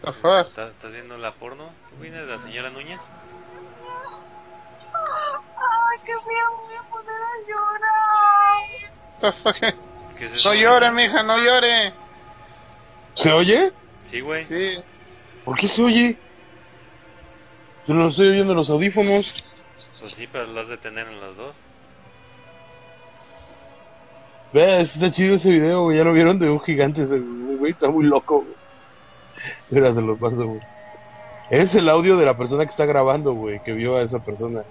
The fuck? ¿Estás, estás viendo la porno? ¿Qué opinas de la señora Núñez? Ay, qué miedo, voy a poner a llorar. What the fuck? ¿Qué es (laughs) eso? No llore, mija, no llore. ¿Se oye? Sí, güey. Sí. ¿Por qué se oye? Yo no lo estoy oyendo en los audífonos. Pues sí, pero las de tener en las dos. Vea, está chido ese video, güey. Ya lo vieron de un gigante. Ese güey está muy loco, güey. Mira, se lo paso, güey. Es el audio de la persona que está grabando, güey, que vio a esa persona.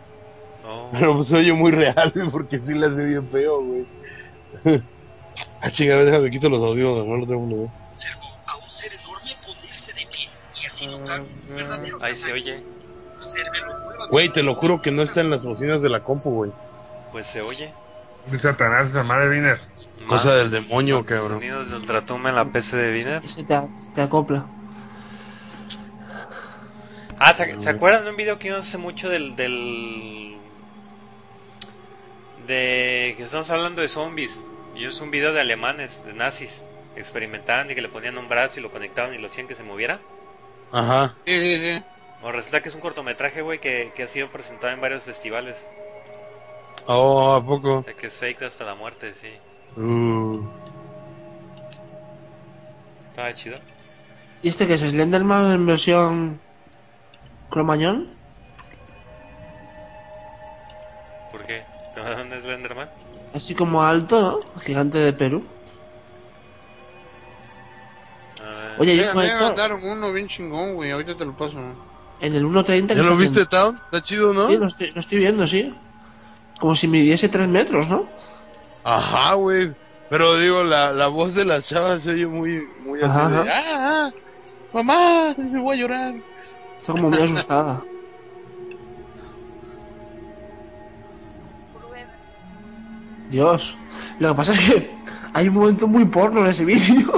No. Pero pues se oye muy real, güey, porque sí le hace bien feo, güey. (laughs) ah, chingada, déjame quito los audios, no lo tengo, güey. Observo a un ser enorme ponerse de pie y así notar un verdadero Ahí se oye. Obsérvelo nuevamente. Güey, te lo juro que no está en las bocinas de la compu, güey. Pues se oye. De Satanás, esa madre Viner. Cosa del demonio, cabrón. Sonidos de ultratumba en la PC de Viner. Se te, se te acopla. Ah, ¿se, ¿se acuerdan de un video que vimos hace mucho del, del... De... que estamos hablando de zombies. Y es un video de alemanes, de nazis. que Experimentaban y que le ponían un brazo y lo conectaban y lo hacían que se moviera. Ajá. Sí, sí, sí. O resulta que es un cortometraje, güey, que, que ha sido presentado en varios festivales. Oh, ¿a poco? O sea, que es fake hasta la muerte, sí. Uh, Estaba chido. ¿Y este que es Slenderman en versión cromañón? ¿Por qué? ¿Dónde es Slenderman? Así como alto, ¿no? Gigante de Perú. Oye, yo me mandaron uno bien chingón, güey. Ahorita te lo paso. en el 1.30... que ¿Ya lo viste, Town? Está chido, ¿no? Sí, lo estoy, lo estoy viendo, sí. Como si midiese 3 metros, ¿no? Ajá, güey. Pero digo, la, la voz de las chavas se oye muy, muy así Ajá, de, ah, ah, mamá, dice, voy a llorar. Está como muy (laughs) asustada. Dios. Lo que pasa es que hay un momento muy porno en ese vídeo.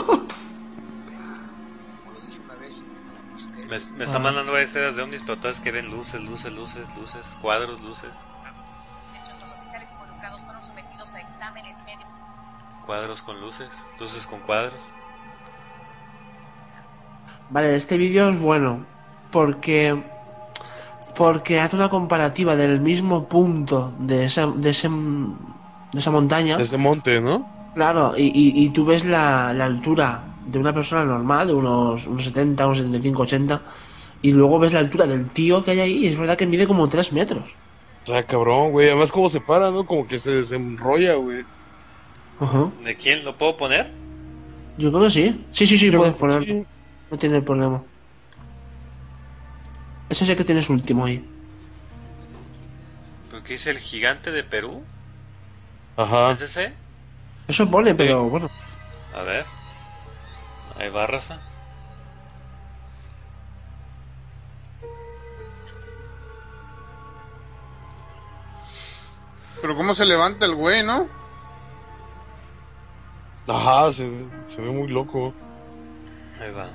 Como lo dije una vez en el misterio, Me, me está mandando varias escenas de ovnis, pero todas que ven luces, luces, luces, luces, cuadros, luces, exámenes médicos. cuadros con luces, luces con cuadros. Vale, este vídeo es bueno. Porque. Porque hace una comparativa del mismo punto de esa, de ese, de esa montaña. Ese monte, ¿no? Claro, y, y, y tú ves la, la altura de una persona normal, de unos, unos 70, unos 75, 80. Y luego ves la altura del tío que hay ahí y es verdad que mide como 3 metros. Está cabrón, güey. Además, como se para, ¿no? Como que se desenrolla, güey. Ajá. ¿De quién lo puedo poner? Yo creo que sí. Sí, sí, sí, puedes ponerlo. Sí. No tiene problema. Ese sí que tienes último ahí. Porque dice el gigante de Perú. Ajá. ¿Es ese? Eso pone, pero bueno. A ver. Ahí va raza. Pero cómo se levanta el güey, ¿no? Ajá, se, se ve muy loco. Ahí va.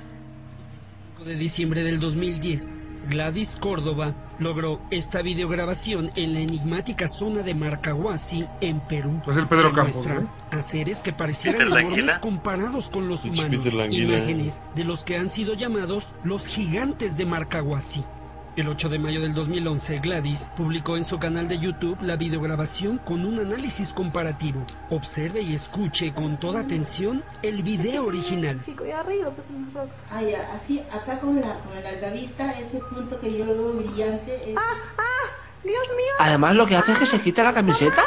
de diciembre del 2010, Gladys Córdoba logró esta videograbación en la enigmática zona de Marcahuasi, en Perú. Es el Pedro que Campos, muestra ¿no? a seres que parecieran ¿Peter enormes comparados con los humanos. Imágenes de los que han sido llamados los gigantes de Marcahuasi. El 8 de mayo del 2011, Gladys publicó en su canal de YouTube la videograbación con un análisis comparativo. Observe y escuche con toda atención el video original. Pues. Ah, ya, así, acá con la, con la larga vista, ese punto que yo lo veo brillante es... Dios mío, Además, lo que hace es que se quita la camiseta.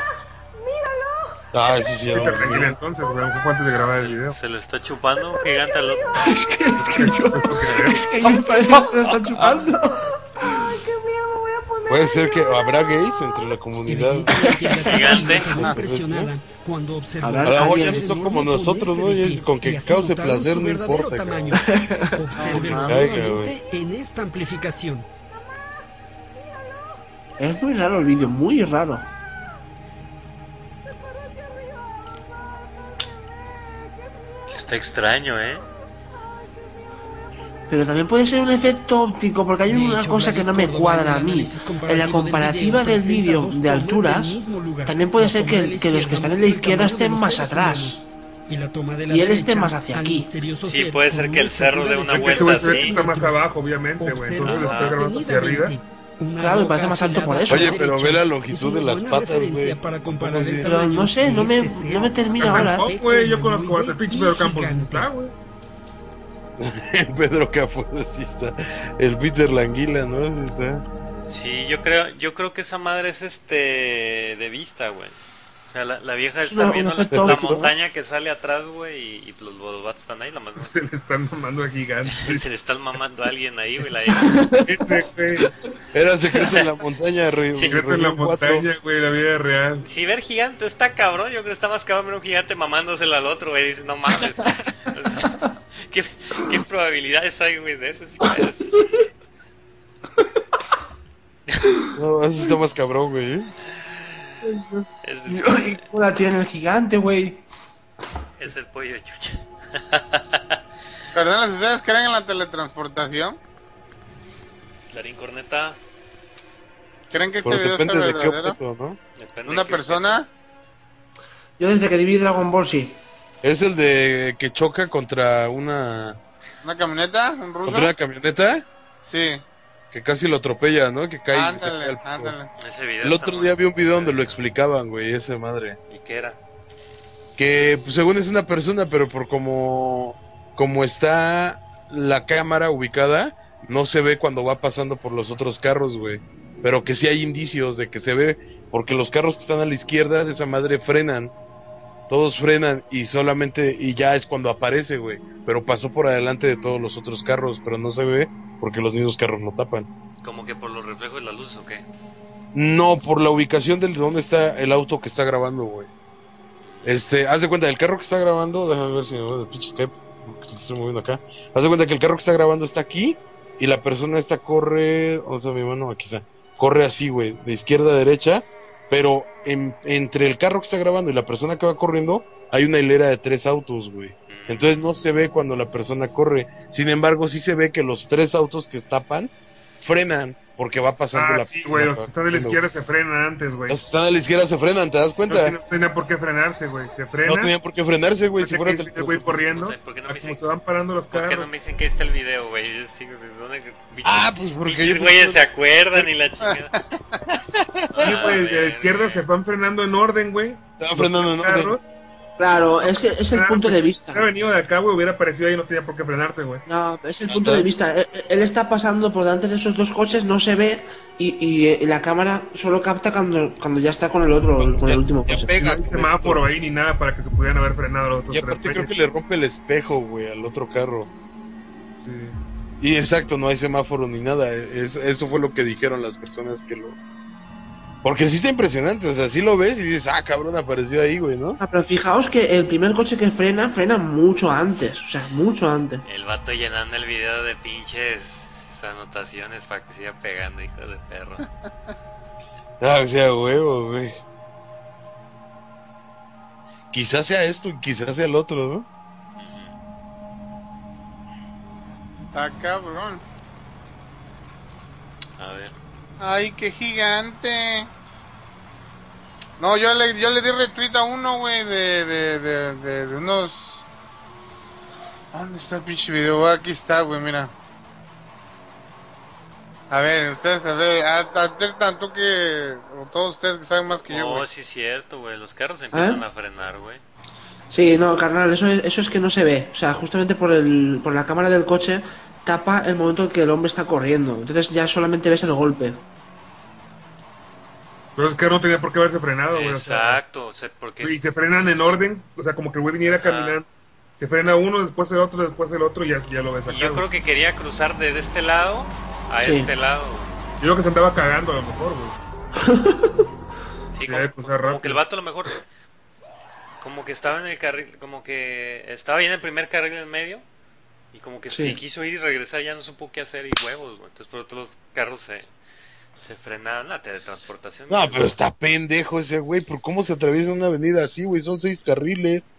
míralo. Ah, sí, sí, lo vi. entonces, güey, fue antes de grabar el video. Se le está chupando un gigante al otro. Es que, es que yo. (laughs) Es que yo parece (laughs) que se lo están chupando. Ay, qué miedo me voy a poner. Puede ser que habrá gays entre la comunidad. Gigante. Impresionada cuando observó A lo ya son como nosotros, ¿no? pie con que y cause placer, no importa, tamaño. Nuevamente en esta amplificación. Es muy raro el vídeo, muy raro. Está extraño, ¿eh? Pero también puede ser un efecto óptico, porque hay De una hecho, cosa que no me cuadra a mí. En la comparativa del vídeo de alturas, también puede ser que, los que están en la izquierda estén más atrás. Y, la toma de la Y él esté más hacia aquí. Sí, puede ser que el una cerro una de ese vuelta así. está más abajo, obviamente, güey. Entonces lo está grabando hacia arriba. Una Claro, me parece más alto por eso. Oye, pero ve la longitud una de las patas, güey. Pero no sé, no me, este ser no me termina ahora. güey. Yo conozco a el pinche Pedro Campos. Está, güey. (laughs) Pedro Campos, sí está. El Peter Languila, ¿no? Sí está. Sí, yo creo, yo creo que esa madre es este de vista, güey. O sea, la, la vieja Es está viendo la, montaña que sale atrás, güey, y, y los, los vatos están ahí, la más (laughs) Se le están mamando a gigante. (laughs) se le está mamando a alguien ahí, güey, la vieja. Ese, güey. Era secreto en la montaña. Sí. Secreto en la montaña, güey, la vida real. Si ver gigante está cabrón, yo creo que está más cabrón ver un gigante mamándosela al otro, güey. Dices, no mames. ¿Qué, qué probabilidades hay, güey, de eso? Si? No, eso está más cabrón, güey. ¿eh? Es, ¿Cómo la tiene el gigante, güey? es el pollo de chucha. Carnales, ¿ustedes creen en la teletransportación? Clarín Corneta. ¿Creen que este Pero video sea depende de qué verdadero? objeto, ¿no? Depende de ¿Una persona? Yo desde que vi Dragon Ball, sí. Es el de que choca contra una ¿Una camioneta? ¿Un ruso? contra una camioneta Sí. que casi lo atropella, ¿no? Que cae. y se cae Ándale, ándale. Ese video El otro día vi un video donde lo explicaban, güey, esa madre. ¿Y qué era? Que pues, según es una persona, pero por como como está la cámara ubicada, no se ve cuando va pasando por los otros carros, güey. Pero que sí hay indicios de que se ve, porque los carros que están a la izquierda de esa madre frenan. Todos frenan y solamente, y ya es cuando aparece, güey. Pero pasó por adelante de todos los otros carros, pero no se ve porque los mismos carros lo tapan. ¿Como que por los reflejos de la luz o qué? No, por la ubicación de donde está el auto que está grabando, güey. Este, haz de cuenta, el carro que está grabando, déjame ver si me voy de pinche Skype, porque estoy moviendo acá. Haz de cuenta que el carro que está grabando está aquí y la persona esta corre, o sea, mi mano aquí está. Corre así, güey, de izquierda a derecha, pero en- entre el carro que está grabando y la persona que va corriendo hay una hilera de tres autos, güey. Mm. Entonces no se ve cuando la persona corre. Sin embargo, sí se ve que los tres autos que tapan frenan porque va pasando Ah, la sí, güey, los que están de la izquierda se frenan antes, güey. los que están a la izquierda se frenan, ¿te das cuenta? no tenía por qué frenarse, güey. Se frena. No tenían por qué frenarse, güey, si fuera el güey corriendo. ¿por qué no me como dicen- se van parando los ¿Por qué carros. no me dicen que está el video, güey? Yo sigo ¿de dónde? Ah, pues porque yo- güeyes se acuerdan y la chingada. (laughs) Sí, Ah, güey, de la verga. izquierda se van frenando en orden, güey. Se van frenando en orden. Claro, es que es el Ah, punto pues, de Si vista. hubiera venido de acá, güey, hubiera aparecido ahí y no tenía por qué frenarse, güey. No, es el punto de vista. Él, él está pasando por delante de esos dos coches, no se ve y, y, eh, la cámara solo capta cuando, cuando ya está con el otro, con el último coche. pega No hay semáforo ahí ni nada para que se pudieran haber frenado los otros Y tres aparte creo que le rompe el espejo, güey, al otro carro. Sí. Y exacto, no hay semáforo ni nada. Es- eso fue lo que dijeron las personas que lo... Porque sí está impresionante, o sea, sí lo ves y dices, ah, cabrón, apareció ahí, güey, ¿no? Ah, pero fijaos que el primer coche que frena, frena mucho antes. O sea, mucho antes. El vato llenando el video de pinches anotaciones para que siga pegando, hijo de perro. (laughs) Ah, o sea, huevo, güey. Quizás sea esto y quizás sea el otro, ¿no? Está cabrón. A ver. Ay, qué gigante. No, yo le, yo le di retweet a uno, güey, de, de, de, de, de unos... ¿Dónde está el pinche video? Ah, Aquí está, güey, mira. A ver, ustedes, a ver, a, tú que... O todos ustedes que saben más que yo, Oh, sí, es cierto, güey. Los carros empiezan ¿Eh? a frenar, güey. Sí, no, carnal, eso es, eso es que no se ve. O sea, justamente por, el, por la cámara del coche tapa el momento en que el hombre está corriendo. Entonces ya solamente ves el golpe. Pero es que no tenía por qué haberse frenado, güey. o sea, Exacto, o sea, porque... Sí, se frenan en orden, o sea, como que el güey viniera caminando. Se frena uno, después el otro, después el otro y ya, ya lo ves acá. Y yo creo que quería cruzar de este lado a Sí. este lado. Yo creo que se andaba cagando a lo mejor, güey. (laughs) Sí, como, como que el vato a lo mejor... Como que estaba en el carril, como que estaba ahí en el primer carril en medio. Y como que Sí. y quiso ir y regresar, ya no supo qué hacer y huevos, güey. Entonces por otros los carros se, se frenaron. La teletransportación. No, pero está pendejo ese güey, ¿por cómo se atraviesa una avenida así, güey? Son seis carriles.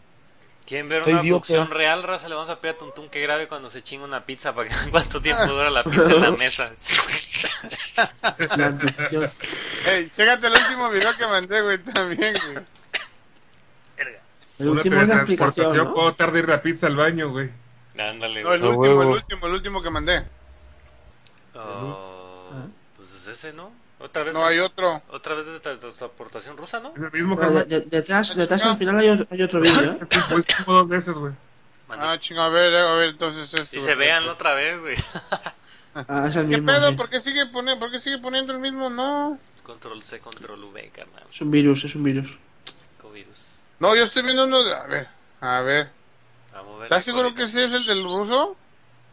¿Quieren ver una producción real, raza? Le vamos a pedir a Tuntún que grabe cuando se chinga una pizza para que vean (laughs) cuánto tiempo dura la pizza en la (laughs) mesa. Ey, chécate el último video que mandé, güey, también, güey. El Una último teletransportación, ¿no? puedo tarde ir la pizza al baño, güey. Ándale, No, el último, el huevo. último, el último que mandé. Oh, ese, ¿no? Otra vez. No, hay otro. Otra vez de transportación rusa, ¿no? Es el mismo que Pero de- mandé. de- detrás, detrás al final hay otro, hay otro vídeo. ¿eh? (laughs) Pues como dos veces, güey. Ah, chinga, a ver, a ver, entonces este. Y se vean otra vez, güey. Ah, es el ¿Qué mismo. pedo? sí. ¿Por qué sigue poniendo, por qué sigue poniendo el mismo? No. Control C, control V, carnal. Es un virus, es un virus. Covirus. No, yo estoy viendo uno de... A ver, a ver. Vamos a ver. ¿Estás seguro que ese es el del ruso?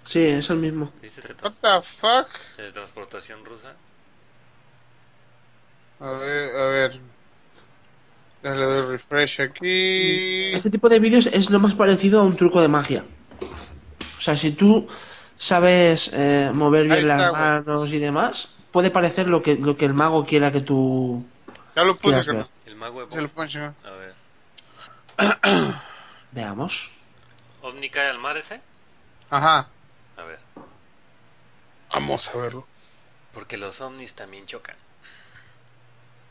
Sí, es el mismo. What the fuck? transportación rusa. A ver, a ver. Le doy refresh aquí. Este tipo de vídeos es lo más parecido a un truco de magia. O sea, si tú sabes eh, mover bien las está, manos y demás, puede parecer lo que, lo que el mago quiera que tú Ya lo puse, ver. El mago de Se lo chingar. A ver. (clears throat) Veamos. ¿Ovni cae al mar ese? Ajá. A ver. Vamos a verlo. Porque los ovnis también chocan.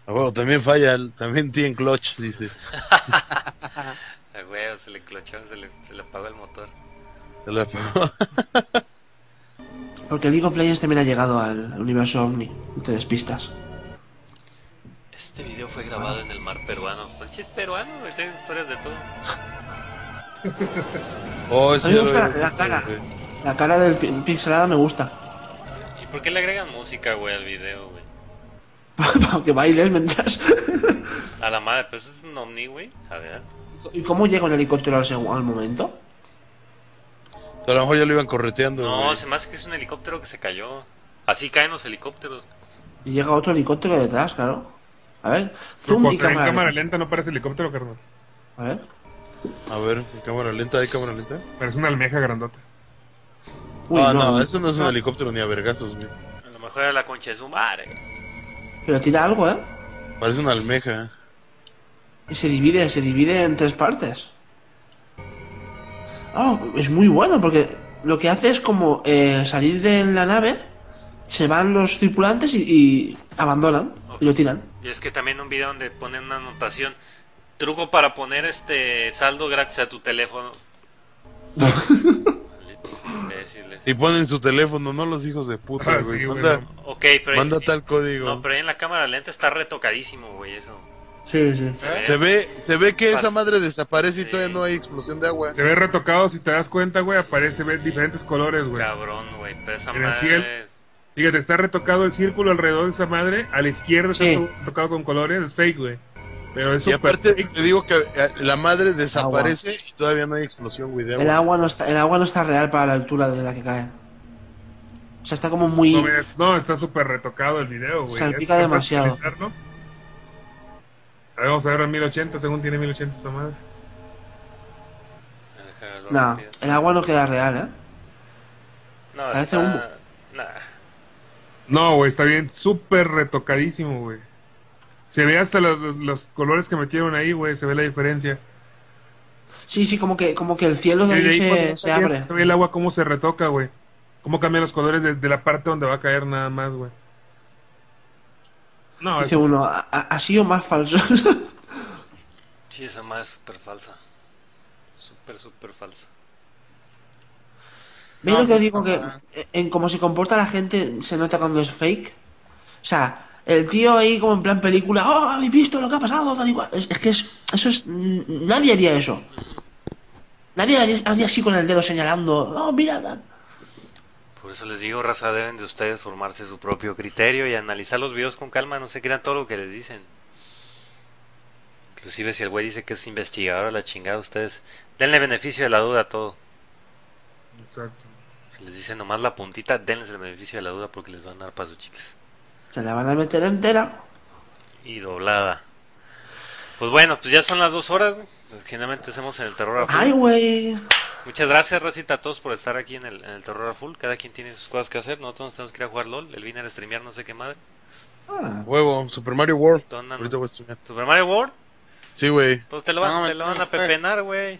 Bueno, también falla, el- también tiene clutch, dice. (laughs) A huevo, se le clochó, se le, se le apagó el motor. Se la apagó. (laughs) Porque League of Legends también ha llegado al universo Omni. No te despistas. Este video fue grabado en el mar peruano. Ponche es peruano, güey, tiene historias de todo. (laughs) Oh, A mí me gusta la cara. güey. La cara del pi- pixelada me gusta. ¿Y por qué le agregan música, güey, al video, güey? (laughs) Para que bailes mientras. (laughs) A la madre, pero eso es un ovni, güey. A ver. ¿Y cómo llega un helicóptero al, al momento? A lo mejor ya lo iban correteando. No, güey. se me hace que es un helicóptero que se cayó. Así caen los helicópteros. Y llega otro helicóptero detrás, claro. A ver, zoom y ve en cámara. cámara lenta. lenta no parece helicóptero, carnal. A ver. A ver, en cámara lenta, hay cámara lenta. Parece una almeja grandota. Uy, ah, no, no, eso no es un helicóptero ni a vergazos, güey. A lo mejor era la concha de su madre. Pero tira algo, ¿eh? Parece una almeja. Y se divide, se divide en tres partes. Ah, es muy bueno porque lo que hace es como eh, salir de la nave, se van los tripulantes y, y abandonan y lo tiran. Y es que también un video donde ponen una anotación. Truco para poner este saldo gracias a tu teléfono. (laughs) Imbéciles. Y ponen su teléfono, no los hijos de puta, Ah, güey. sí, manda, no. Ok, pero. manda tal código. No, pero ahí en la cámara lenta está retocadísimo, güey, eso. Sí, sí. Se ve. Se ve, se ve que esa madre desaparece y Sí. todavía no hay explosión de agua. Se ve retocado, si te das cuenta, güey, aparece ve diferentes colores, güey. Cabrón, güey. Pero esa En el madre. cielo. es- Fíjate, está retocado el círculo alrededor de esa madre. A la izquierda Sí. está to- tocado con colores. Es fake, güey. Pero es Y aparte, te digo que eh, la madre desaparece y todavía no hay explosión, güey, de El agua. no está, el agua no está real para la altura de la que cae. O sea, está como muy. No, está súper retocado el video, güey. Salpica Es- demasiado. A ver, vamos a ver en 1080, según tiene 1080 esa madre. No, el agua no queda real, ¿eh? No, parece está- humo. Nah. No, güey, está bien, súper retocadísimo, güey. Se ve hasta los, los colores que metieron ahí, güey, se ve la diferencia. Sí, sí, como que, como que el cielo de ahí se, abre. Se ve el agua cómo se retoca, güey. Cómo cambian los colores desde la parte donde va a caer nada más, güey. No, Dice es- uno, "A- a- así o más falso. (laughs) Sí, esa madre es súper falsa. Súper, súper falsa. ¿Veis No, lo que digo? Que no. en cómo se comporta la gente se nota cuando es fake. O sea, el tío ahí como en plan película, oh, habéis visto lo que ha pasado, tal y cual. Es, es que es, eso es, mm, nadie haría eso. Nadie haría, haría así con el dedo señalando, oh, mira, tal. Por eso les digo, raza, deben de ustedes formarse su propio criterio y analizar los videos con calma, no se crean todo lo que les dicen. Inclusive si el güey dice que es investigador a la chingada, ustedes denle beneficio de la duda a todo. Exacto. Si les dicen nomás la puntita, denles el beneficio de la duda porque les van a dar para sus chicles. Se la van a meter entera. Y doblada. Pues bueno, pues ya son las dos horas. güey. Pues Generalmente hacemos en el terror a full. Ay, güey. Muchas gracias, Racita, a todos por estar aquí en el, en el terror a full. Cada quien tiene sus cosas que hacer. Nosotros nos tenemos que ir a jugar LOL. El vine a streamear no sé qué madre. Ah, Huevo, Super Mario World. Ahorita voy a streamear. Super Mario World. Sí, güey. Pues te lo van, No, te lo van a entonces- pepenar, güey.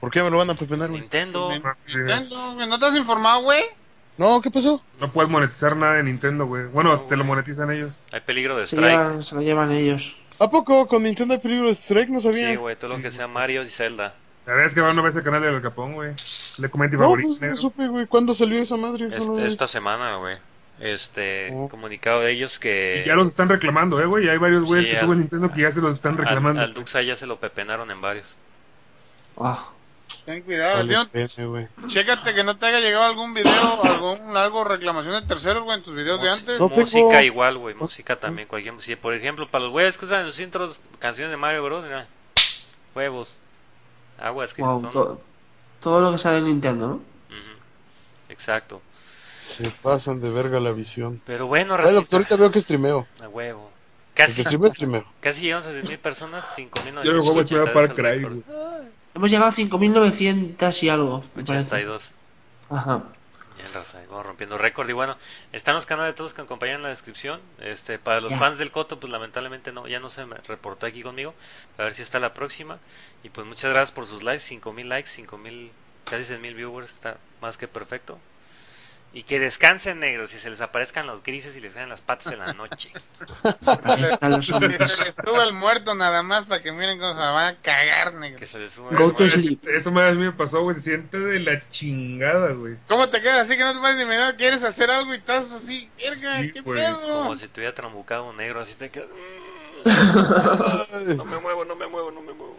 ¿Por qué me lo van a pepenar, güey? Nintendo. Nintendo, güey, ¿No te has informado, güey? No, ¿qué pasó? No puedes monetizar nada de Nintendo, güey. Bueno, No, te lo monetizan ellos. Hay peligro de se, strike. llevan, se lo llevan ellos. ¿A poco con Nintendo hay peligro de strike? No sabía. Sí, güey, todo lo que sea Mario y Zelda. La verdad es que va una vez al canal del Capón, güey. Le comenté no, favorito. pues no negro. supe, güey. ¿Cuándo salió esa madre? No, Este- no, esta es- semana, güey. Este, Oh. comunicado de ellos que. Y ya los están reclamando, eh, güey. Hay varios güeyes Sí, que al- suben Nintendo que ya se los están reclamando. al Duxa ya se lo pepenaron en varios. Ah, Ten cuidado, Vale, güey. Chécate que no te haya llegado algún video, algún algo reclamación de terceros, güey, en tus videos de antes. No tengo- Música igual, güey. Música también. Cualquier si, Por ejemplo, para los güeyes que usan en sus intros canciones de Mario Bros. Mira, huevos. Aguas que wow, son. to- todo lo que sabe Nintendo, ¿no? Ujú. Exacto. Se pasan de verga la visión. Pero bueno, Ay, doctor, ahorita veo que streameo. A huevo. Casi, streameo, streameo. casi llegamos a 6.000 personas, 5.980. Yo luego voy a Far Cry. Hemos llegado a 5.900 y algo, me parece. 82. Ajá. Bien, raza, ahí vamos rompiendo récord. Y bueno, están los canales de todos que acompañan en la descripción. Este, para los Ya. fans del Coto, pues lamentablemente no, ya no se me reportó aquí conmigo. A ver si está la próxima. Y pues muchas gracias por sus likes, 5000 likes, 5000, casi 6000 viewers, está más que perfecto. Y que descansen negros y se les aparezcan los grises y les caen las patas en la noche. (laughs) Se les suba el muerto nada más para que miren cómo se la van a cagar, negro. Que se les suba Go el- to Eso- sleep. Eso me, a mí me pasó, güey. Se siente de la chingada, güey. ¿Cómo te quedas así que no te puedes ni mirar? ¿Quieres hacer algo y estás así? Verga, Sí, ¿qué güey. pedo? Como si te hubiera trambucado un negro, así te quedas. (laughs) No me muevo, no me muevo, no me muevo.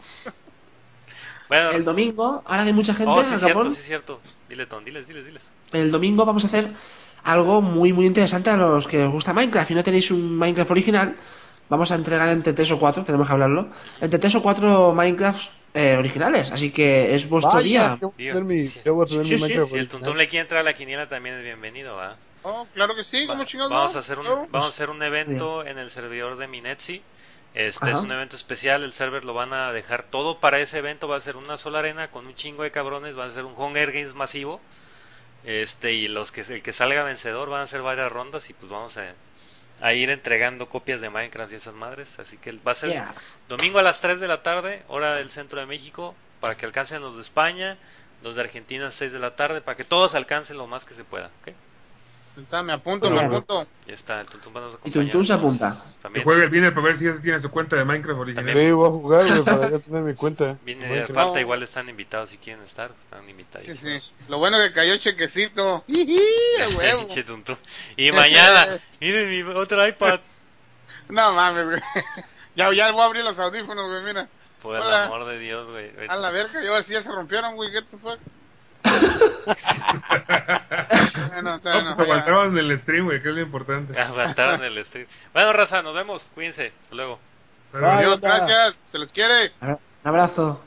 Bueno, El domingo, ahora que hay mucha gente oh, en sí es cierto, sí es cierto. Dile, Ton, diles, diles, diles. el domingo vamos a hacer algo muy muy interesante a los que os gusta Minecraft y no tenéis un Minecraft original. Vamos a entregar entre 3 o 4, tenemos que hablarlo. Entre 3 o 4 Minecraft eh, originales, así que es vuestro Vaya, día. ya voy a Día. tener mi, Sí. ya voy a tener Sí, mi sí, Minecraft Si el. Tuntum le quiere entrar a la quiniela, también es bienvenido, ¿va? Oh, claro que sí, Va- ¿cómo chingados vamos no? a hacer un vamos a hacer un evento en el servidor de Minetsi. Este es un evento especial, el server lo van a dejar todo para ese evento, va a ser una sola arena con un chingo de cabrones, va a ser un Hunger Games masivo. Este y los que el que salga vencedor van a ser varias rondas y pues vamos a, a ir entregando copias de Minecraft y esas madres, así que va a ser Yeah. domingo a las 3 de la tarde, hora del centro de México, para que alcancen los de España, los de Argentina a las 6 de la tarde, para que todos alcancen lo más que se pueda, ¿ok? Está, me apunto, me Claro. apunto. Ya está, el Tuntum va a nos Y. Tuntun se apunta. Que juegue el Viner para ver si ya tiene su cuenta de Minecraft original. Sí, voy a jugar, güey, para (laughs) ya tener mi cuenta. viene Minecraft. falta, No. igual están invitados si quieren estar, están invitados. Sí, sí. Lo bueno que cayó chequecito. (laughs) ¡Jiji! ¡A (laughs) huevo! Y mañana, miren mi otro iPad. No mames, güey. Ya, ya voy a abrir los audífonos, güey, mira. Por el amor de Dios, güey. A la verga, y ahora sí ya se rompieron, güey, get the fuck. (laughs) bueno, No, bueno, pues aguantaban en el stream, güey, que es lo importante. Aguantaron el stream. Bueno, raza, nos vemos. Cuídense. Hasta luego. Bye. Adiós, gracias, se les quiere. Un abrazo.